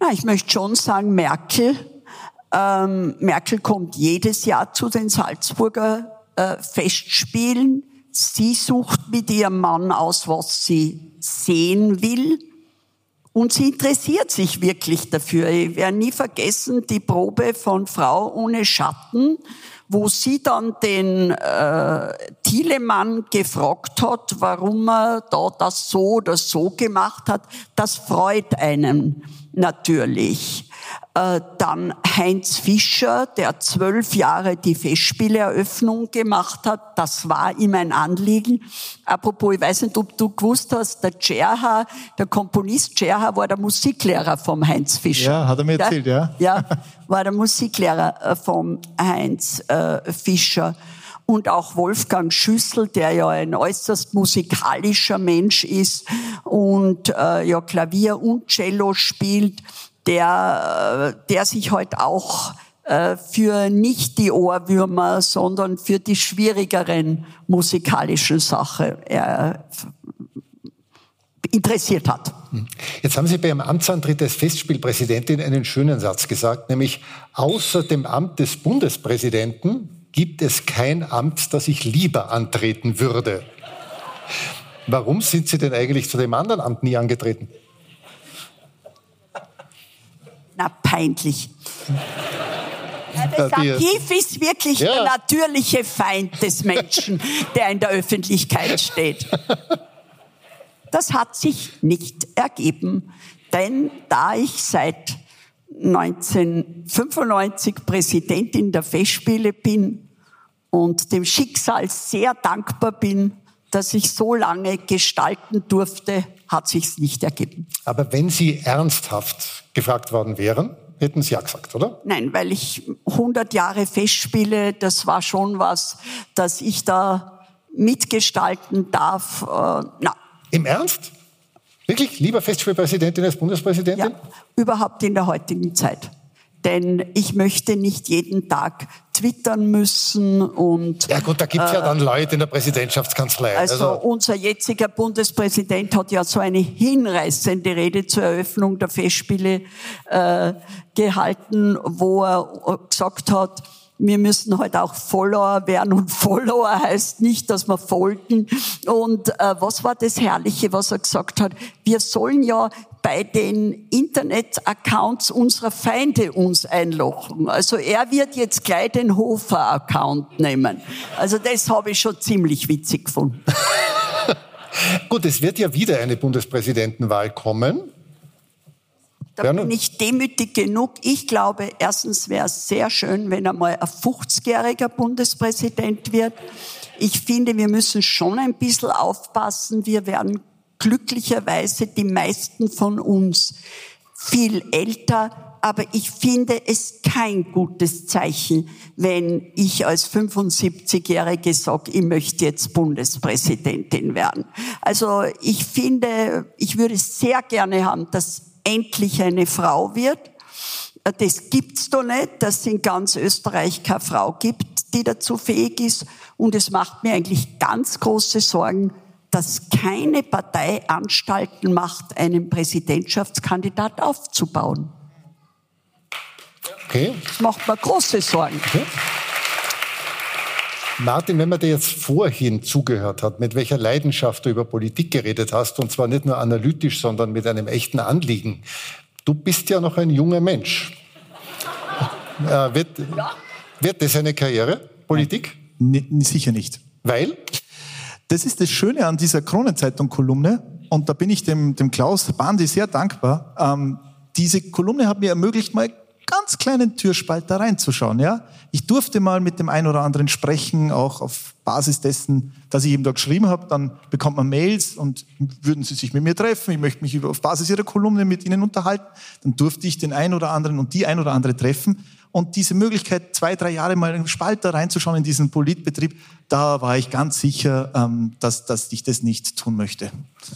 Na, ich möchte schon sagen, Merkel. Ähm, Merkel kommt jedes Jahr zu den Salzburger äh, Festspielen. Sie sucht mit ihrem Mann aus, was sie sehen will. Und sie interessiert sich wirklich dafür. Ich werde nie vergessen die Probe von Frau ohne Schatten, wo sie dann den äh, Thielemann gefragt hat, warum er da das so oder so gemacht hat. Das freut einen natürlich. Äh, dann Heinz Fischer, der zwölf Jahre die Festspieleeröffnung gemacht hat. Das war ihm ein Anliegen. Apropos, ich weiß nicht, ob du gewusst hast, der Tscherha, der Komponist Tscherha war der Musiklehrer vom Heinz Fischer. Ja, hat er mir erzählt, ja. Ja, war der Musiklehrer äh, vom Heinz äh, Fischer und auch Wolfgang Schüssel, der ja ein äußerst musikalischer Mensch ist und äh, ja Klavier und Cello spielt der, der sich heute auch äh, für nicht die Ohrwürmer, sondern für die schwierigeren musikalischen Sachen äh, interessiert hat. Jetzt haben Sie beim Amtsantritt als Festspielpräsidentin einen schönen Satz gesagt, nämlich außer dem Amt des Bundespräsidenten gibt es kein Amt, das ich lieber antreten würde. Warum sind Sie denn eigentlich zu dem anderen Amt nie angetreten? Na, peinlich. Das Archiv ist wirklich ja. der natürliche Feind des Menschen, [laughs] der in der Öffentlichkeit steht. Das hat sich nicht ergeben, denn da ich seit 1995 Präsidentin der Festspiele bin und dem Schicksal sehr dankbar bin, dass ich so lange gestalten durfte, hat sich's nicht ergeben. Aber wenn Sie ernsthaft gefragt worden wären, hätten Sie ja gesagt, oder? Nein, weil ich 100 Jahre festspiele, das war schon was, dass ich da mitgestalten darf. Äh, na. Im Ernst? Wirklich? Lieber Festspielpräsidentin als Bundespräsidentin? Ja, überhaupt in der heutigen Zeit denn ich möchte nicht jeden Tag twittern müssen und ja gut, da gibt's äh, ja dann Leute in der Präsidentschaftskanzlei. Also, also unser jetziger Bundespräsident hat ja so eine hinreißende Rede zur Eröffnung der Festspiele äh, gehalten, wo er gesagt hat, wir müssen heute halt auch Follower werden und [laughs] Follower heißt nicht, dass wir folgen. Und äh, was war das Herrliche, was er gesagt hat? Wir sollen ja bei den Internet-Accounts unserer Feinde uns einlochen. Also er wird jetzt gleich den Hofer-Account nehmen. Also das habe ich schon ziemlich witzig gefunden. [laughs] Gut, es wird ja wieder eine Bundespräsidentenwahl kommen. Da bin ich demütig genug. Ich glaube, erstens wäre es sehr schön, wenn einmal ein 50-jähriger Bundespräsident wird. Ich finde, wir müssen schon ein bisschen aufpassen. Wir werden glücklicherweise die meisten von uns viel älter, aber ich finde es kein gutes Zeichen, wenn ich als 75-Jährige sage, ich möchte jetzt Bundespräsidentin werden. Also ich finde, ich würde sehr gerne haben, dass endlich eine Frau wird. Das gibt's doch nicht, dass es in ganz Österreich keine Frau gibt, die dazu fähig ist. Und es macht mir eigentlich ganz große Sorgen, dass keine Partei Anstalten macht, einen Präsidentschaftskandidat aufzubauen. Okay. Das macht mir große Sorgen. Okay. Martin, wenn man dir jetzt vorhin zugehört hat, mit welcher Leidenschaft du über Politik geredet hast, und zwar nicht nur analytisch, sondern mit einem echten Anliegen. Du bist ja noch ein junger Mensch. Äh, wird, wird das eine Karriere, Politik? Nein, sicher nicht. Weil? Das ist das Schöne an dieser Kronenzeitung-Kolumne. Und da bin ich dem, dem Klaus Bandi sehr dankbar. Ähm, diese Kolumne hat mir ermöglicht, mal ganz kleinen Türspalt da reinzuschauen. Ja? Ich durfte mal mit dem einen oder anderen sprechen, auch auf Basis dessen, dass ich eben da geschrieben habe. Dann bekommt man Mails und würden Sie sich mit mir treffen. Ich möchte mich auf Basis Ihrer Kolumne mit Ihnen unterhalten. Dann durfte ich den einen oder anderen und die ein oder andere treffen. Und diese Möglichkeit, zwei, drei Jahre mal einen Spalt da reinzuschauen in diesen Politbetrieb, da war ich ganz sicher, ähm, dass, dass ich das nicht tun möchte.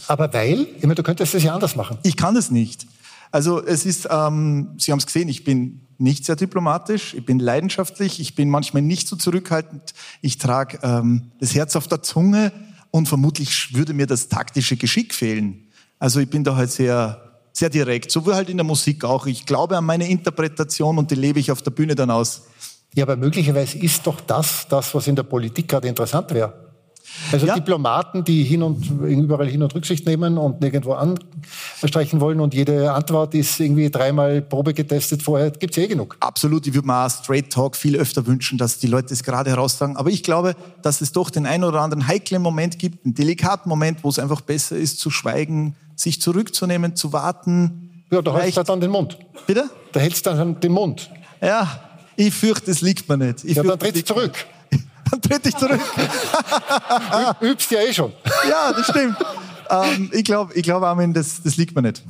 Aber weil? Ich meine, du könntest das ja anders machen. Ich kann das nicht. Also es ist, ähm, Sie haben es gesehen, ich bin nicht sehr diplomatisch, ich bin leidenschaftlich, ich bin manchmal nicht so zurückhaltend, ich trage ähm, das Herz auf der Zunge und vermutlich würde mir das taktische Geschick fehlen. Also ich bin da halt sehr, sehr direkt, so wie halt in der Musik auch. Ich glaube an meine Interpretation und die lebe ich auf der Bühne dann aus. Ja, aber möglicherweise ist doch das, das, was in der Politik gerade interessant wäre. Also ja. Diplomaten, die hin und überall hin und Rücksicht nehmen und nirgendwo anstreichen wollen und jede Antwort ist irgendwie dreimal Probe getestet vorher, gibt's eh genug. Absolut, ich würde mir auch Straight Talk viel öfter wünschen, dass die Leute es gerade heraus sagen. Aber ich glaube, dass es doch den einen oder anderen heiklen Moment gibt, einen delikaten Moment, wo es einfach besser ist zu schweigen, sich zurückzunehmen, zu warten, Ja, da hältst du dann den Mund. Bitte? Da hältst du dann den Mund. Ja, ich fürchte, es liegt mir nicht. Ich ja, dann fürchte, tritt es liegt mir zurück. Dann tritt ich zurück. Übst ja eh schon. ja, das stimmt. Ähm, ich glaube, ich glaub, Armin, das, das liegt mir nicht.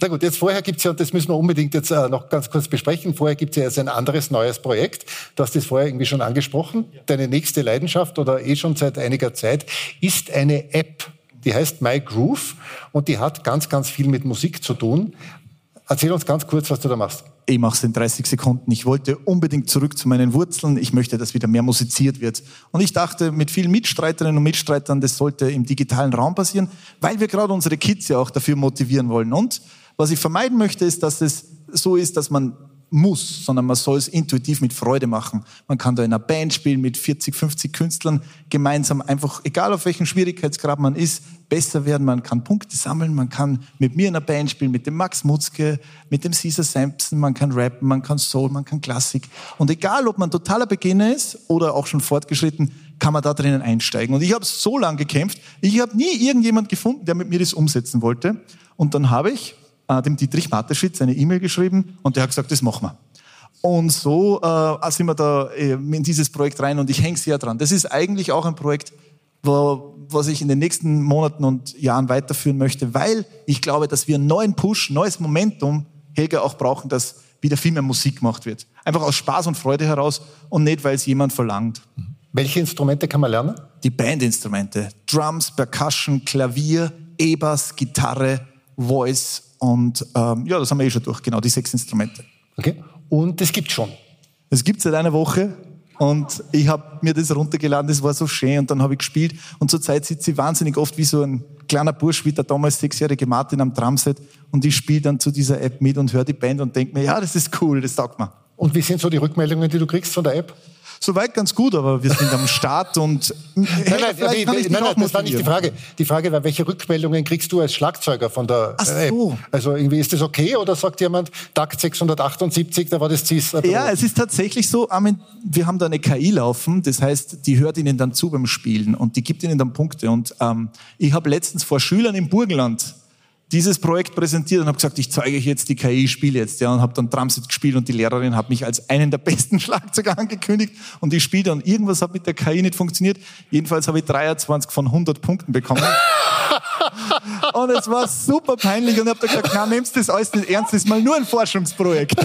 Na gut, jetzt vorher gibt's ja, das müssen wir unbedingt jetzt äh, noch ganz kurz besprechen, vorher gibt's ja jetzt ein anderes neues Projekt. Du hast das vorher irgendwie schon angesprochen. Deine nächste Leidenschaft oder eh schon seit einiger Zeit ist eine App, die heißt My Groove und die hat ganz, ganz viel mit Musik zu tun. Erzähl uns ganz kurz, was du da machst. Ich mache es in 30 Sekunden. Ich wollte unbedingt zurück zu meinen Wurzeln. Ich möchte, dass wieder mehr musiziert wird. Und ich dachte, mit vielen Mitstreiterinnen und Mitstreitern, das sollte im digitalen Raum passieren, weil wir gerade unsere Kids ja auch dafür motivieren wollen. Und was ich vermeiden möchte, ist, dass es so ist, dass man muss, sondern man soll es intuitiv mit Freude machen. Man kann da in einer Band spielen mit 40, 50 Künstlern gemeinsam einfach, egal auf welchem Schwierigkeitsgrad man ist, besser werden. Man kann Punkte sammeln, man kann mit mir in einer Band spielen, mit dem Max Mutzke, mit dem Caesar Sampson, man kann rappen, man kann Soul, man kann Klassik. Und egal, ob man totaler Beginner ist oder auch schon fortgeschritten, kann man da drinnen einsteigen. Und ich habe so lange gekämpft, ich habe nie irgendjemand gefunden, der mit mir das umsetzen wollte. Und dann habe ich äh, dem Dietrich Mateschitz eine E-Mail geschrieben und der hat gesagt, das machen wir. Und so äh, sind wir da äh, in dieses Projekt rein und ich hänge sehr dran. Das ist eigentlich auch ein Projekt, wo, was ich in den nächsten Monaten und Jahren weiterführen möchte, weil ich glaube, dass wir einen neuen Push, neues Momentum, Helga, auch brauchen, dass wieder viel mehr Musik gemacht wird. Einfach aus Spaß und Freude heraus und nicht, weil es jemand verlangt. Welche Instrumente kann man lernen? Die Bandinstrumente. Drums, Percussion, Klavier, E-Bass, Gitarre, Voice und ähm, ja, das haben wir eh schon durch, genau, die sechs Instrumente. Okay. Und das gibt's schon. Es gibt seit einer Woche und ich habe mir das runtergeladen, das war so schön und dann habe ich gespielt und zurzeit sitze ich wahnsinnig oft wie so ein kleiner Bursch, wie der damals sechsjährige Martin am Drumset und ich spiele dann zu dieser App mit und höre die Band und denke mir, ja, das ist cool, das taugt mir. Und wie sind so die Rückmeldungen, die du kriegst von der App? Soweit ganz gut, aber wir sind am Start und [laughs] nein, nein, wie, nein, nein das war nicht die Frage. Die Frage war, welche Rückmeldungen kriegst du als Schlagzeuger von der Ach so. App? Also irgendwie ist das okay oder sagt jemand, Takt 678, da war das CIS? Ja, es ist tatsächlich so, Armin, wir haben da eine KI laufen, das heißt, die hört ihnen dann zu beim Spielen und die gibt ihnen dann Punkte. Und ähm, ich habe letztens vor Schülern im Burgenland dieses Projekt präsentiert und habe gesagt, ich zeige euch jetzt die KI, ich spiele jetzt. Ja, und habe dann Drumset gespielt und die Lehrerin hat mich als einen der [laughs] besten Schlagzeuger angekündigt und ich spiele und irgendwas hat mit der KI nicht funktioniert. Jedenfalls habe ich 23 von 100 Punkten bekommen. [laughs] und es war super peinlich und ich habe gesagt, na, nimmst das alles nicht ernst, das ist mal nur ein Forschungsprojekt.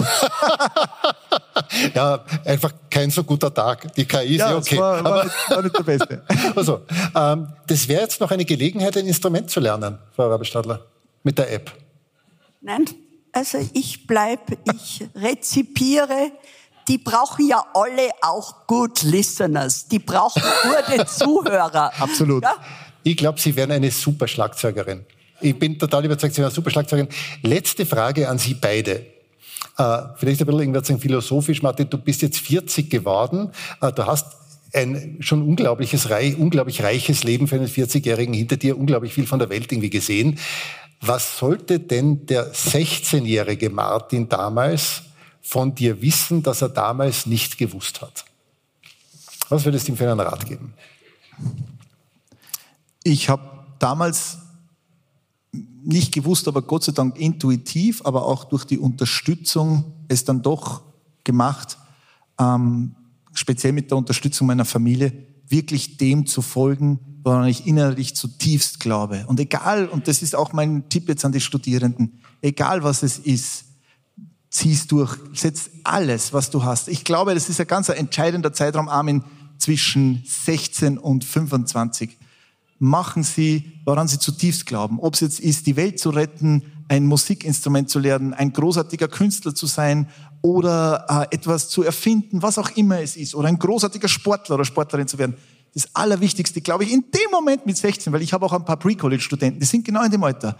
ja, einfach kein so guter Tag. Die KI ist ja, ja okay. War, war, nicht, war nicht der Beste. [laughs] Also, ähm, das wäre jetzt noch eine Gelegenheit, ein Instrument zu lernen, Frau Rabestadler mit der App? Nein, also ich bleibe, ich rezipiere. Die brauchen ja alle auch Good Listeners. Die brauchen nur den [laughs] Zuhörer. Absolut. Ja? Ich glaube, Sie werden eine super Schlagzeugerin. Ich bin total überzeugt, Sie werden eine super Schlagzeugerin. Letzte Frage an Sie beide. Äh, vielleicht ein bisschen irgendwas philosophisch, Martin. Du bist jetzt 40 geworden. Äh, du hast ein schon unglaubliches, unglaublich reiches Leben für einen 40-Jährigen hinter dir, unglaublich viel von der Welt irgendwie gesehen. Was sollte denn der 16-jährige Martin damals von dir wissen, dass er damals nicht gewusst hat? Was würdest du ihm für einen Rat geben? Ich habe damals nicht gewusst, aber Gott sei Dank intuitiv, aber auch durch die Unterstützung es dann doch gemacht, ähm, speziell mit der Unterstützung meiner Familie, wirklich dem zu folgen, woran ich innerlich zutiefst glaube. Und egal, und das ist auch mein Tipp jetzt an die Studierenden, egal was es ist, zieh's durch, setz alles, was du hast. Ich glaube, das ist ein ganz entscheidender Zeitraum, Armin, zwischen 16 und 25. Machen Sie, woran Sie zutiefst glauben. Ob es jetzt ist, die Welt zu retten, ein Musikinstrument zu lernen, ein großartiger Künstler zu sein oder äh, etwas zu erfinden, was auch immer es ist, oder ein großartiger Sportler oder Sportlerin zu werden das Allerwichtigste, glaube ich, in dem Moment mit 16, weil ich habe auch ein paar Pre-College-Studenten, die sind genau in dem Alter.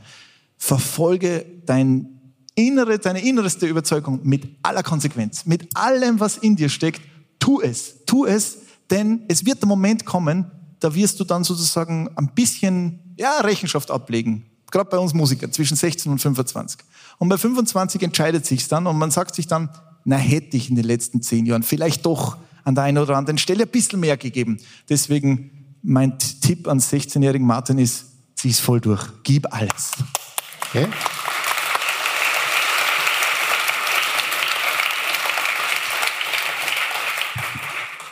Verfolge dein innere, deine innerste Überzeugung mit aller Konsequenz, mit allem, was in dir steckt. Tu es, tu es, denn es wird der Moment kommen, da wirst du dann sozusagen ein bisschen, ja, Rechenschaft ablegen. Gerade bei uns Musiker, zwischen 16 und 25. Und bei 25 entscheidet sich's dann und man sagt sich dann, na, hätte ich in den letzten zehn Jahren vielleicht doch an der einen oder anderen Stelle ein bisschen mehr gegeben. Deswegen mein Tipp an 16-jährigen Martin ist, zieh es voll durch. Gib alles. Okay.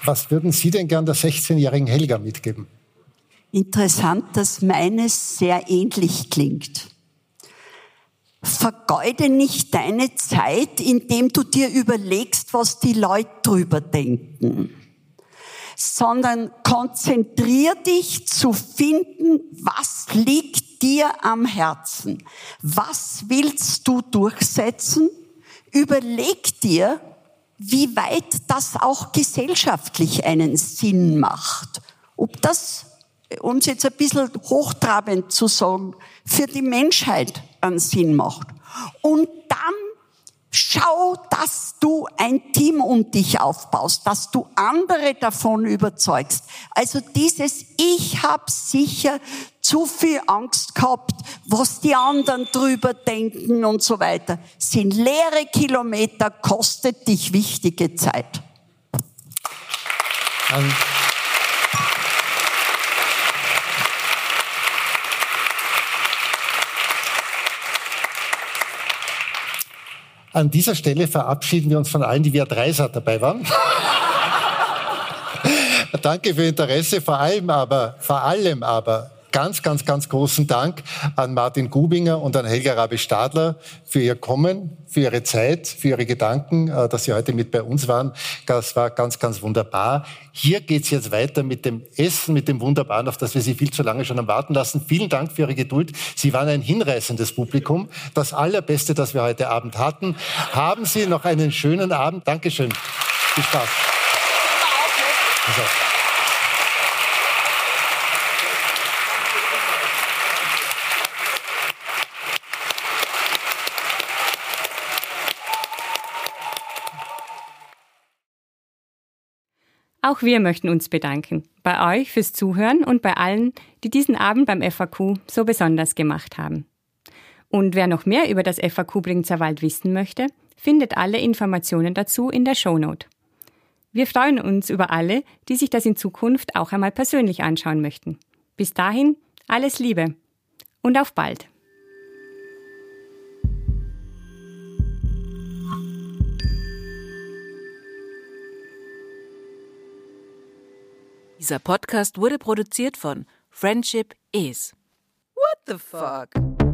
Was würden Sie denn gern der 16-jährigen Helga mitgeben? Interessant, dass meines sehr ähnlich klingt. Vergeude nicht deine Zeit, indem du dir überlegst, was die Leute drüber denken, sondern konzentrier dich zu finden, was liegt dir am Herzen, was willst du durchsetzen, überleg dir, wie weit das auch gesellschaftlich einen Sinn macht. Ob das, um es jetzt ein bisschen hochtrabend zu sagen, für die Menschheit einen Sinn macht. Und dann schau, dass du ein Team um dich aufbaust, dass du andere davon überzeugst. Also dieses Ich habe sicher zu viel Angst gehabt, was die anderen drüber denken und so weiter, sind leere Kilometer, kostet dich wichtige Zeit. Um An dieser Stelle verabschieden wir uns von allen, die via Dreisat dabei waren. [laughs] Danke für Interesse, vor allem aber, vor allem aber ganz, ganz, ganz großen Dank an Martin Gubinger und an Helga Rabe-Stadler für ihr Kommen, für ihre Zeit, für ihre Gedanken, äh, dass sie heute mit bei uns waren. Das war ganz, ganz wunderbar. Hier geht's jetzt weiter mit dem Essen, mit dem Wunderbaren, auf das wir Sie viel zu lange schon haben warten lassen. Vielen Dank für Ihre Geduld. Sie waren ein hinreißendes Publikum. Das Allerbeste, das wir heute Abend hatten. Haben Sie noch einen schönen Abend. Dankeschön. Viel Spaß. Also. Auch wir möchten uns bedanken. Bei euch fürs Zuhören und bei allen, die diesen Abend beim FAQ so besonders gemacht haben. Und wer noch mehr über das FAQ Bringzer Wald wissen möchte, findet alle Informationen dazu in der Shownote. Wir freuen uns über alle, die sich das in Zukunft auch einmal persönlich anschauen möchten. Bis dahin, alles Liebe und auf bald. Dieser Podcast wurde produziert von Friendship Is. What the fuck?